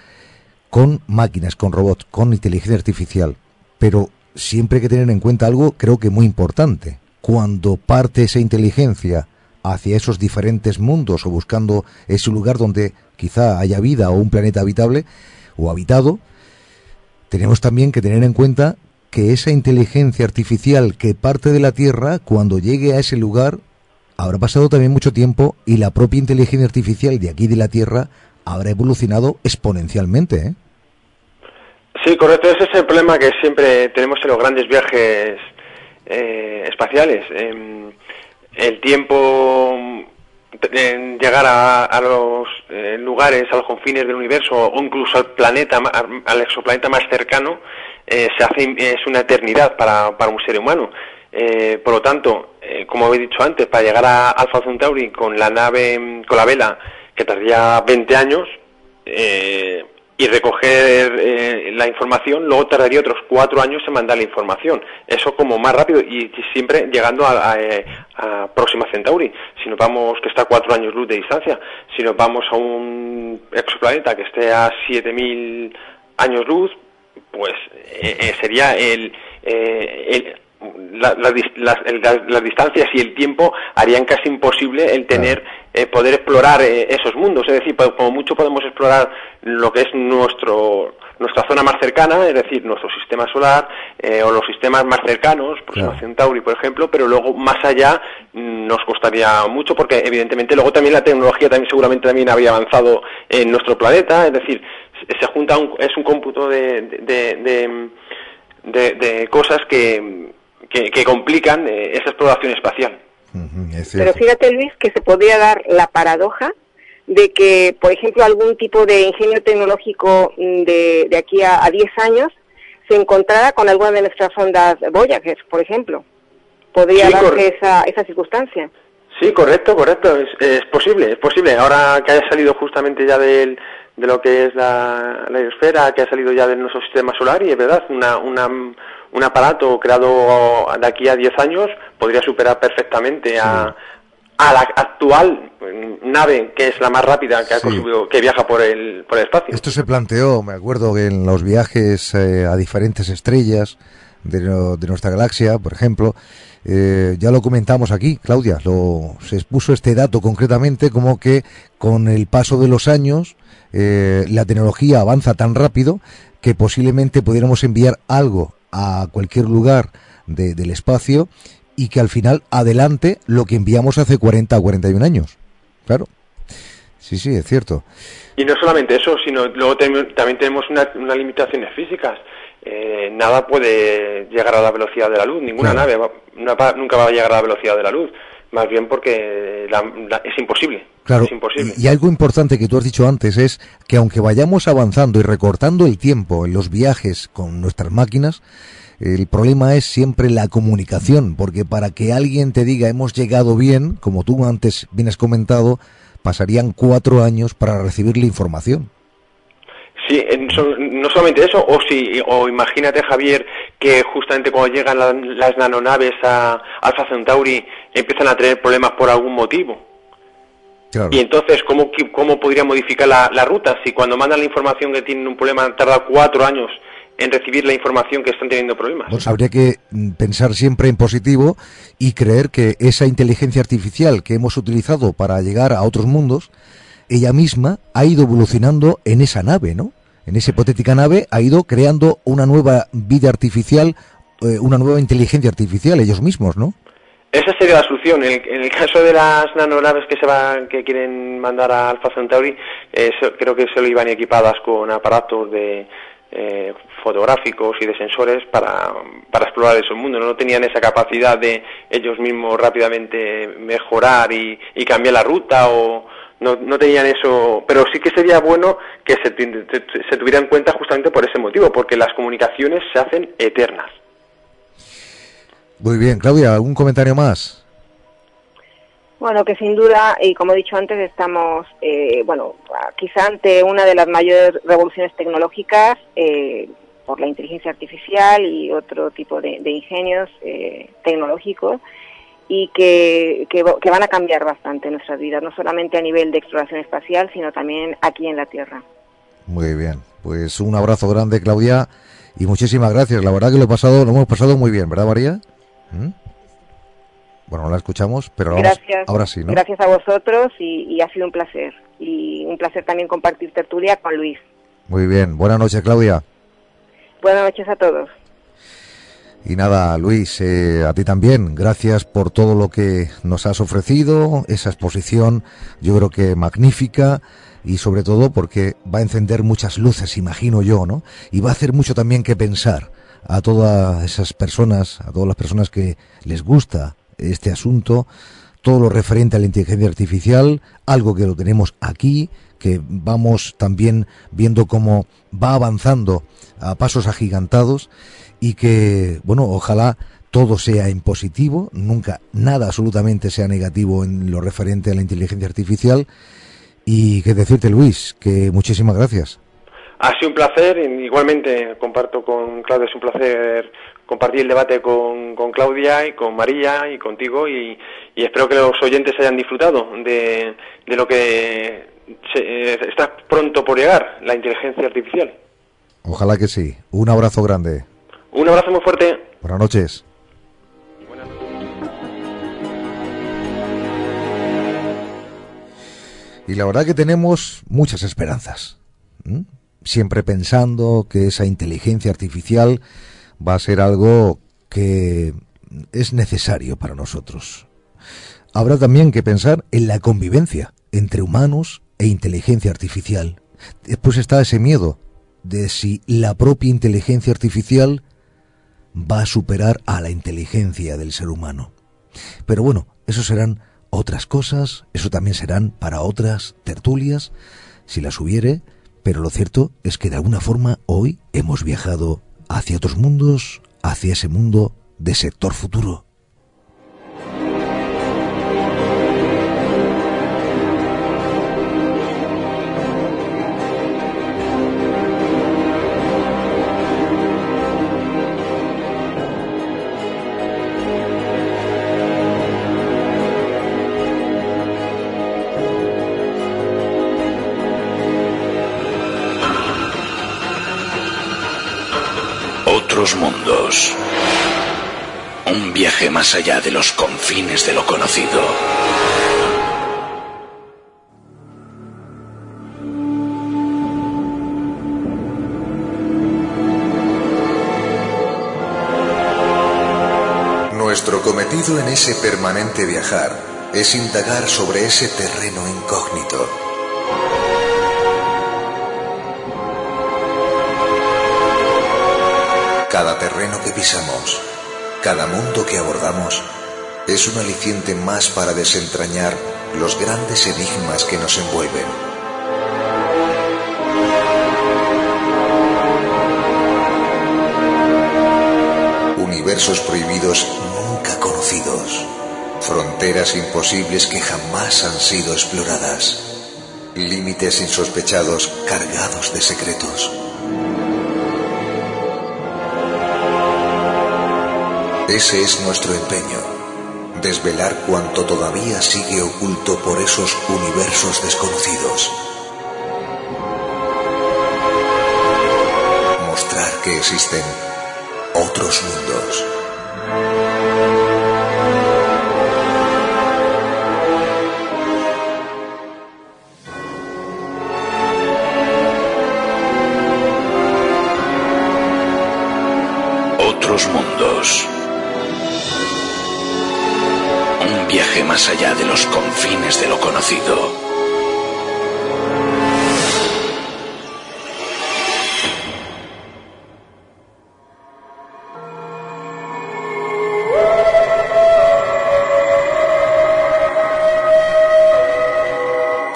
con máquinas, con robots, con inteligencia artificial. Pero siempre hay que tener en cuenta algo creo que muy importante. Cuando parte esa inteligencia hacia esos diferentes mundos o buscando ese lugar donde quizá haya vida o un planeta habitable o habitado, tenemos también que tener en cuenta que esa inteligencia artificial que parte de la Tierra, cuando llegue a ese lugar, habrá pasado también mucho tiempo y la propia inteligencia artificial de aquí de la Tierra habrá evolucionado exponencialmente. ¿eh? Sí, correcto. Ese es el problema que siempre tenemos en los grandes viajes eh, espaciales. Em, el tiempo en llegar a, los eh, lugares, a los confines del universo o incluso al planeta, al exoplaneta más cercano, eh, se hace es una eternidad para, para un ser humano. por lo tanto, como habéis dicho antes, para llegar a Alpha Centauri con la nave, con la vela, que tardaría 20 años, eh, y recoger eh, la información, luego tardaría otros cuatro años en mandar la información. Eso como más rápido y, siempre llegando a, a, Próxima Centauri. Si nos vamos, que está a cuatro años luz de distancia, si nos vamos a un exoplaneta que esté a 7.000 años luz, pues eh, eh, sería el, el las distancias y el tiempo harían casi imposible el tener eh, poder explorar eh, esos mundos. Es decir como mucho podemos explorar lo que es nuestro nuestra zona más cercana es decir nuestro sistema solar eh, o los sistemas más cercanos por ejemplo Centauri por ejemplo pero luego más allá nos costaría mucho porque evidentemente luego también la tecnología también seguramente también había avanzado en nuestro planeta. Es decir se junta es un cómputo de, de cosas que que, complican eh, esa exploración espacial. Pero fíjate, Luis, que se podría dar la paradoja de que, por ejemplo, algún tipo de ingenio tecnológico mm, de, de aquí a, 10 años se encontrara con alguna de nuestras ondas Voyager, por ejemplo. ¿Podría darse esa, esa circunstancia? Sí, correcto, correcto. Es, es, posible, es posible. Ahora que haya salido justamente ya del, de lo que es la, la esfera, que ha salido ya de nuestro sistema solar, y es verdad, una, una, un aparato creado de aquí a 10 años podría superar perfectamente a, a la actual nave que es la más rápida que ha que viaja por el, por el espacio. Esto se planteó, me acuerdo, que en los viajes eh, a diferentes estrellas de, de, nuestra galaxia, por ejemplo, eh, ya lo comentamos aquí, Claudia, lo, se expuso este dato concretamente como que con el paso de los años eh, la tecnología avanza tan rápido que posiblemente pudiéramos enviar algo a cualquier lugar del espacio y que al final adelante lo que enviamos hace 40 o 41 años. Claro. Sí, sí, es cierto. Y no solamente eso, sino luego también tenemos unas limitaciones físicas. Eh, nada puede llegar a la velocidad de la luz, ninguna nave nunca va a llegar a la velocidad de la luz más bien porque es imposible. Claro, es imposible. Y, algo importante que tú has dicho antes es que aunque vayamos avanzando y recortando el tiempo en los viajes con nuestras máquinas, el problema es siempre la comunicación, porque para que alguien te diga hemos llegado bien, como tú antes bien has comentado, pasarían cuatro años para recibir la información. Sí, no solamente eso, o si, o imagínate Javier que justamente cuando llegan las nanonaves a Alpha Centauri empiezan a tener problemas por algún motivo. Y entonces, ¿cómo, cómo podría modificar la, la, ruta? Si cuando mandan la información que tienen un problema tarda cuatro años en recibir la información que están teniendo problemas. Pues habría que mm, pensar siempre en positivo y creer que esa inteligencia artificial que hemos utilizado para llegar a otros mundos, ella misma ha ido evolucionando en esa nave, ¿no? en esa hipotética nave ha ido creando una nueva vida artificial eh, una nueva inteligencia artificial ellos mismos, ¿no? Esa sería la solución. En el, caso de las nanonaves que se van, que quieren mandar a Alpha Centauri, creo que se lo iban equipadas con aparatos de eh, fotográficos y de sensores para, para explorar ese mundo. No tenían esa capacidad de ellos mismos rápidamente mejorar y, cambiar la ruta o no, no tenían eso. Pero sí que sería bueno que se, se tuviera en cuenta justamente por ese motivo, porque las comunicaciones se hacen eternas. Muy bien, Claudia, ¿algún comentario más? Bueno, que sin duda, y como he dicho antes, estamos, eh, bueno, quizá ante una de las mayores revoluciones tecnológicas eh, por la inteligencia artificial y otro tipo de, ingenios eh, tecnológicos y que, que, van a cambiar bastante nuestras vidas, no solamente a nivel de exploración espacial, sino también aquí en la Tierra. Muy bien, pues un abrazo grande, Claudia, y muchísimas gracias. La verdad que lo, he pasado, lo hemos pasado muy bien, ¿verdad, María? ¿Mm? Bueno, no la escuchamos, pero ahora sí, ¿no? Gracias a vosotros y, ha sido un placer. Y un placer también compartir tertulia con Luis. Muy bien. Buenas noches, Claudia. Buenas noches a todos. Y nada, Luis, eh, a ti también. Gracias por todo lo que nos has ofrecido, esa exposición, yo creo que magnífica y sobre todo porque va a encender muchas luces, imagino yo, ¿no? Y va a hacer mucho también que pensar a todas esas personas, a todas las personas que les gusta este asunto, todo lo referente a la inteligencia artificial, algo que lo tenemos aquí, que vamos también viendo cómo va avanzando a pasos agigantados y que, bueno, ojalá todo sea en positivo, nunca nada absolutamente sea negativo en lo referente a la inteligencia artificial. Y que decirte, Luis, que muchísimas gracias. Ha sido un placer, igualmente comparto con Claudia, es un placer compartir el debate con, Claudia y con María y contigo y, espero que los oyentes hayan disfrutado de, lo que está pronto por llegar, la inteligencia artificial. Ojalá que sí. Un abrazo grande. Un abrazo muy fuerte. Buenas noches. Y la verdad que tenemos muchas esperanzas siempre pensando que esa inteligencia artificial va a ser algo que es necesario para nosotros. Habrá también que pensar en la convivencia entre humanos e inteligencia artificial. Después está ese miedo de si la propia inteligencia artificial va a superar a la inteligencia del ser humano. Pero bueno, eso serán otras cosas, eso también serán para otras tertulias, si las hubiere, pero lo cierto es que de alguna forma hoy hemos viajado hacia otros mundos, hacia ese mundo de sector futuro. Más allá de los confines de lo conocido. Nuestro cometido en ese permanente viajar es indagar sobre ese terreno incógnito Cada terreno que pisamos, cada mundo que abordamos, es un aliciente más para desentrañar los grandes enigmas que nos envuelven. Universos prohibidos nunca conocidos, fronteras imposibles que jamás han sido exploradas, límites insospechados cargados de secretos. Ese es nuestro empeño, desvelar cuanto todavía sigue oculto por esos universos desconocidos. Mostrar que existen otros mundos.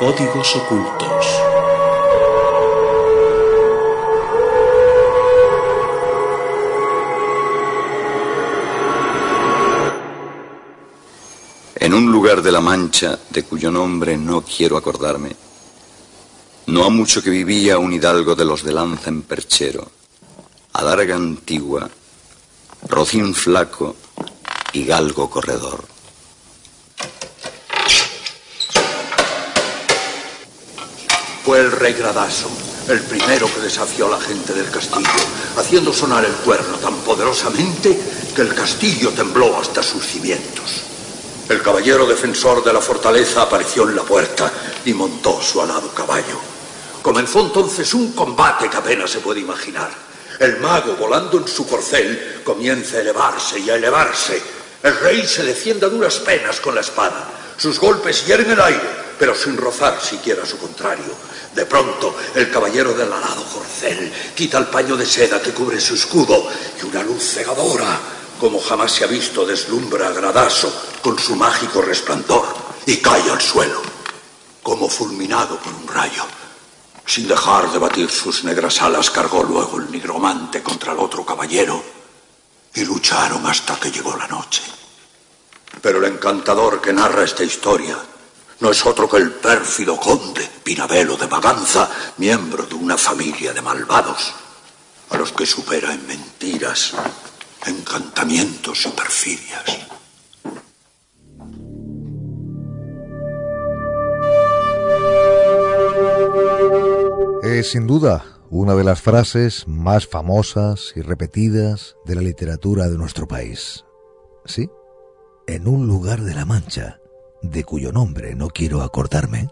Códigos ocultos. En un lugar de la Mancha, de cuyo nombre no quiero acordarme, no ha mucho que vivía un hidalgo de los de lanza en perchero, adarga antigua, rocín flaco y galgo corredor. Fue el rey Gradaso, el primero que desafió a la gente del castillo, haciendo sonar el cuerno tan poderosamente que el castillo tembló hasta sus cimientos. El caballero defensor de la fortaleza apareció en la puerta y montó su alado caballo. Comenzó entonces un combate que apenas se puede imaginar. El mago, volando en su corcel, comienza a elevarse y a elevarse. El rey se defiende a duras penas con la espada. Sus golpes hieren el aire, pero sin rozar siquiera su contrario. De pronto, el caballero del alado corcel quita el paño de seda que cubre su escudo y una luz cegadora, como jamás se ha visto, deslumbra a Gradaso con su mágico resplandor y cae al suelo, como fulminado por un rayo. Sin dejar de batir sus negras alas, cargó luego el nigromante contra el otro caballero y lucharon hasta que llegó la noche. Pero el encantador que narra esta historia no es otro que el pérfido conde Pinabelo de Maganza, miembro de una familia de malvados, a los que supera en mentiras, encantamientos y perfidias. Es sin duda una de las frases más famosas y repetidas de la literatura de nuestro país. ¿Sí? En un lugar de la Mancha de cuyo nombre no quiero acordarme,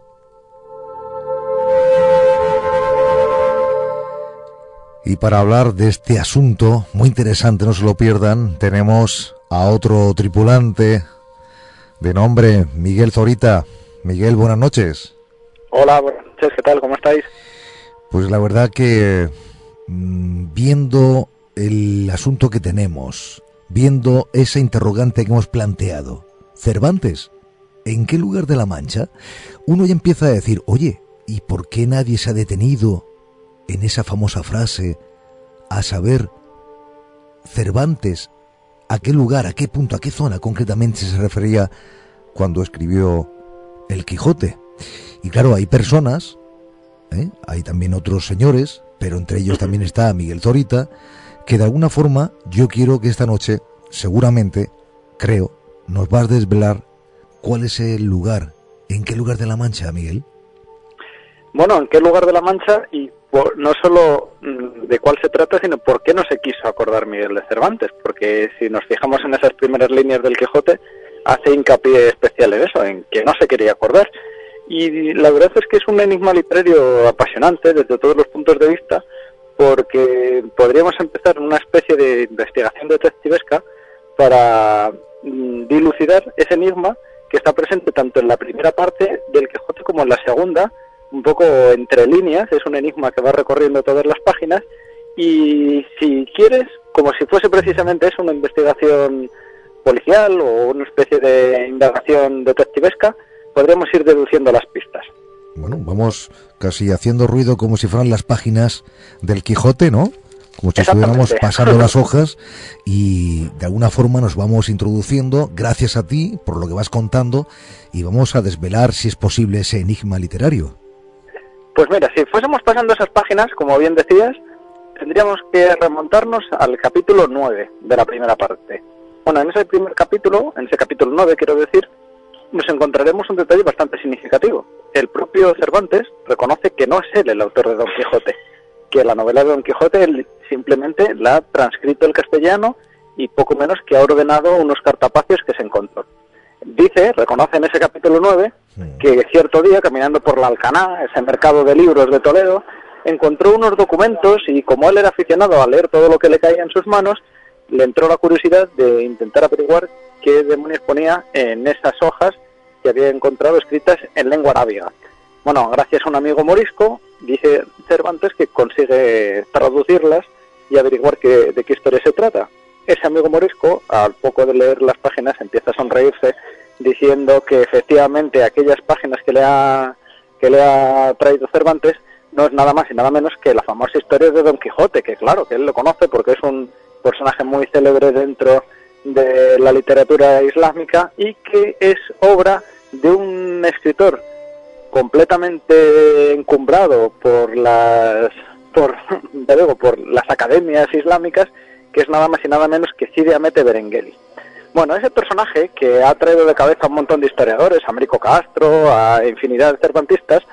Y para hablar de este asunto muy interesante, no se lo pierdan, tenemos a otro tripulante de nombre Miguel Zorita. Miguel, buenas noches. Hola, buenas noches, ¿qué tal? ¿Cómo estáis? Pues la verdad que mm, viendo el asunto que tenemos, viendo esa interrogante que hemos planteado, Cervantes, ¿en qué lugar de la Mancha? Uno ya empieza a decir, oye, ¿y por qué nadie se ha detenido en esa famosa frase, a saber, Cervantes, a qué lugar, a qué punto, a qué zona concretamente se refería cuando escribió El Quijote? Y claro, hay personas, ¿eh? hay también otros señores, pero entre ellos también está Miguel Zorita, que de alguna forma yo quiero que esta noche, seguramente, creo, nos vas a desvelar ¿Cuál es el lugar? ¿En qué lugar de la Mancha, Miguel? Bueno, ¿en qué lugar de la Mancha? Y no solo mm, de cuál se trata, sino por qué no se quiso acordar Miguel de Cervantes. Porque si nos fijamos en esas primeras líneas del Quijote, hace hincapié especial en eso, en que no se quería acordar. Y la verdad es que es un enigma literario apasionante desde todos los puntos de vista, porque podríamos empezar una especie de investigación detectivesca para mm, dilucidar ese enigma que está presente tanto en la primera parte del Quijote como en la segunda, un poco entre líneas, es un enigma que va recorriendo todas las páginas y si quieres, como si fuese precisamente eso, una investigación policial o una especie de indagación detectivesca, podríamos ir deduciendo las pistas. Bueno, vamos casi haciendo ruido como si fueran las páginas del Quijote, ¿no? como si estuviéramos pasando las hojas y de alguna forma nos vamos introduciendo, gracias a ti, por lo que vas contando, y vamos a desvelar si es posible ese enigma literario. Pues mira, si fuésemos pasando esas páginas, como bien decías, tendríamos que remontarnos al capítulo 9 de la primera parte. Bueno, en ese primer capítulo, en ese capítulo 9 quiero decir, nos encontraremos un detalle bastante significativo. El propio Cervantes reconoce que no es él el autor de Don Quijote, que la novela de Don Quijote simplemente la ha transcrito el castellano y poco menos que ha ordenado unos cartapacios que se encontró. Dice, reconoce en ese capítulo 9, que cierto día, caminando por la Alcaná, ese mercado de libros de Toledo, encontró unos documentos y como él era aficionado a leer todo lo que le caía en sus manos, le entró la curiosidad de intentar averiguar qué demonios ponía en esas hojas que había encontrado escritas en lengua arábiga. Bueno, gracias a un amigo morisco, dice Cervantes que consigue traducirlas y averiguar qué, de qué historia se trata. Ese amigo morisco, al poco de leer las páginas, empieza a sonreírse diciendo que efectivamente aquellas páginas que le ha, que le ha traído Cervantes no es nada más y nada menos que la famosa historia de Don Quijote, que claro, que él lo conoce porque es un personaje muy célebre dentro de la literatura islámica y que es obra de un escritor completamente encumbrado por las por, por las academias islámicas que es nada más y nada menos que Cide Amete Berengeli. Bueno, ese personaje que ha traído de cabeza a un montón de historiadores, a Américo Castro, a infinidad de cervantistas,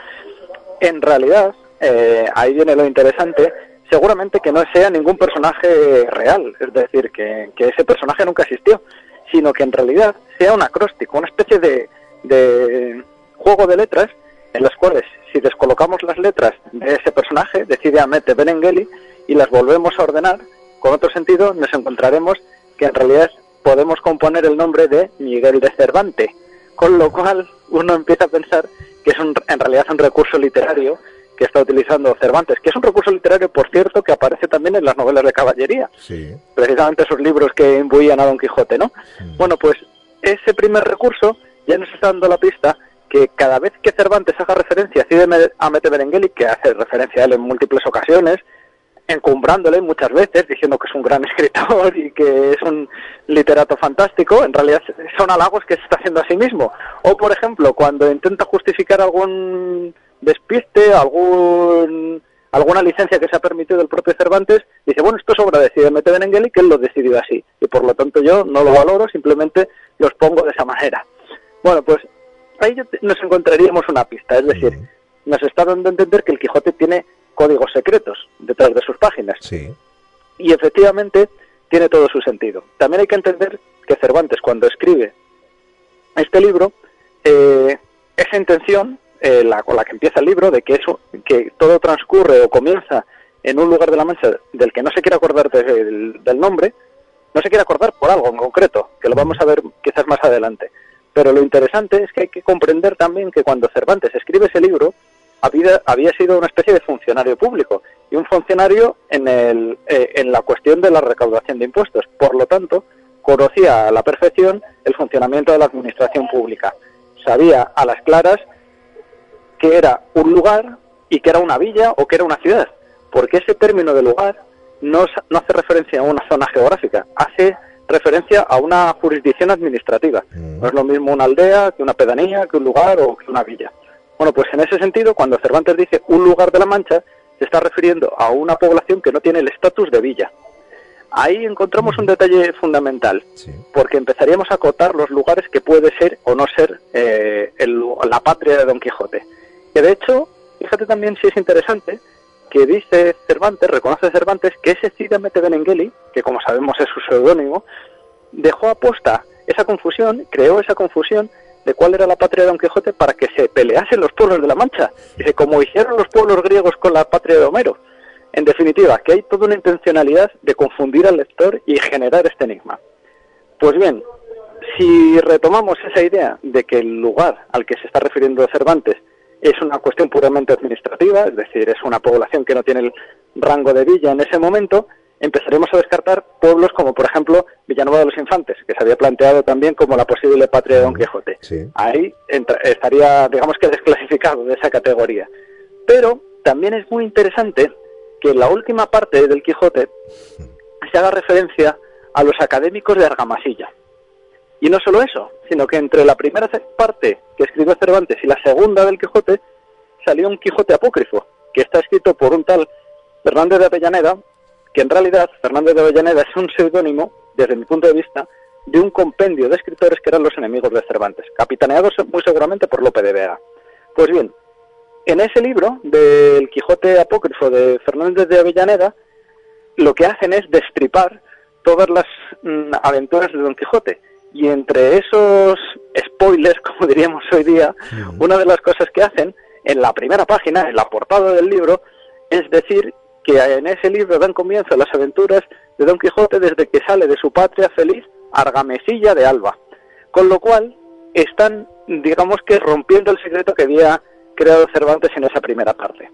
en realidad, eh, ahí viene lo interesante, seguramente que no sea ningún personaje real, es decir, que, ese personaje nunca existió, sino que en realidad sea un acróstico, una especie de, de juego de letras en las cuales si descolocamos las letras de ese personaje, decide Amete Benengeli, y las volvemos a ordenar con otro sentido, nos encontraremos que en realidad podemos componer el nombre de Miguel de Cervantes, con lo cual uno empieza a pensar que es un, en realidad un recurso literario que está utilizando Cervantes, que es un recurso literario, por cierto, que aparece también en las novelas de caballería. Precisamente esos libros que imbuían a Don Quijote, ¿no? Bueno, pues ese primer recurso ya nos está dando la pista que cada vez que Cervantes haga referencia a Mete Berengeli, que hace referencia a él en múltiples ocasiones, encumbrándole muchas veces, diciendo que es un gran escritor y que es un literato fantástico, en realidad son halagos que se está haciendo a sí mismo. O, por ejemplo, cuando intenta justificar algún despiste, algún alguna licencia que se ha permitido el propio Cervantes, dice, bueno, esto es obra de Cidemete Benengeli, que él lo decidió así, y por lo tanto yo no lo valoro, simplemente los pongo de esa manera. Bueno, pues ahí nos encontraríamos una pista, es decir, nos está dando a entender que el Quijote tiene códigos secretos detrás de sus páginas. Sí. Y efectivamente tiene todo su sentido. También hay que entender que Cervantes cuando escribe este libro, eh, esa intención eh, la, con la que empieza el libro, de que, eso, que todo transcurre o comienza en un lugar de la Mancha del que no se quiere acordar del, del nombre, no se quiere acordar por algo en concreto, que lo vamos a ver quizás más adelante. Pero lo interesante es que hay que comprender también que cuando Cervantes escribe ese libro, había, había sido una especie de funcionario público y un funcionario en, el, eh, en la cuestión de la recaudación de impuestos. Por lo tanto, conocía a la perfección el funcionamiento de la administración pública. Sabía a las claras que era un lugar y que era una villa o que era una ciudad, porque ese término de lugar no, no hace referencia a una zona geográfica, hace referencia a una jurisdicción administrativa. No es lo mismo una aldea que una pedanía, que un lugar o que una villa. Bueno, pues en ese sentido, cuando Cervantes dice un lugar de la Mancha, se está refiriendo a una población que no tiene el estatus de villa. Ahí encontramos un detalle fundamental, porque empezaríamos a acotar los lugares que puede ser o no ser eh, la patria de Don Quijote. Que de hecho, fíjate también si es interesante, que dice Cervantes, reconoce Cervantes, que ese Cide Mete Benengeli, que como sabemos es su seudónimo, dejó aposta esa confusión, creó esa confusión de cuál era la patria de Don Quijote para que se peleasen los pueblos de la Mancha, dice, como hicieron los pueblos griegos con la patria de Homero. En definitiva, que hay toda una intencionalidad de confundir al lector y generar este enigma. Pues bien, si retomamos esa idea de que el lugar al que se está refiriendo Cervantes es una cuestión puramente administrativa, es decir, es una población que no tiene el rango de villa en ese momento, empezaremos a descartar pueblos como, por ejemplo, Villanueva de los Infantes, que se había planteado también como la posible patria de Don Quijote. Ahí estaría, digamos que desclasificado de esa categoría. Pero también es muy interesante que en la última parte del Quijote se haga referencia a los académicos de Argamasilla. Y no solo eso, sino que entre la primera parte que escribió Cervantes y la segunda del Quijote salió un Quijote apócrifo, que está escrito por un tal Fernández de Avellaneda, que en realidad Fernández de Avellaneda es un seudónimo, desde mi punto de vista, de un compendio de escritores que eran los enemigos de Cervantes, capitaneados muy seguramente por Lope de Vega. Pues bien, en ese libro del Quijote apócrifo de Fernández de Avellaneda, lo que hacen es destripar todas las mm, aventuras de Don Quijote y entre esos spoilers, como diríamos hoy día, una de las cosas que hacen en la primera página, en la portada del libro, es decir que en ese libro dan comienzo las aventuras de Don Quijote desde que sale de su patria feliz, Argamesilla de Alba. Con lo cual, están, digamos que, rompiendo el secreto que había creado Cervantes en esa primera parte.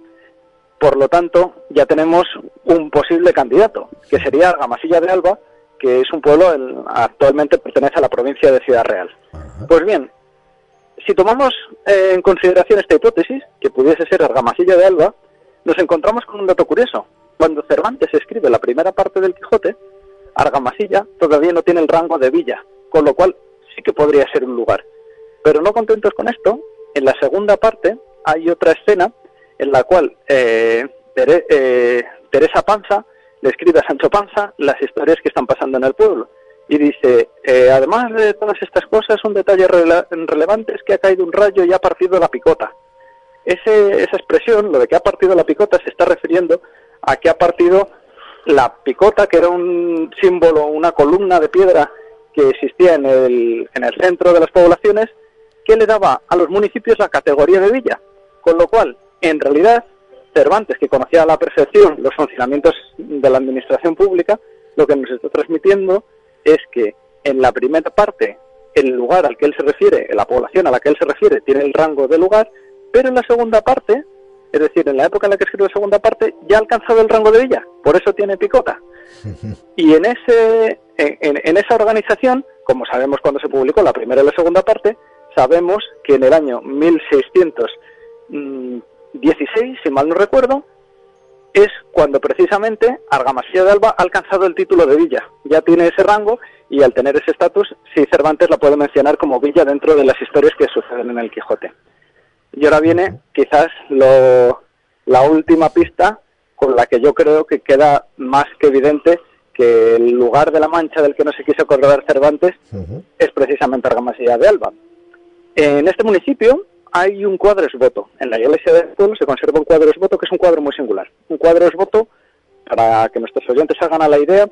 Por lo tanto, ya tenemos un posible candidato, que sería Argamasilla de Alba, que es un pueblo, actualmente pertenece a la provincia de Ciudad Real. Pues bien, si tomamos eh, en consideración esta hipótesis, que pudiese ser Argamasilla de Alba, nos encontramos con un dato curioso. Cuando Cervantes escribe la primera parte del Quijote, Argamasilla todavía no tiene el rango de villa, con lo cual sí que podría ser un lugar. Pero no contentos con esto, en la segunda parte hay otra escena en la cual eh, eh, Teresa Panza le escribe a Sancho Panza las historias que están pasando en el pueblo. Y dice, eh, además de todas estas cosas, un detalle relevante es que ha caído un rayo y ha partido la picota. Ese, esa expresión, lo de que ha partido la picota, se está refiriendo a que ha partido la picota, que era un símbolo, una columna de piedra que existía en el, en el centro de las poblaciones, que le daba a los municipios la categoría de villa. Con lo cual, en realidad, Cervantes, que conocía a la perfección los funcionamientos de la administración pública, lo que nos está transmitiendo es que en la primera parte el lugar al que él se refiere, la población a la que él se refiere, tiene el rango de lugar, pero en la segunda parte, es decir, en la época en la que escribe la segunda parte, ya ha alcanzado el rango de villa, por eso tiene picota. Y en, ese, en, esa organización, como sabemos cuando se publicó la primera y la segunda parte, sabemos que en el año 1616, si mal no recuerdo, es cuando precisamente Argamasilla de Alba ha alcanzado el título de villa. Ya tiene ese rango y al tener ese estatus, sí Cervantes la puede mencionar como villa dentro de las historias que suceden en el Quijote. Y ahora viene quizás lo, la última pista con la que yo creo que queda más que evidente que el lugar de la mancha del que no se quiso acordar Cervantes es precisamente Argamasilla de Alba. En este municipio hay un cuadro esboto. En la iglesia del pueblo se conserva un cuadro esboto que es un cuadro muy singular. Un cuadro esboto, para que nuestros oyentes hagan a la idea,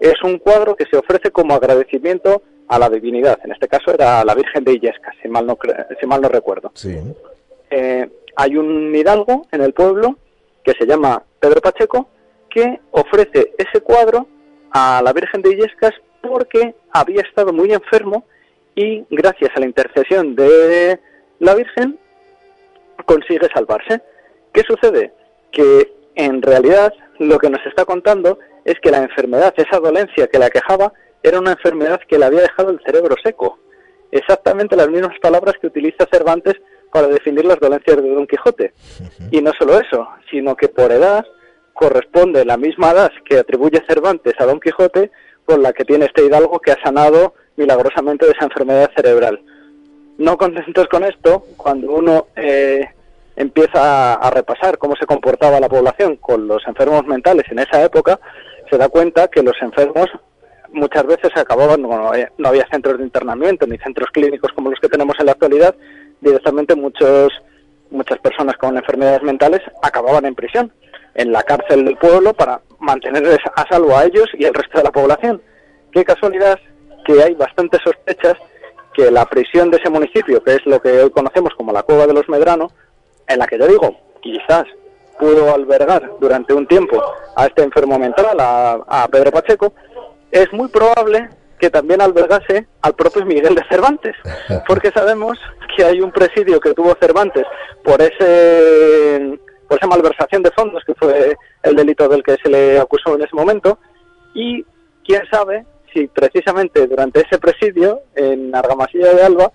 es un cuadro que se ofrece como agradecimiento a la divinidad. En este caso era la Virgen de Illesca, si mal no, si mal no recuerdo. Eh, hay un hidalgo en el pueblo que se llama Pedro Pacheco que ofrece ese cuadro a la Virgen de Illescas porque había estado muy enfermo y gracias a la intercesión de la Virgen consigue salvarse. ¿Qué sucede? Que en realidad lo que nos está contando es que la enfermedad, esa dolencia que la quejaba, era una enfermedad que le había dejado el cerebro seco. Exactamente las mismas palabras que utiliza Cervantes para definir las dolencias de Don Quijote. Y no solo eso, sino que por edad corresponde la misma edad que atribuye Cervantes a Don Quijote con la que tiene este hidalgo que ha sanado milagrosamente de esa enfermedad cerebral. No contentos con esto, cuando uno eh, empieza a repasar cómo se comportaba la población con los enfermos mentales en esa época, se da cuenta que los enfermos muchas veces acababan, no había centros de internamiento ni centros clínicos como los que tenemos en la actualidad, directamente muchos, muchas personas con enfermedades mentales acababan en prisión, en la cárcel del pueblo para mantener a salvo a ellos y al resto de la población. Qué casualidad que hay bastantes sospechas que la prisión de ese municipio, que es lo que hoy conocemos como la Cueva de los Medrano, en la que yo digo, quizás pudo albergar durante un tiempo a este enfermo mental, a, a Pedro Pacheco, es muy probable que también albergase al propio Miguel de Cervantes, porque sabemos que hay un presidio que tuvo Cervantes por ese por esa malversación de fondos que fue el delito del que se le acusó en ese momento y quién sabe si precisamente durante ese presidio en Argamasilla de Alba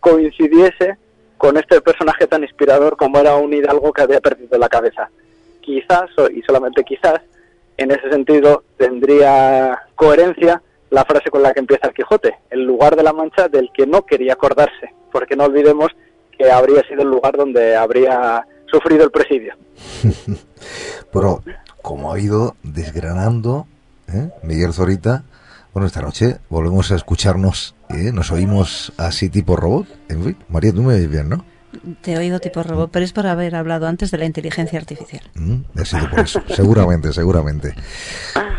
coincidiese con este personaje tan inspirador como era un hidalgo que había perdido la cabeza. Quizás, y solamente quizás, en ese sentido tendría coherencia la frase con la que empieza el Quijote, el lugar de la Mancha del que no quería acordarse, porque no olvidemos que habría sido el lugar donde habría sufrido el presidio. Pero, como ha ido desgranando ¿eh? Miguel Zorita, bueno, esta noche volvemos a escucharnos, ¿eh? nos oímos así tipo robot. En María, tú me ves bien, ¿no? Te he oído tipo robot, pero es por haber hablado antes de la inteligencia artificial. Mm, ha sido por eso, seguramente, seguramente.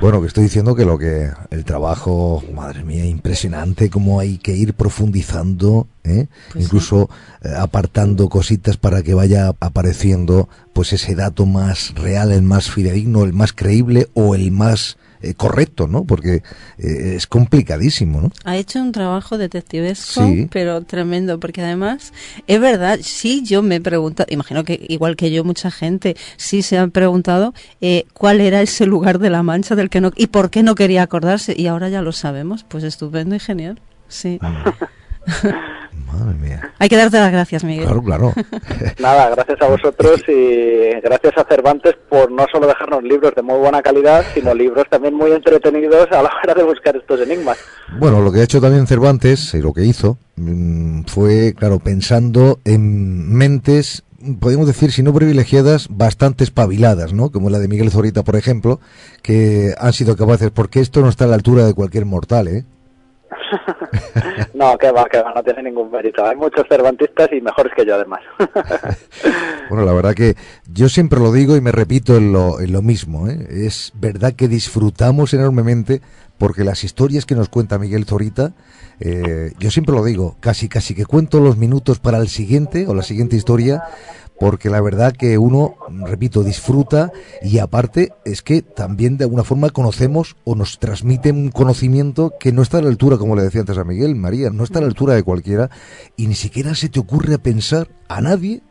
Bueno, que estoy diciendo que lo que el trabajo, madre mía, impresionante cómo hay que ir profundizando, ¿eh? Pues incluso eh, apartando cositas para que vaya apareciendo pues ese dato más real, el más fidedigno, el más creíble o el más eh, correcto, ¿no? Porque eh, es complicadísimo, ¿no? Ha hecho un trabajo detectivesco, pero tremendo, porque además, es verdad, sí, yo me he preguntado, imagino que igual que yo, mucha gente sí se han preguntado eh, cuál era ese lugar de la mancha del que no, y por qué no quería acordarse, y ahora ya lo sabemos, pues estupendo y genial, sí. Madre mía. Hay que darte las gracias, Miguel. Claro, claro. Nada, gracias a vosotros y gracias a Cervantes por no solo dejarnos libros de muy buena calidad, sino libros también muy entretenidos a la hora de buscar estos enigmas. Bueno, lo que ha hecho también Cervantes, y lo que hizo, mm, fue, claro, pensando en mentes podemos decir, si no privilegiadas, bastante espabiladas, ¿no? Como la de Miguel Zorita, por ejemplo, que han sido capaces, porque esto no está a la altura de cualquier mortal, ¿eh? no, que va, que va, no tiene ningún mérito. Hay muchos cervantistas y mejores que yo, además. bueno, la verdad que yo siempre lo digo y me repito en lo, en lo mismo. ¿eh? Es verdad que disfrutamos enormemente porque las historias que nos cuenta Miguel Zorita, eh, yo siempre lo digo, casi casi que cuento los minutos para el siguiente o la siguiente historia porque la verdad que uno, repito, disfruta y aparte es que también de alguna forma conocemos o nos transmiten un conocimiento que no está a la altura, como le decía antes a Miguel, María, no está a la altura de cualquiera y ni siquiera se te ocurre pensar a nadie,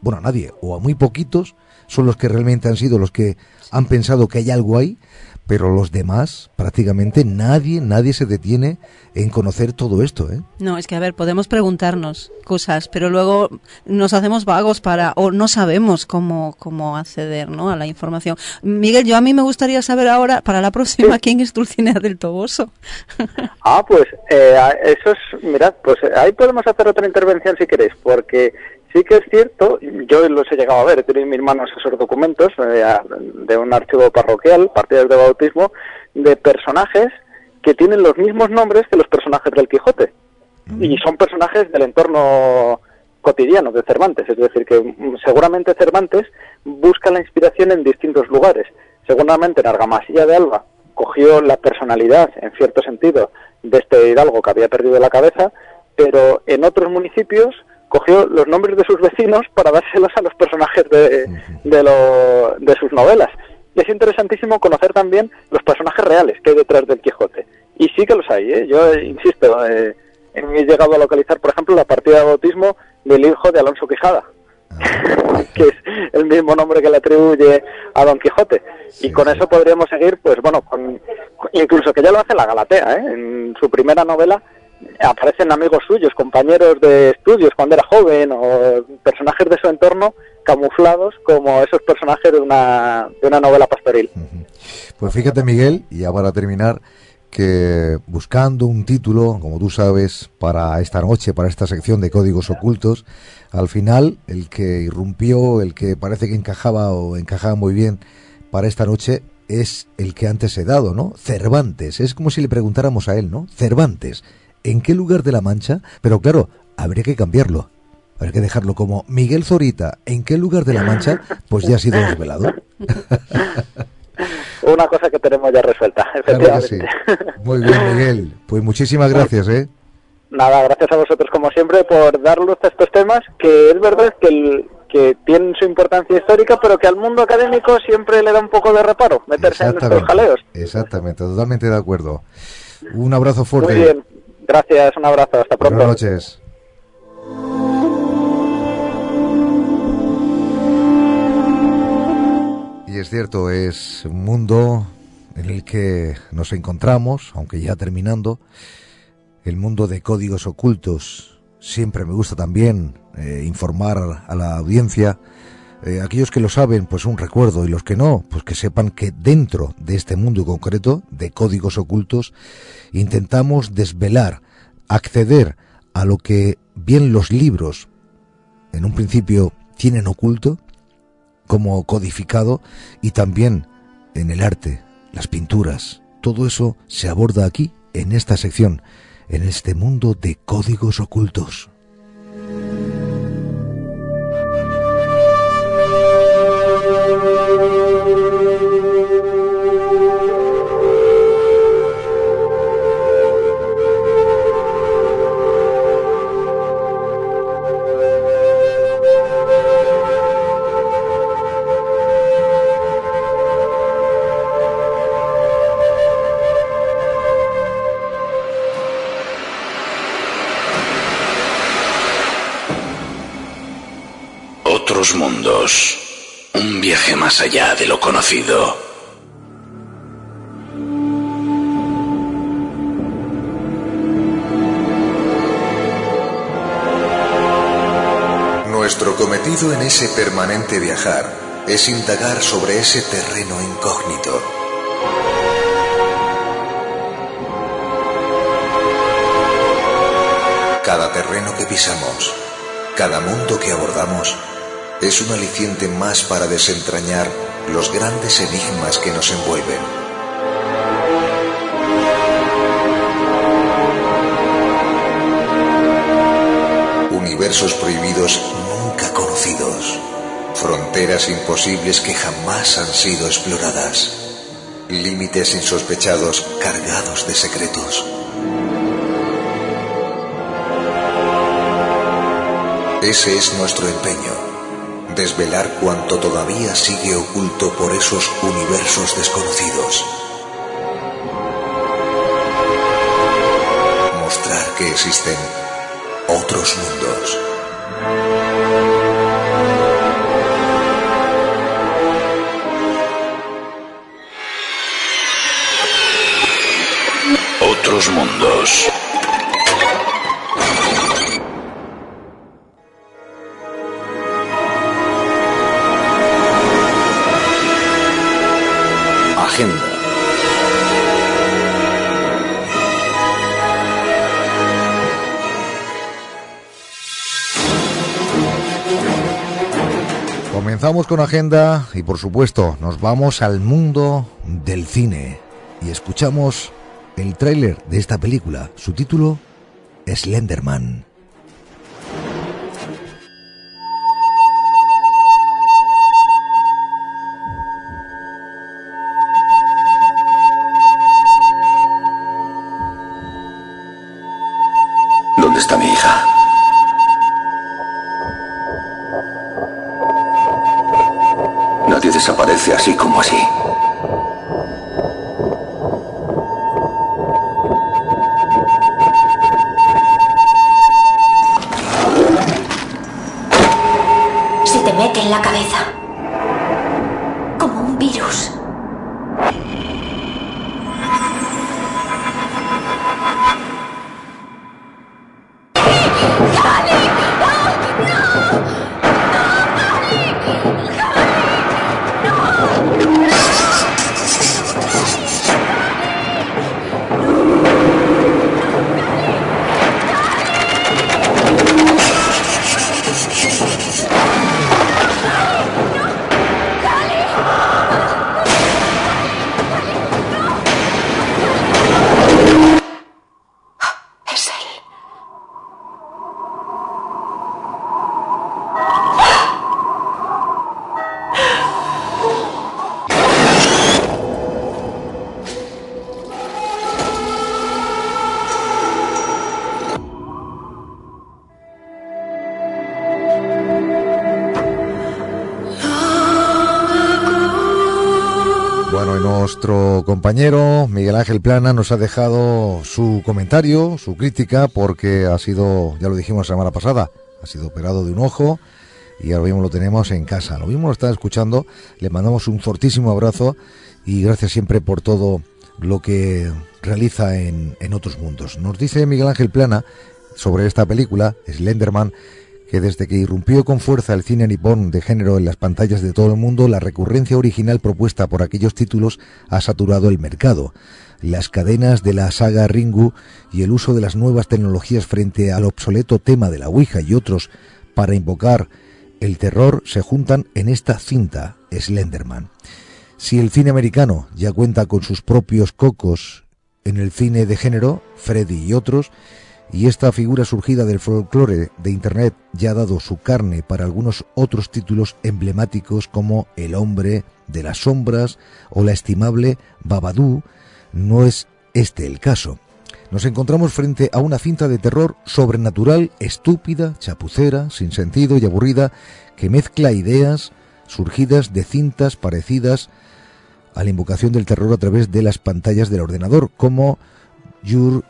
bueno, a nadie o a muy poquitos, son los que realmente han sido los que han pensado que hay algo ahí pero los demás, prácticamente nadie, nadie se detiene en conocer todo esto, ¿eh? No, es que a ver, podemos preguntarnos cosas, pero luego nos hacemos vagos para o no sabemos cómo cómo acceder, ¿no? a la información. Miguel, yo a mí me gustaría saber ahora para la próxima quién es Dulcinea del Toboso. ah, pues eh, eso es, mirad, pues ahí podemos hacer otra intervención si queréis, porque Sí que es cierto, yo los he llegado a ver, he tenido en mis manos esos documentos eh, de un archivo parroquial, partidas de de personajes que tienen los mismos nombres que los personajes del Quijote. Y son personajes del entorno cotidiano de Cervantes, es decir, que mm, seguramente Cervantes busca la inspiración en distintos lugares. Seguramente en Argamasilla de Alba cogió la personalidad, en cierto sentido, de este hidalgo que había perdido la cabeza, pero en otros municipios cogió los nombres de sus vecinos para dárselos a los personajes de, de, sus novelas. Y es interesantísimo conocer también los personajes reales que hay detrás del Quijote. Y sí que los hay, ¿eh? Yo insisto, eh, he llegado a localizar, por ejemplo, la partida de bautismo del hijo de Alonso Quijada, que es el mismo nombre que le atribuye a Don Quijote. y con eso podríamos seguir, pues bueno, con, incluso que ya lo hace la Galatea, ¿eh? En su primera novela aparecen amigos suyos, compañeros de estudios cuando era joven o personajes de su entorno camuflados como esos personajes de una, de una novela pastoril. Pues fíjate Miguel, y ya para terminar, que buscando un título, como tú sabes, para esta noche, para esta sección de códigos ocultos, al final el que irrumpió, el que parece que encajaba o encajaba muy bien para esta noche es el que antes he dado, ¿no? Cervantes. Es como si le preguntáramos a él, ¿no? Cervantes en qué lugar de la Mancha, pero claro, habría que cambiarlo. Que dejarlo como Miguel Zorita, ¿en qué lugar de la Mancha? Pues ya ha sido desvelado. Una cosa que tenemos ya resuelta, efectivamente. Muy bien, Miguel. Pues muchísimas gracias, ¿eh? Nada, gracias a vosotros como siempre por dar luz a estos temas, que es verdad que, que tienen su importancia histórica, pero que al mundo académico siempre le da un poco de reparo meterse en estos jaleos. Exactamente, totalmente de acuerdo. Un abrazo fuerte. Muy bien. Gracias, un abrazo, hasta pronto. Buenas noches. Y es cierto, es un mundo en el que nos encontramos, aunque ya terminando, el mundo de códigos ocultos. Siempre me gusta también eh, informar a la audiencia eh, aquellos que lo saben, pues un recuerdo, y los que no, pues que sepan que dentro de este mundo concreto, de códigos ocultos, intentamos desvelar, acceder a lo que bien los libros, en un principio, tienen oculto, como codificado, y también en el arte, las pinturas. Todo eso se aborda aquí, en esta sección, en este mundo de códigos ocultos. Mundos. Un viaje más allá de lo conocido. Nuestro cometido en ese permanente viajar es indagar sobre ese terreno incógnito. Cada terreno que pisamos, cada mundo que abordamos, es un aliciente más para desentrañar los grandes enigmas que nos envuelven. Universos prohibidos nunca conocidos, fronteras imposibles que jamás han sido exploradas, límites insospechados cargados de secretos. Ese es nuestro empeño desvelar cuanto todavía sigue oculto por esos universos desconocidos. Mostrar que existen otros mundos. Otros mundos. Con agenda y por supuesto nos vamos al mundo del cine y escuchamos el tráiler de esta película. Su título, Slenderman. Compañero Miguel Ángel Plana nos ha dejado su comentario, su crítica, porque ha sido, ya lo dijimos la semana pasada, ha sido operado de un ojo y ahora mismo lo tenemos en casa. Lo mismo lo está escuchando, le mandamos un fortísimo abrazo y gracias siempre por todo lo que realiza en, en otros mundos. Nos dice Miguel Ángel Plana sobre esta película, Slenderman, que desde que irrumpió con fuerza el cine nipón de género en las pantallas de todo el mundo, la recurrencia original propuesta por aquellos títulos ha saturado el mercado. Las cadenas de la saga Ringu y el uso de las nuevas tecnologías frente al obsoleto tema de la Ouija y otros para invocar el terror se juntan en esta cinta, Slenderman. Si el cine americano ya cuenta con sus propios cocos en el cine de género, Freddy y otros, y esta figura surgida del folclore de Internet ya ha dado su carne para algunos otros títulos emblemáticos como El hombre de las sombras o la estimable Babadú, no es este el caso. Nos encontramos frente a una cinta de terror sobrenatural, estúpida, chapucera, sin sentido y aburrida, que mezcla ideas surgidas de cintas parecidas a la invocación del terror a través de las pantallas del ordenador, como You're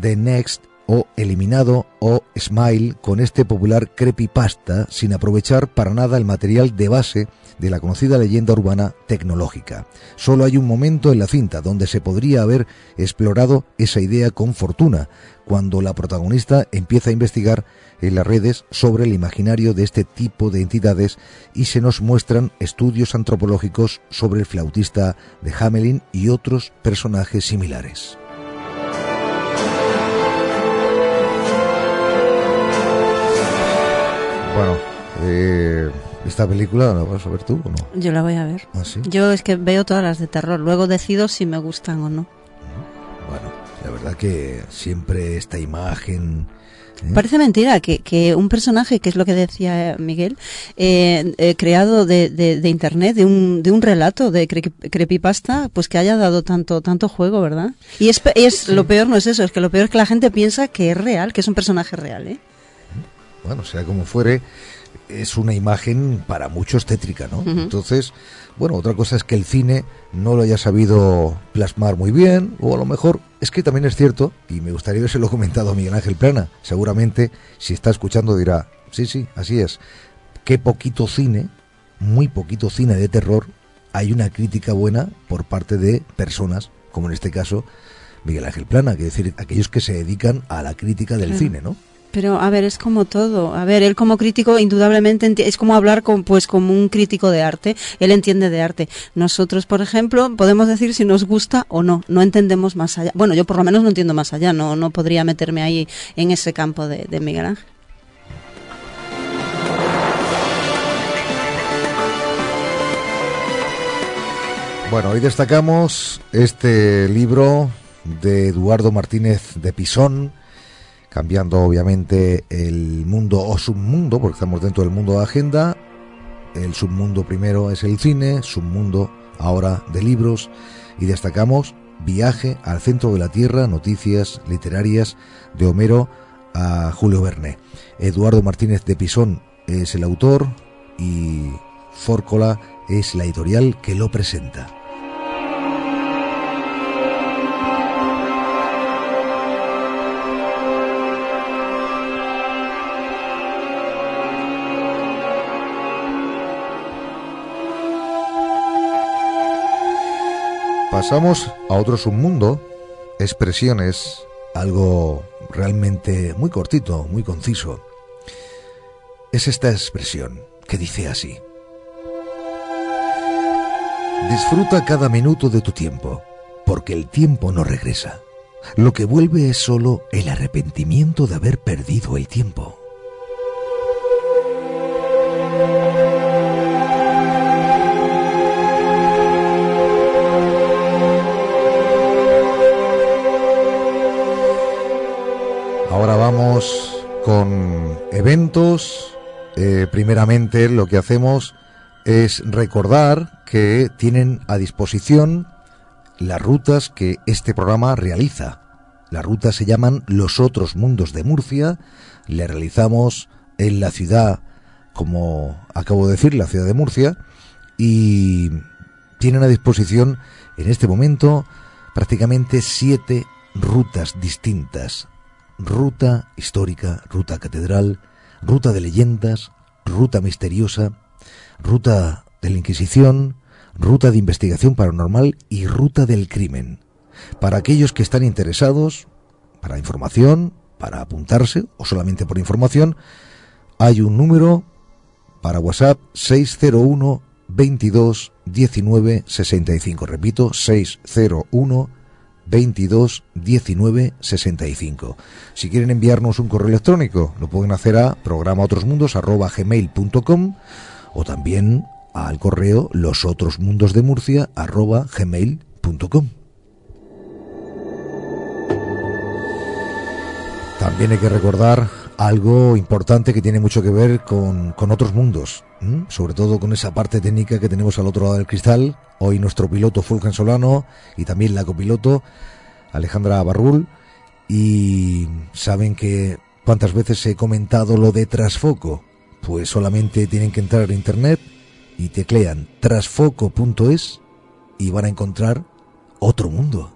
the Next o eliminado o Smile con este popular creepypasta sin aprovechar para nada el material de base de la conocida leyenda urbana tecnológica. Solo hay un momento en la cinta donde se podría haber explorado esa idea con fortuna, cuando la protagonista empieza a investigar en las redes sobre el imaginario de este tipo de entidades y se nos muestran estudios antropológicos sobre el flautista de Hamelin y otros personajes similares. Bueno, eh, ¿esta película la vas a ver tú o no? Yo la voy a ver. ¿Ah, Yo es que veo todas las de terror, luego decido si me gustan o no. Bueno, la verdad que siempre esta imagen... ¿eh? Parece mentira que, que, un personaje, que es lo que decía Miguel, eh, eh, creado de, de, internet, de un, de un relato de creepypasta, pues que haya dado tanto, tanto juego, ¿verdad? Y es, es lo peor no es eso, es que lo peor es que la gente piensa que es real, que es un personaje real, ¿eh? Bueno, sea como fuere, es una imagen para muchos tétrica, ¿no? Entonces, bueno, otra cosa es que el cine no lo haya sabido plasmar muy bien, o a lo mejor es que también es cierto, y me gustaría lo comentado a Miguel Ángel Plana, seguramente si está escuchando dirá, sí, sí, así es, qué poquito cine, muy poquito cine de terror, hay una crítica buena por parte de personas, como en este caso Miguel Ángel Plana, que decir, aquellos que se dedican a la crítica del cine, ¿no? Pero a ver, es como todo. A ver, él como crítico indudablemente es como hablar con pues como un crítico de arte. Él entiende de arte. Nosotros, por ejemplo, podemos decir si nos gusta o no. No entendemos más allá. Bueno, yo por lo menos no entiendo más allá. No no podría meterme ahí en ese campo de, de Miguel Ángel. Bueno, hoy destacamos este libro de Eduardo Martínez de Pisón cambiando obviamente el mundo o submundo, porque estamos dentro del mundo de agenda. El submundo primero es el cine, submundo ahora de libros y destacamos Viaje al centro de la Tierra, noticias literarias de Homero a Julio Verne. Eduardo Martínez de Pisón es el autor y Fórcola es la editorial que lo presenta. Pasamos a otro submundo, expresiones, algo realmente muy cortito, muy conciso. Es esta expresión que dice así. Disfruta cada minuto de tu tiempo, porque el tiempo no regresa. Lo que vuelve es solo el arrepentimiento de haber perdido el tiempo. Ahora vamos con eventos. Eh, primeramente lo que hacemos es recordar que tienen a disposición las rutas que este programa realiza. Las rutas se llaman Los Otros Mundos de Murcia. Le realizamos en la ciudad, como acabo de decir, la ciudad de Murcia. Y tienen a disposición en este momento prácticamente siete rutas distintas ruta histórica, ruta catedral, ruta de leyendas, ruta misteriosa, ruta de la Inquisición, ruta de investigación paranormal y ruta del crimen. Para aquellos que están interesados, para información, para apuntarse o solamente por información, hay un número para WhatsApp 601 22 19 65. Repito, 601 22 19 65. Si quieren enviarnos un correo electrónico, lo pueden hacer a programaotrosmundos@gmail.com o también al correo losotrosmundosdemurcia@gmail.com. También hay que recordar algo importante que tiene mucho que ver con, con otros mundos, sobre todo con esa parte técnica que tenemos al otro lado del cristal. Hoy nuestro piloto Fulgen Solano y también la copiloto Alejandra Barrul. Y saben que cuántas veces he comentado lo de trasfoco. Pues solamente tienen que entrar a internet y teclean trasfoco.es y van a encontrar otro mundo.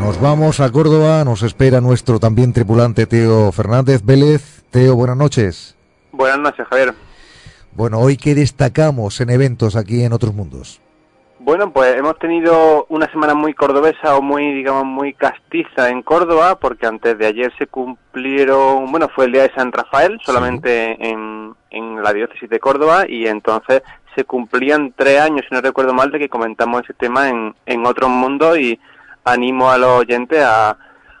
Nos vamos a Córdoba, nos espera nuestro también tripulante Teo Fernández Vélez. Teo, buenas noches. Buenas noches, Javier. Bueno, hoy qué destacamos en eventos aquí en otros mundos. Bueno, pues hemos tenido una semana muy cordobesa o muy, digamos, muy castiza en Córdoba, porque antes de ayer se cumplieron, bueno, fue el día de San Rafael, solamente en, en la diócesis de Córdoba, y entonces se cumplían tres años, si no recuerdo mal, de que comentamos ese tema en, en otros mundos y animo a los oyentes a,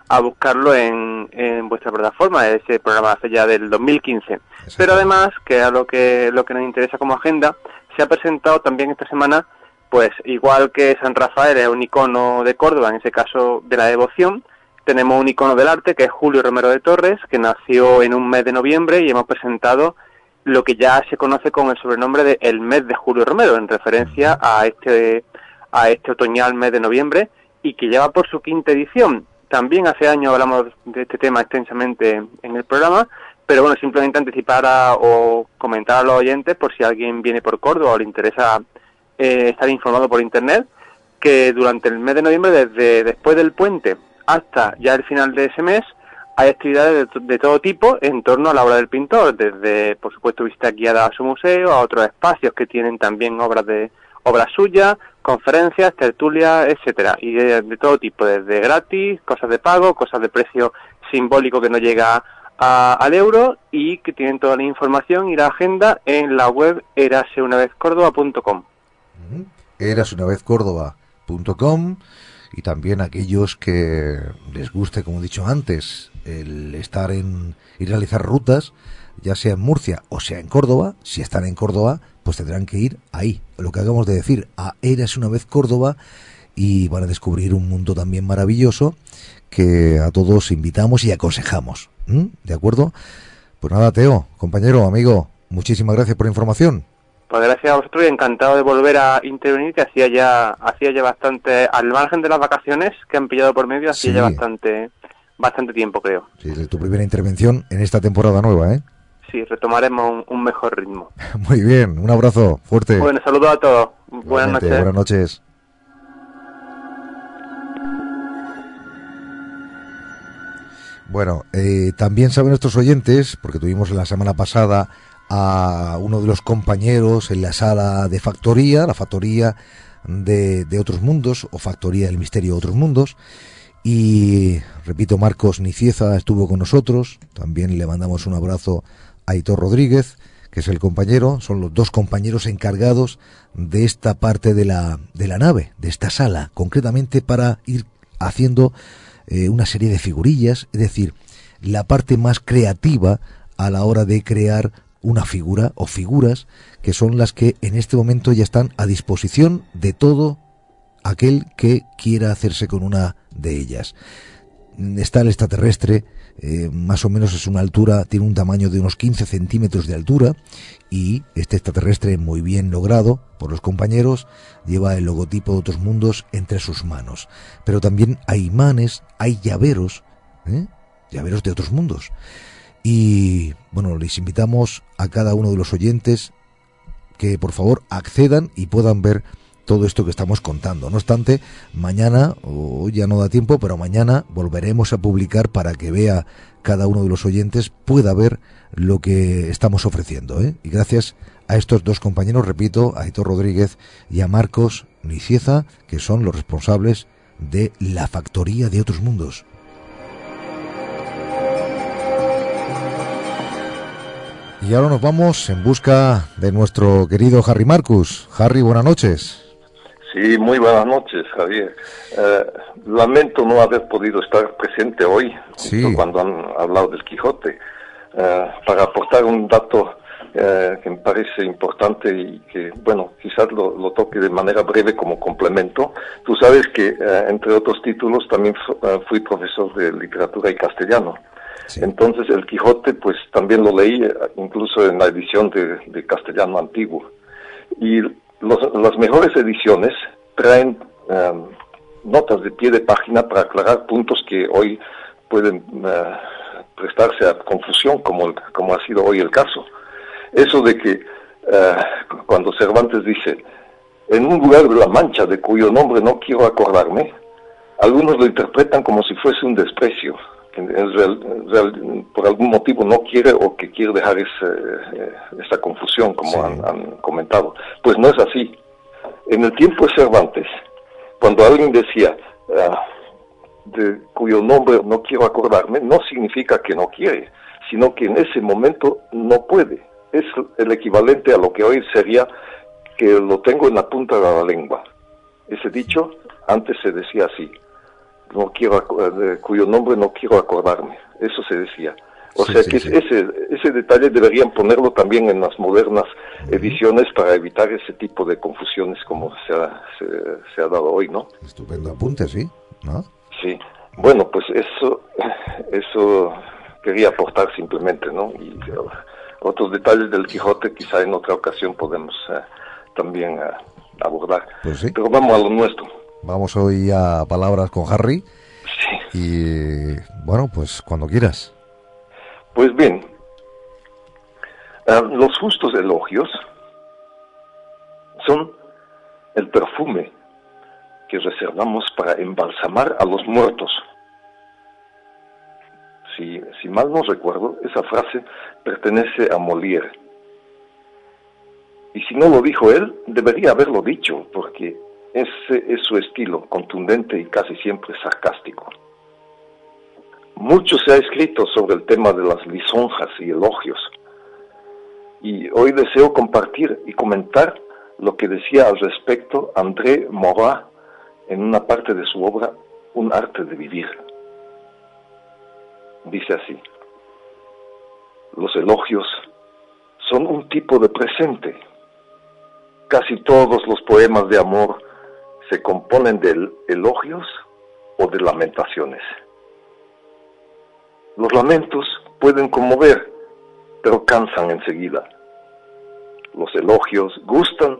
a buscarlo en, en vuestra plataforma, ese programa hace ya del 2015. Pero además, que a lo que, lo que nos interesa como agenda, se ha presentado también esta semana pues igual que San Rafael es un icono de Córdoba, en ese caso de la devoción, tenemos un icono del arte que es Julio Romero de Torres, que nació en un mes de noviembre y hemos presentado lo que ya se conoce con el sobrenombre de el mes de Julio Romero, en referencia a este, a este otoñal mes de noviembre y que lleva por su quinta edición. También hace años hablamos de este tema extensamente en el programa, pero bueno, simplemente anticipar o comentar a los oyentes por si alguien viene por Córdoba o le interesa eh, estar informado por internet que durante el mes de noviembre, desde después del puente hasta ya el final de ese mes, hay actividades de, todo tipo en torno a la obra del pintor, desde, por supuesto, visita guiada a su museo, a otros espacios que tienen también obras de obras suyas, conferencias, tertulias, etcétera, y de, todo tipo, desde gratis, cosas de pago, cosas de precio simbólico que no llega al euro y que tienen toda la información y la agenda en la web eraseunavezcórdoba.com eras una vez córdoba.com y también aquellos que les guste, como he dicho antes, el estar en y realizar rutas, ya sea en Murcia o sea en Córdoba, si están en Córdoba, pues tendrán que ir ahí, lo que acabamos de decir, a Eras una vez Córdoba y van a descubrir un mundo también maravilloso que a todos invitamos y aconsejamos. ¿De acuerdo? Pues nada, Teo, compañero, amigo, muchísimas gracias por la información. Pues gracias a vosotros y encantado de volver a intervenir, que hacía ya, hacía ya bastante, al margen de las vacaciones que han pillado por medio, hacía ya bastante, bastante tiempo, creo. Sí, es tu primera intervención en esta temporada nueva, ¿eh? Sí, retomaremos un, mejor ritmo. Muy bien, un abrazo fuerte. Bueno, saludos a todos. Buenas noches. Buenas noches. Bueno, eh, también saben nuestros oyentes, porque tuvimos la semana pasada a uno de los compañeros en la sala de factoría, la factoría de, otros mundos o factoría del misterio de otros mundos. Y repito, Marcos Nicieza estuvo con nosotros. También le mandamos un abrazo a Hitor Rodríguez, que es el compañero. Son los dos compañeros encargados de esta parte de la, de la nave, de esta sala, concretamente para ir haciendo eh, una serie de figurillas, es decir, la parte más creativa a la hora de crear una figura o figuras que son las que en este momento ya están a disposición de todo aquel que quiera hacerse con una de ellas. Está el extraterrestre, eh, más o menos es una altura, tiene un tamaño de unos 15 centímetros de altura y este extraterrestre muy bien logrado por los compañeros lleva el logotipo de otros mundos entre sus manos. Pero también hay imanes, hay llaveros, ¿eh? llaveros de otros mundos. Y bueno, les invitamos a cada uno de los oyentes que por favor accedan y puedan ver todo esto que estamos contando. No obstante, mañana, o ya no da tiempo, pero mañana volveremos a publicar para que vea cada uno de los oyentes, pueda ver lo que estamos ofreciendo. ¿eh? Y gracias a estos dos compañeros, repito, a Hitor Rodríguez y a Marcos Nicieza, que son los responsables de la factoría de otros mundos. Y ahora nos vamos en busca de nuestro querido Harry Marcus. Harry, buenas noches. Sí, muy buenas noches, Javier. Eh, lamento no haber podido estar presente hoy cuando han hablado del Quijote. Eh, para aportar un dato eh, que me parece importante y que, bueno, quizás lo, lo, toque de manera breve como complemento. Tú sabes que, entre otros títulos, también fui profesor de literatura y castellano. Entonces el Quijote pues también lo leí eh, incluso en la edición de, castellano antiguo. Y las mejores ediciones traen em, notas de pie de página para aclarar puntos que hoy pueden eh, prestarse a confusión como, como ha sido hoy el caso. Eso de que eh, cuando Cervantes dice, en un lugar de la Mancha de cuyo nombre no quiero acordarme, algunos lo interpretan como si fuese un desprecio, por algún motivo no quiere o que quiere dejar eh, esa confusión, como han, comentado. Pues no es así. En el tiempo de Cervantes, cuando alguien decía, ah, de cuyo nombre no quiero acordarme, no significa que no quiere, sino que en ese momento no puede. Es el equivalente a lo que hoy sería que lo tengo en la punta de la lengua. Ese dicho antes se decía así, no quiero cuyo nombre no quiero acordarme. Eso se decía. O sea que ese, ese detalle deberían ponerlo también en las modernas ediciones para evitar ese tipo de confusiones como se ha, se, ha dado hoy, ¿no? Estupendo apunte, sí, ¿no? Sí. Bueno, pues eso, eso quería aportar simplemente, ¿no? Y uh, otros detalles del Quijote quizá en otra ocasión podemos uh, también uh, abordar. Pues Pero vamos a lo nuestro. Vamos hoy a palabras con Harry. Sí. Y bueno, pues cuando quieras. Pues bien, los justos elogios son el perfume que reservamos para embalsamar a los muertos. Si, si mal no recuerdo, esa frase pertenece a Molière. Y si no lo dijo él, debería haberlo dicho, porque ese es su estilo, contundente y casi siempre sarcástico. Mucho se ha escrito sobre el tema de las lisonjas y elogios. Y hoy deseo compartir y comentar lo que decía al respecto André Morat en una parte de su obra Un arte de vivir. Dice así, los elogios son un tipo de presente. Casi todos los poemas de amor se componen de elogios o de lamentaciones. Los lamentos pueden conmover, pero cansan enseguida. Los elogios gustan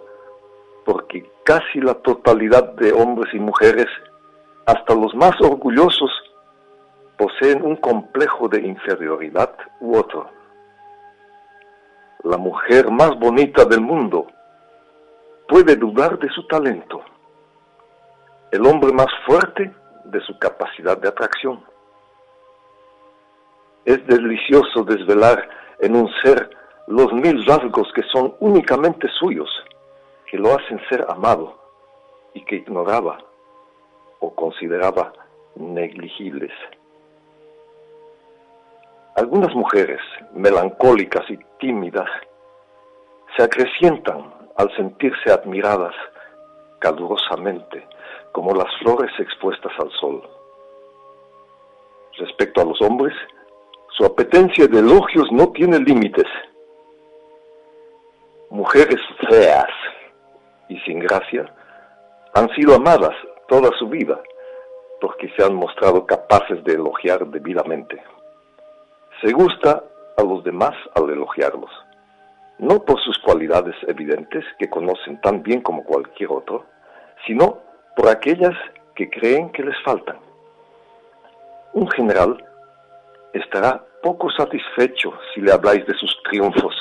porque casi la totalidad de hombres y mujeres, hasta los más orgullosos, poseen un complejo de inferioridad u otro. La mujer más bonita del mundo puede dudar de su talento. El hombre más fuerte de su capacidad de atracción. Es delicioso desvelar en un ser los mil rasgos que son únicamente suyos que lo hacen ser amado y que ignoraba o consideraba negligibles. Algunas mujeres, melancólicas y tímidas, se acrecientan al sentirse admiradas calurosamente como las flores expuestas al sol. Respecto a los hombres, su apetencia de elogios no tiene límites. Mujeres feas, y sin gracia, han sido amadas toda su vida porque se han mostrado capaces de elogiar debidamente. Se gusta a los demás al elogiarlos, no por sus cualidades evidentes que conocen tan bien como cualquier otro, sino por aquellas que creen que les faltan. Un general estará poco satisfecho si le habláis de sus triunfos,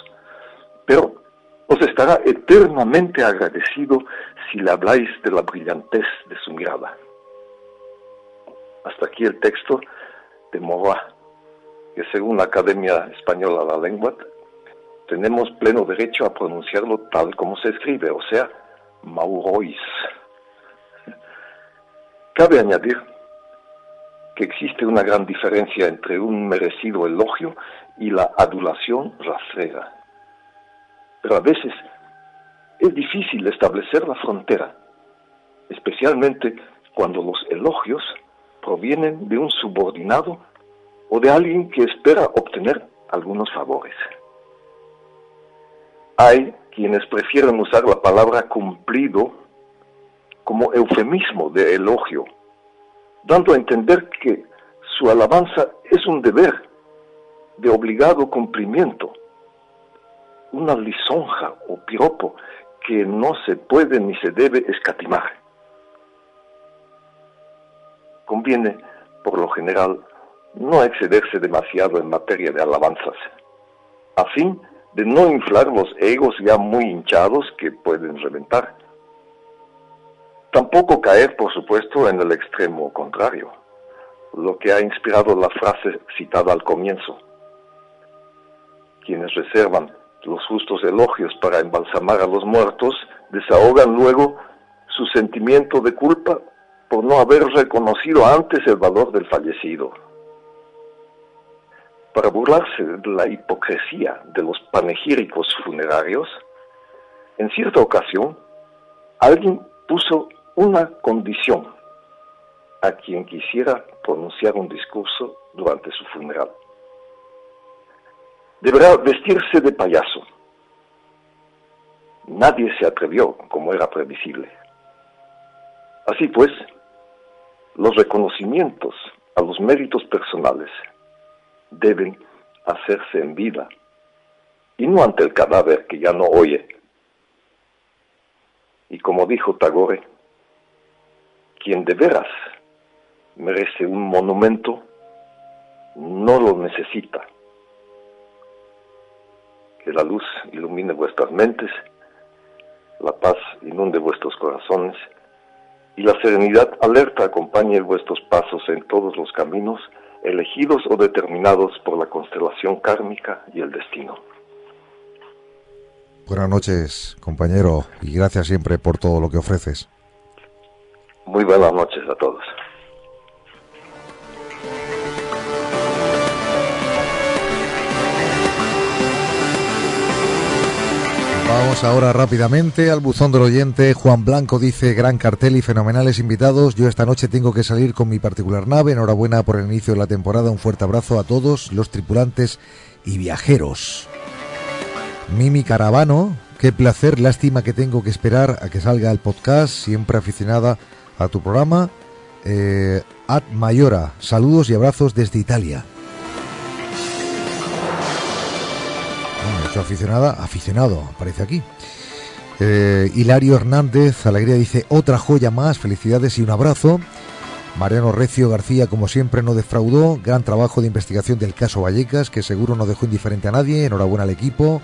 pero os estará eternamente agradecido si le habláis de la brillantez de su mirada. Hasta aquí el texto de Morat, que según la Academia Española de la Lengua, tenemos pleno derecho a pronunciarlo tal como se escribe, o sea, Maurois. Cabe añadir que existe una gran diferencia entre un merecido elogio y la adulación rastrera pero a veces es difícil establecer la frontera, especialmente cuando los elogios provienen de un subordinado o de alguien que espera obtener algunos favores. Hay quienes prefieren usar la palabra cumplido como eufemismo de elogio, dando a entender que su alabanza es un deber de obligado cumplimiento una lisonja o piropo que no se puede ni se debe escatimar. Conviene, por lo general, no excederse demasiado en materia de alabanzas, a fin de no inflar los egos ya muy hinchados que pueden reventar. Tampoco caer, por supuesto, en el extremo contrario, lo que ha inspirado la frase citada al comienzo. Quienes reservan los justos elogios para embalsamar a los muertos, desahogan luego su sentimiento de culpa por no haber reconocido antes el valor del fallecido. Para burlarse de la hipocresía de los panegíricos funerarios, en cierta ocasión, alguien puso una condición a quien quisiera pronunciar un discurso durante su funeral. Deberá vestirse de payaso. Nadie se atrevió, como era previsible. Así pues, los reconocimientos a los méritos personales deben hacerse en vida y no ante el cadáver que ya no oye. Y como dijo Tagore, quien de veras merece un monumento no lo necesita. Que la luz ilumine vuestras mentes, la paz inunde vuestros corazones y la serenidad alerta acompañe vuestros pasos en todos los caminos elegidos o determinados por la constelación kármica y el destino. Buenas noches, compañero, y gracias siempre por todo lo que ofreces. Muy buenas noches a todos. Vamos ahora rápidamente al buzón del oyente. Juan Blanco dice, gran cartel y fenomenales invitados. Yo esta noche tengo que salir con mi particular nave. Enhorabuena por el inicio de la temporada. Un fuerte abrazo a todos los tripulantes y viajeros. Mimi Caravano, qué placer, lástima que tengo que esperar a que salga el podcast, siempre aficionada tu programa. Eh, Ad Mayora, saludos y abrazos desde Italia. aficionada, aficionado, aparece aquí. Eh, Hilario Hernández, Alegría dice, otra joya más, felicidades y un abrazo. Mariano Recio García, como siempre, no defraudó. Gran trabajo de investigación del caso Vallecas, que seguro no dejó indiferente a nadie. Enhorabuena al equipo.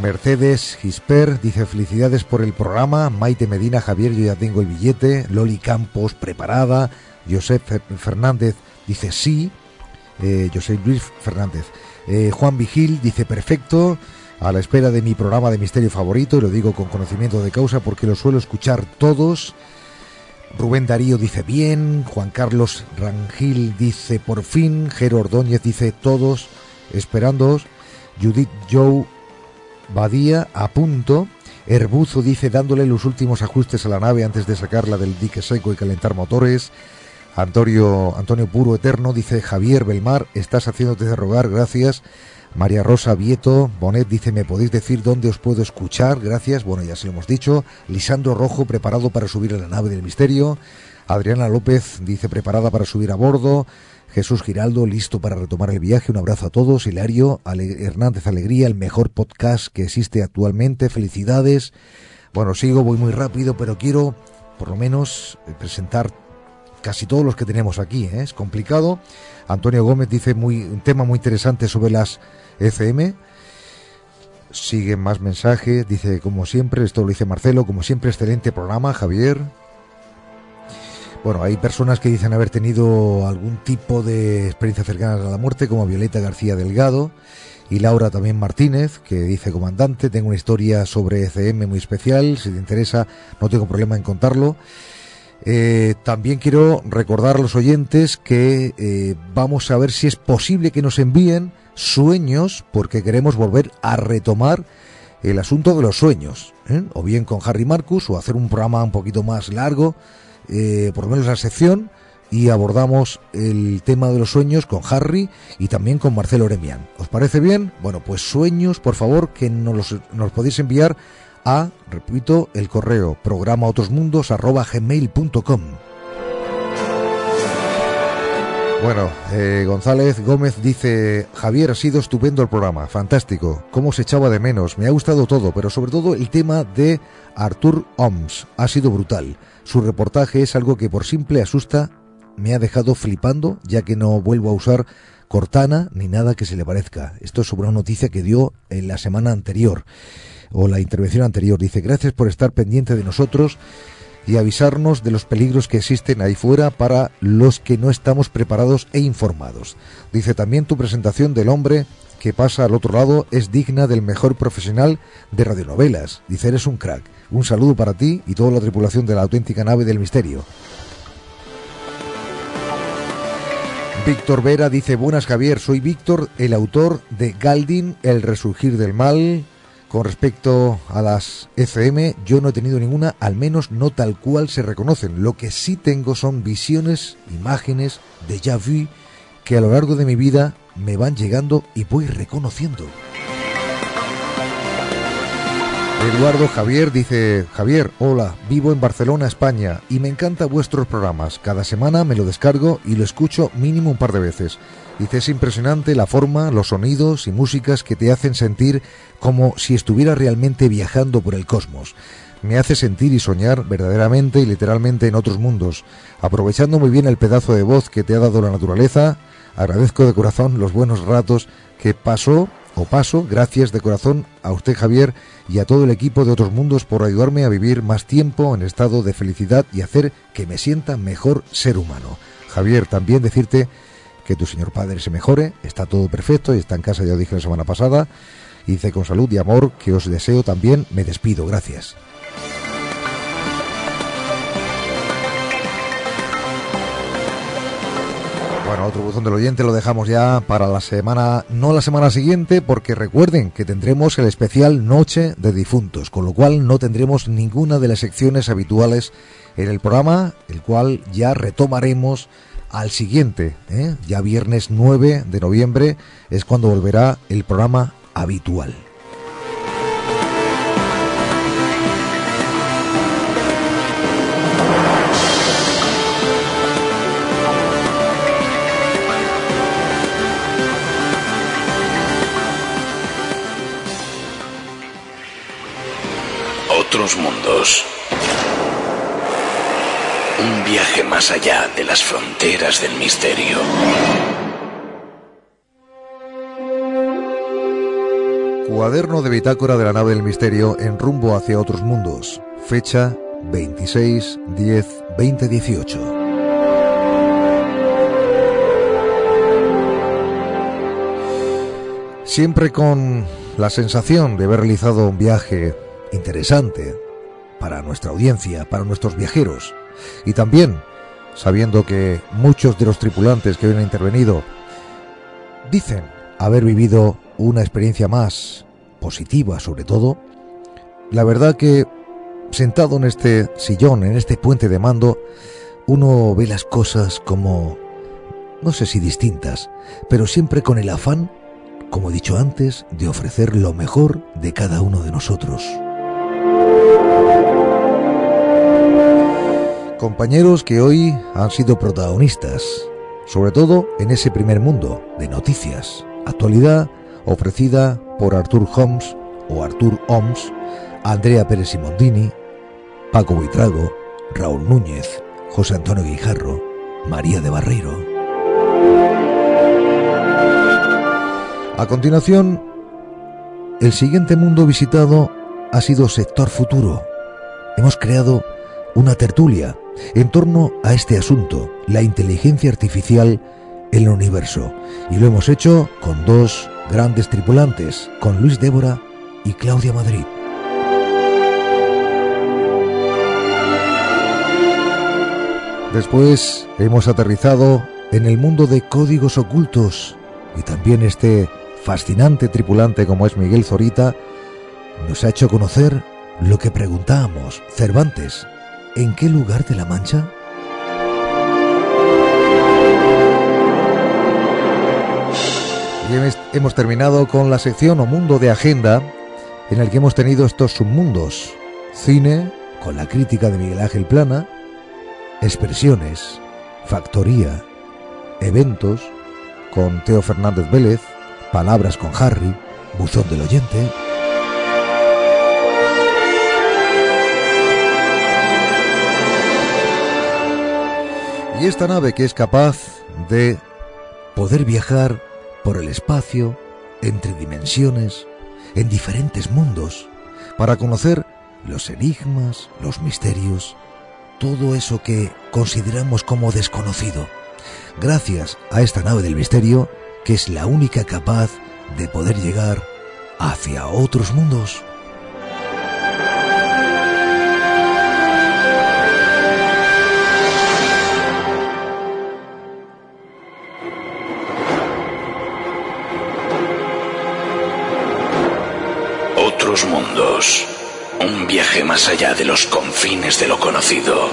Mercedes Gisper dice felicidades por el programa. Maite Medina, Javier, yo ya tengo el billete. Loli Campos, preparada. Josep Fernández dice sí. Eh, José Luis Fernández. Eh, Juan Vigil dice perfecto, a la espera de mi programa de misterio favorito, y lo digo con conocimiento de causa porque lo suelo escuchar todos. Rubén Darío dice bien, Juan Carlos Rangil dice por fin, Jero Ordóñez dice todos, esperándoos, Judith Joe Badía a punto, Herbuzo dice dándole los últimos ajustes a la nave antes de sacarla del dique seco y calentar motores, Antonio, Antonio Puro Eterno dice Javier Belmar, estás haciéndote de rogar, gracias. María Rosa Vieto, Bonet dice, ¿me podéis decir dónde os puedo escuchar? Gracias, bueno, ya se lo hemos dicho. Lisandro Rojo, preparado para subir a la nave del misterio. Adriana López dice, preparada para subir a bordo. Jesús Giraldo, listo para retomar el viaje. Un abrazo a todos. Hilario Hernández Alegría, el mejor podcast que existe actualmente. Felicidades. Bueno, sigo, voy muy rápido, pero quiero por lo menos presentar casi todos los que tenemos aquí. ¿eh? Es complicado. Antonio Gómez dice muy, un tema muy interesante sobre las FM. Siguen más mensajes. Dice, como siempre, esto lo dice Marcelo, como siempre, excelente programa, Javier. Bueno, hay personas que dicen haber tenido algún tipo de experiencia cercana a la muerte, como Violeta García Delgado y Laura también Martínez, que dice comandante, tengo una historia sobre ECM muy especial, si te interesa no tengo problema en contarlo. Eh, también quiero recordar a los oyentes que eh, vamos a ver si es posible que nos envíen sueños, porque queremos volver a retomar el asunto de los sueños, ¿eh? o bien con Harry Marcus, o hacer un programa un poquito más largo, por lo menos la sección, y abordamos el tema de los sueños con Harry y también con Marcelo Oremian. ¿Os parece bien? Bueno, pues sueños, por favor, que nos los nos podéis enviar a, repito, el correo programa gmail.com. Bueno, eh, González Gómez dice, Javier, ha sido estupendo el programa, fantástico, cómo se echaba de menos, me ha gustado todo, pero sobre todo el tema de Arthur Oms, ha sido brutal. Su reportaje es algo que por simple asusta me ha dejado flipando, ya que no vuelvo a usar Cortana ni nada que se le parezca. Esto es sobre una noticia que dio en la semana anterior o la intervención anterior. Dice, gracias por estar pendiente de nosotros y avisarnos de los peligros que existen ahí fuera para los que no estamos preparados e informados. Dice también tu presentación del hombre que pasa al otro lado es digna del mejor profesional de radionovelas. Dice, eres un crack. Un saludo para ti y toda la tripulación de la auténtica nave del misterio. Víctor Vera dice, buenas Javier, soy Víctor, el autor de Galdin, El Resurgir del Mal. Con respecto a las FM, yo no he tenido ninguna, al menos no tal cual se reconocen. Lo que sí tengo son visiones, imágenes, de vu, que a lo largo de mi vida me van llegando y voy reconociendo. Eduardo Javier dice, Javier, hola, vivo en Barcelona, España, y me encantan vuestros programas. Cada semana me lo descargo y lo escucho mínimo un par de veces. Dice, es impresionante la forma, los sonidos y músicas que te hacen sentir como si estuviera realmente viajando por el cosmos. Me hace sentir y soñar verdaderamente y literalmente en otros mundos. Aprovechando muy bien el pedazo de voz que te ha dado la naturaleza, agradezco de corazón los buenos ratos que pasó o paso, gracias de corazón a usted Javier y a todo el equipo de Otros Mundos por ayudarme a vivir más tiempo en estado de felicidad y hacer que me sienta mejor ser humano. Javier, también decirte que tu señor padre se mejore, está todo perfecto y está en casa, ya lo dije la semana pasada, y dice con salud y amor que os deseo también, me despido, gracias. Otro buzón del oyente lo dejamos ya para la semana, no la semana siguiente, porque recuerden que tendremos el especial Noche de Difuntos, con lo cual no tendremos ninguna de las secciones habituales en el programa, el cual ya retomaremos al siguiente, ¿eh? ya viernes 9 de noviembre es cuando volverá el programa habitual. Mundos. Un viaje más allá de las fronteras del misterio. Cuaderno de bitácora de la nave del misterio en rumbo hacia otros mundos. Fecha 26 10 2018. Siempre con la sensación de haber realizado un viaje interesante para nuestra audiencia, para nuestros viajeros, y también sabiendo que muchos de los tripulantes que hoy han intervenido dicen haber vivido una experiencia más positiva sobre todo, la verdad que sentado en este sillón, en este puente de mando, uno ve las cosas como, no sé si distintas, pero siempre con el afán, como he dicho antes, de ofrecer lo mejor de cada uno de nosotros. Compañeros que hoy han sido protagonistas, sobre todo en ese primer mundo de noticias, actualidad ofrecida por Artur Holmes o Artur Oms, Andrea Pérez Simondini, Paco Buitrago, Raúl Núñez, José Antonio Guijarro, María de Barreiro. A continuación, el siguiente mundo visitado ha sido Sector Futuro. Hemos creado una tertulia en torno a este asunto, la inteligencia artificial en el universo. Y lo hemos hecho con dos grandes tripulantes, con Luis Débora y Claudia Madrid. Después hemos aterrizado en el mundo de códigos ocultos y también este fascinante tripulante como es Miguel Zorita nos ha hecho conocer lo que preguntábamos, Cervantes, ¿En qué lugar de la Mancha? Y hemos terminado con la sección o mundo de agenda en el que hemos tenido estos submundos. Cine, con la crítica de Miguel Ángel Plana, expresiones, factoría, eventos, con Teo Fernández Vélez, palabras con Harry, buzón del oyente. Y esta nave que es capaz de poder viajar por el espacio, entre dimensiones, en diferentes mundos, para conocer los enigmas, los misterios todo eso que consideramos como desconocido. Gracias a esta nave del misterio, que es la única capaz de poder llegar hacia otros mundos. Otros mundos. Un viaje más allá de los confines de lo conocido.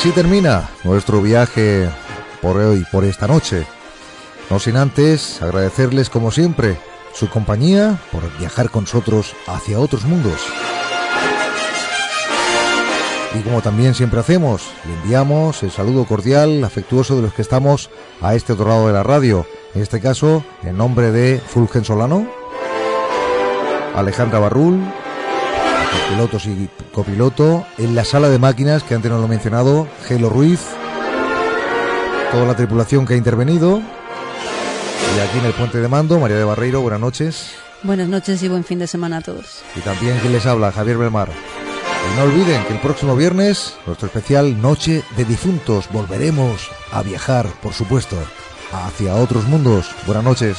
Así termina nuestro viaje por hoy, por esta noche. No sin antes agradecerles como siempre su compañía por viajar con nosotros hacia otros mundos. Y como también siempre hacemos, le enviamos el saludo cordial, afectuoso de los que estamos a este otro lado de la radio. En este caso, en nombre de Fulgen Solano, Alejandra Barrul, pilotos y copiloto, en la sala de máquinas, que antes no lo he mencionado, Gelo Ruiz, toda la tripulación que ha intervenido, y aquí en el puente de mando, María de Barreiro, buenas noches. Buenas noches y buen fin de semana a todos. Y también quien les habla, Javier Belmar. Y no olviden que el próximo viernes, nuestro especial Noche de Difuntos, volveremos a viajar, por supuesto, hacia otros mundos. Buenas noches.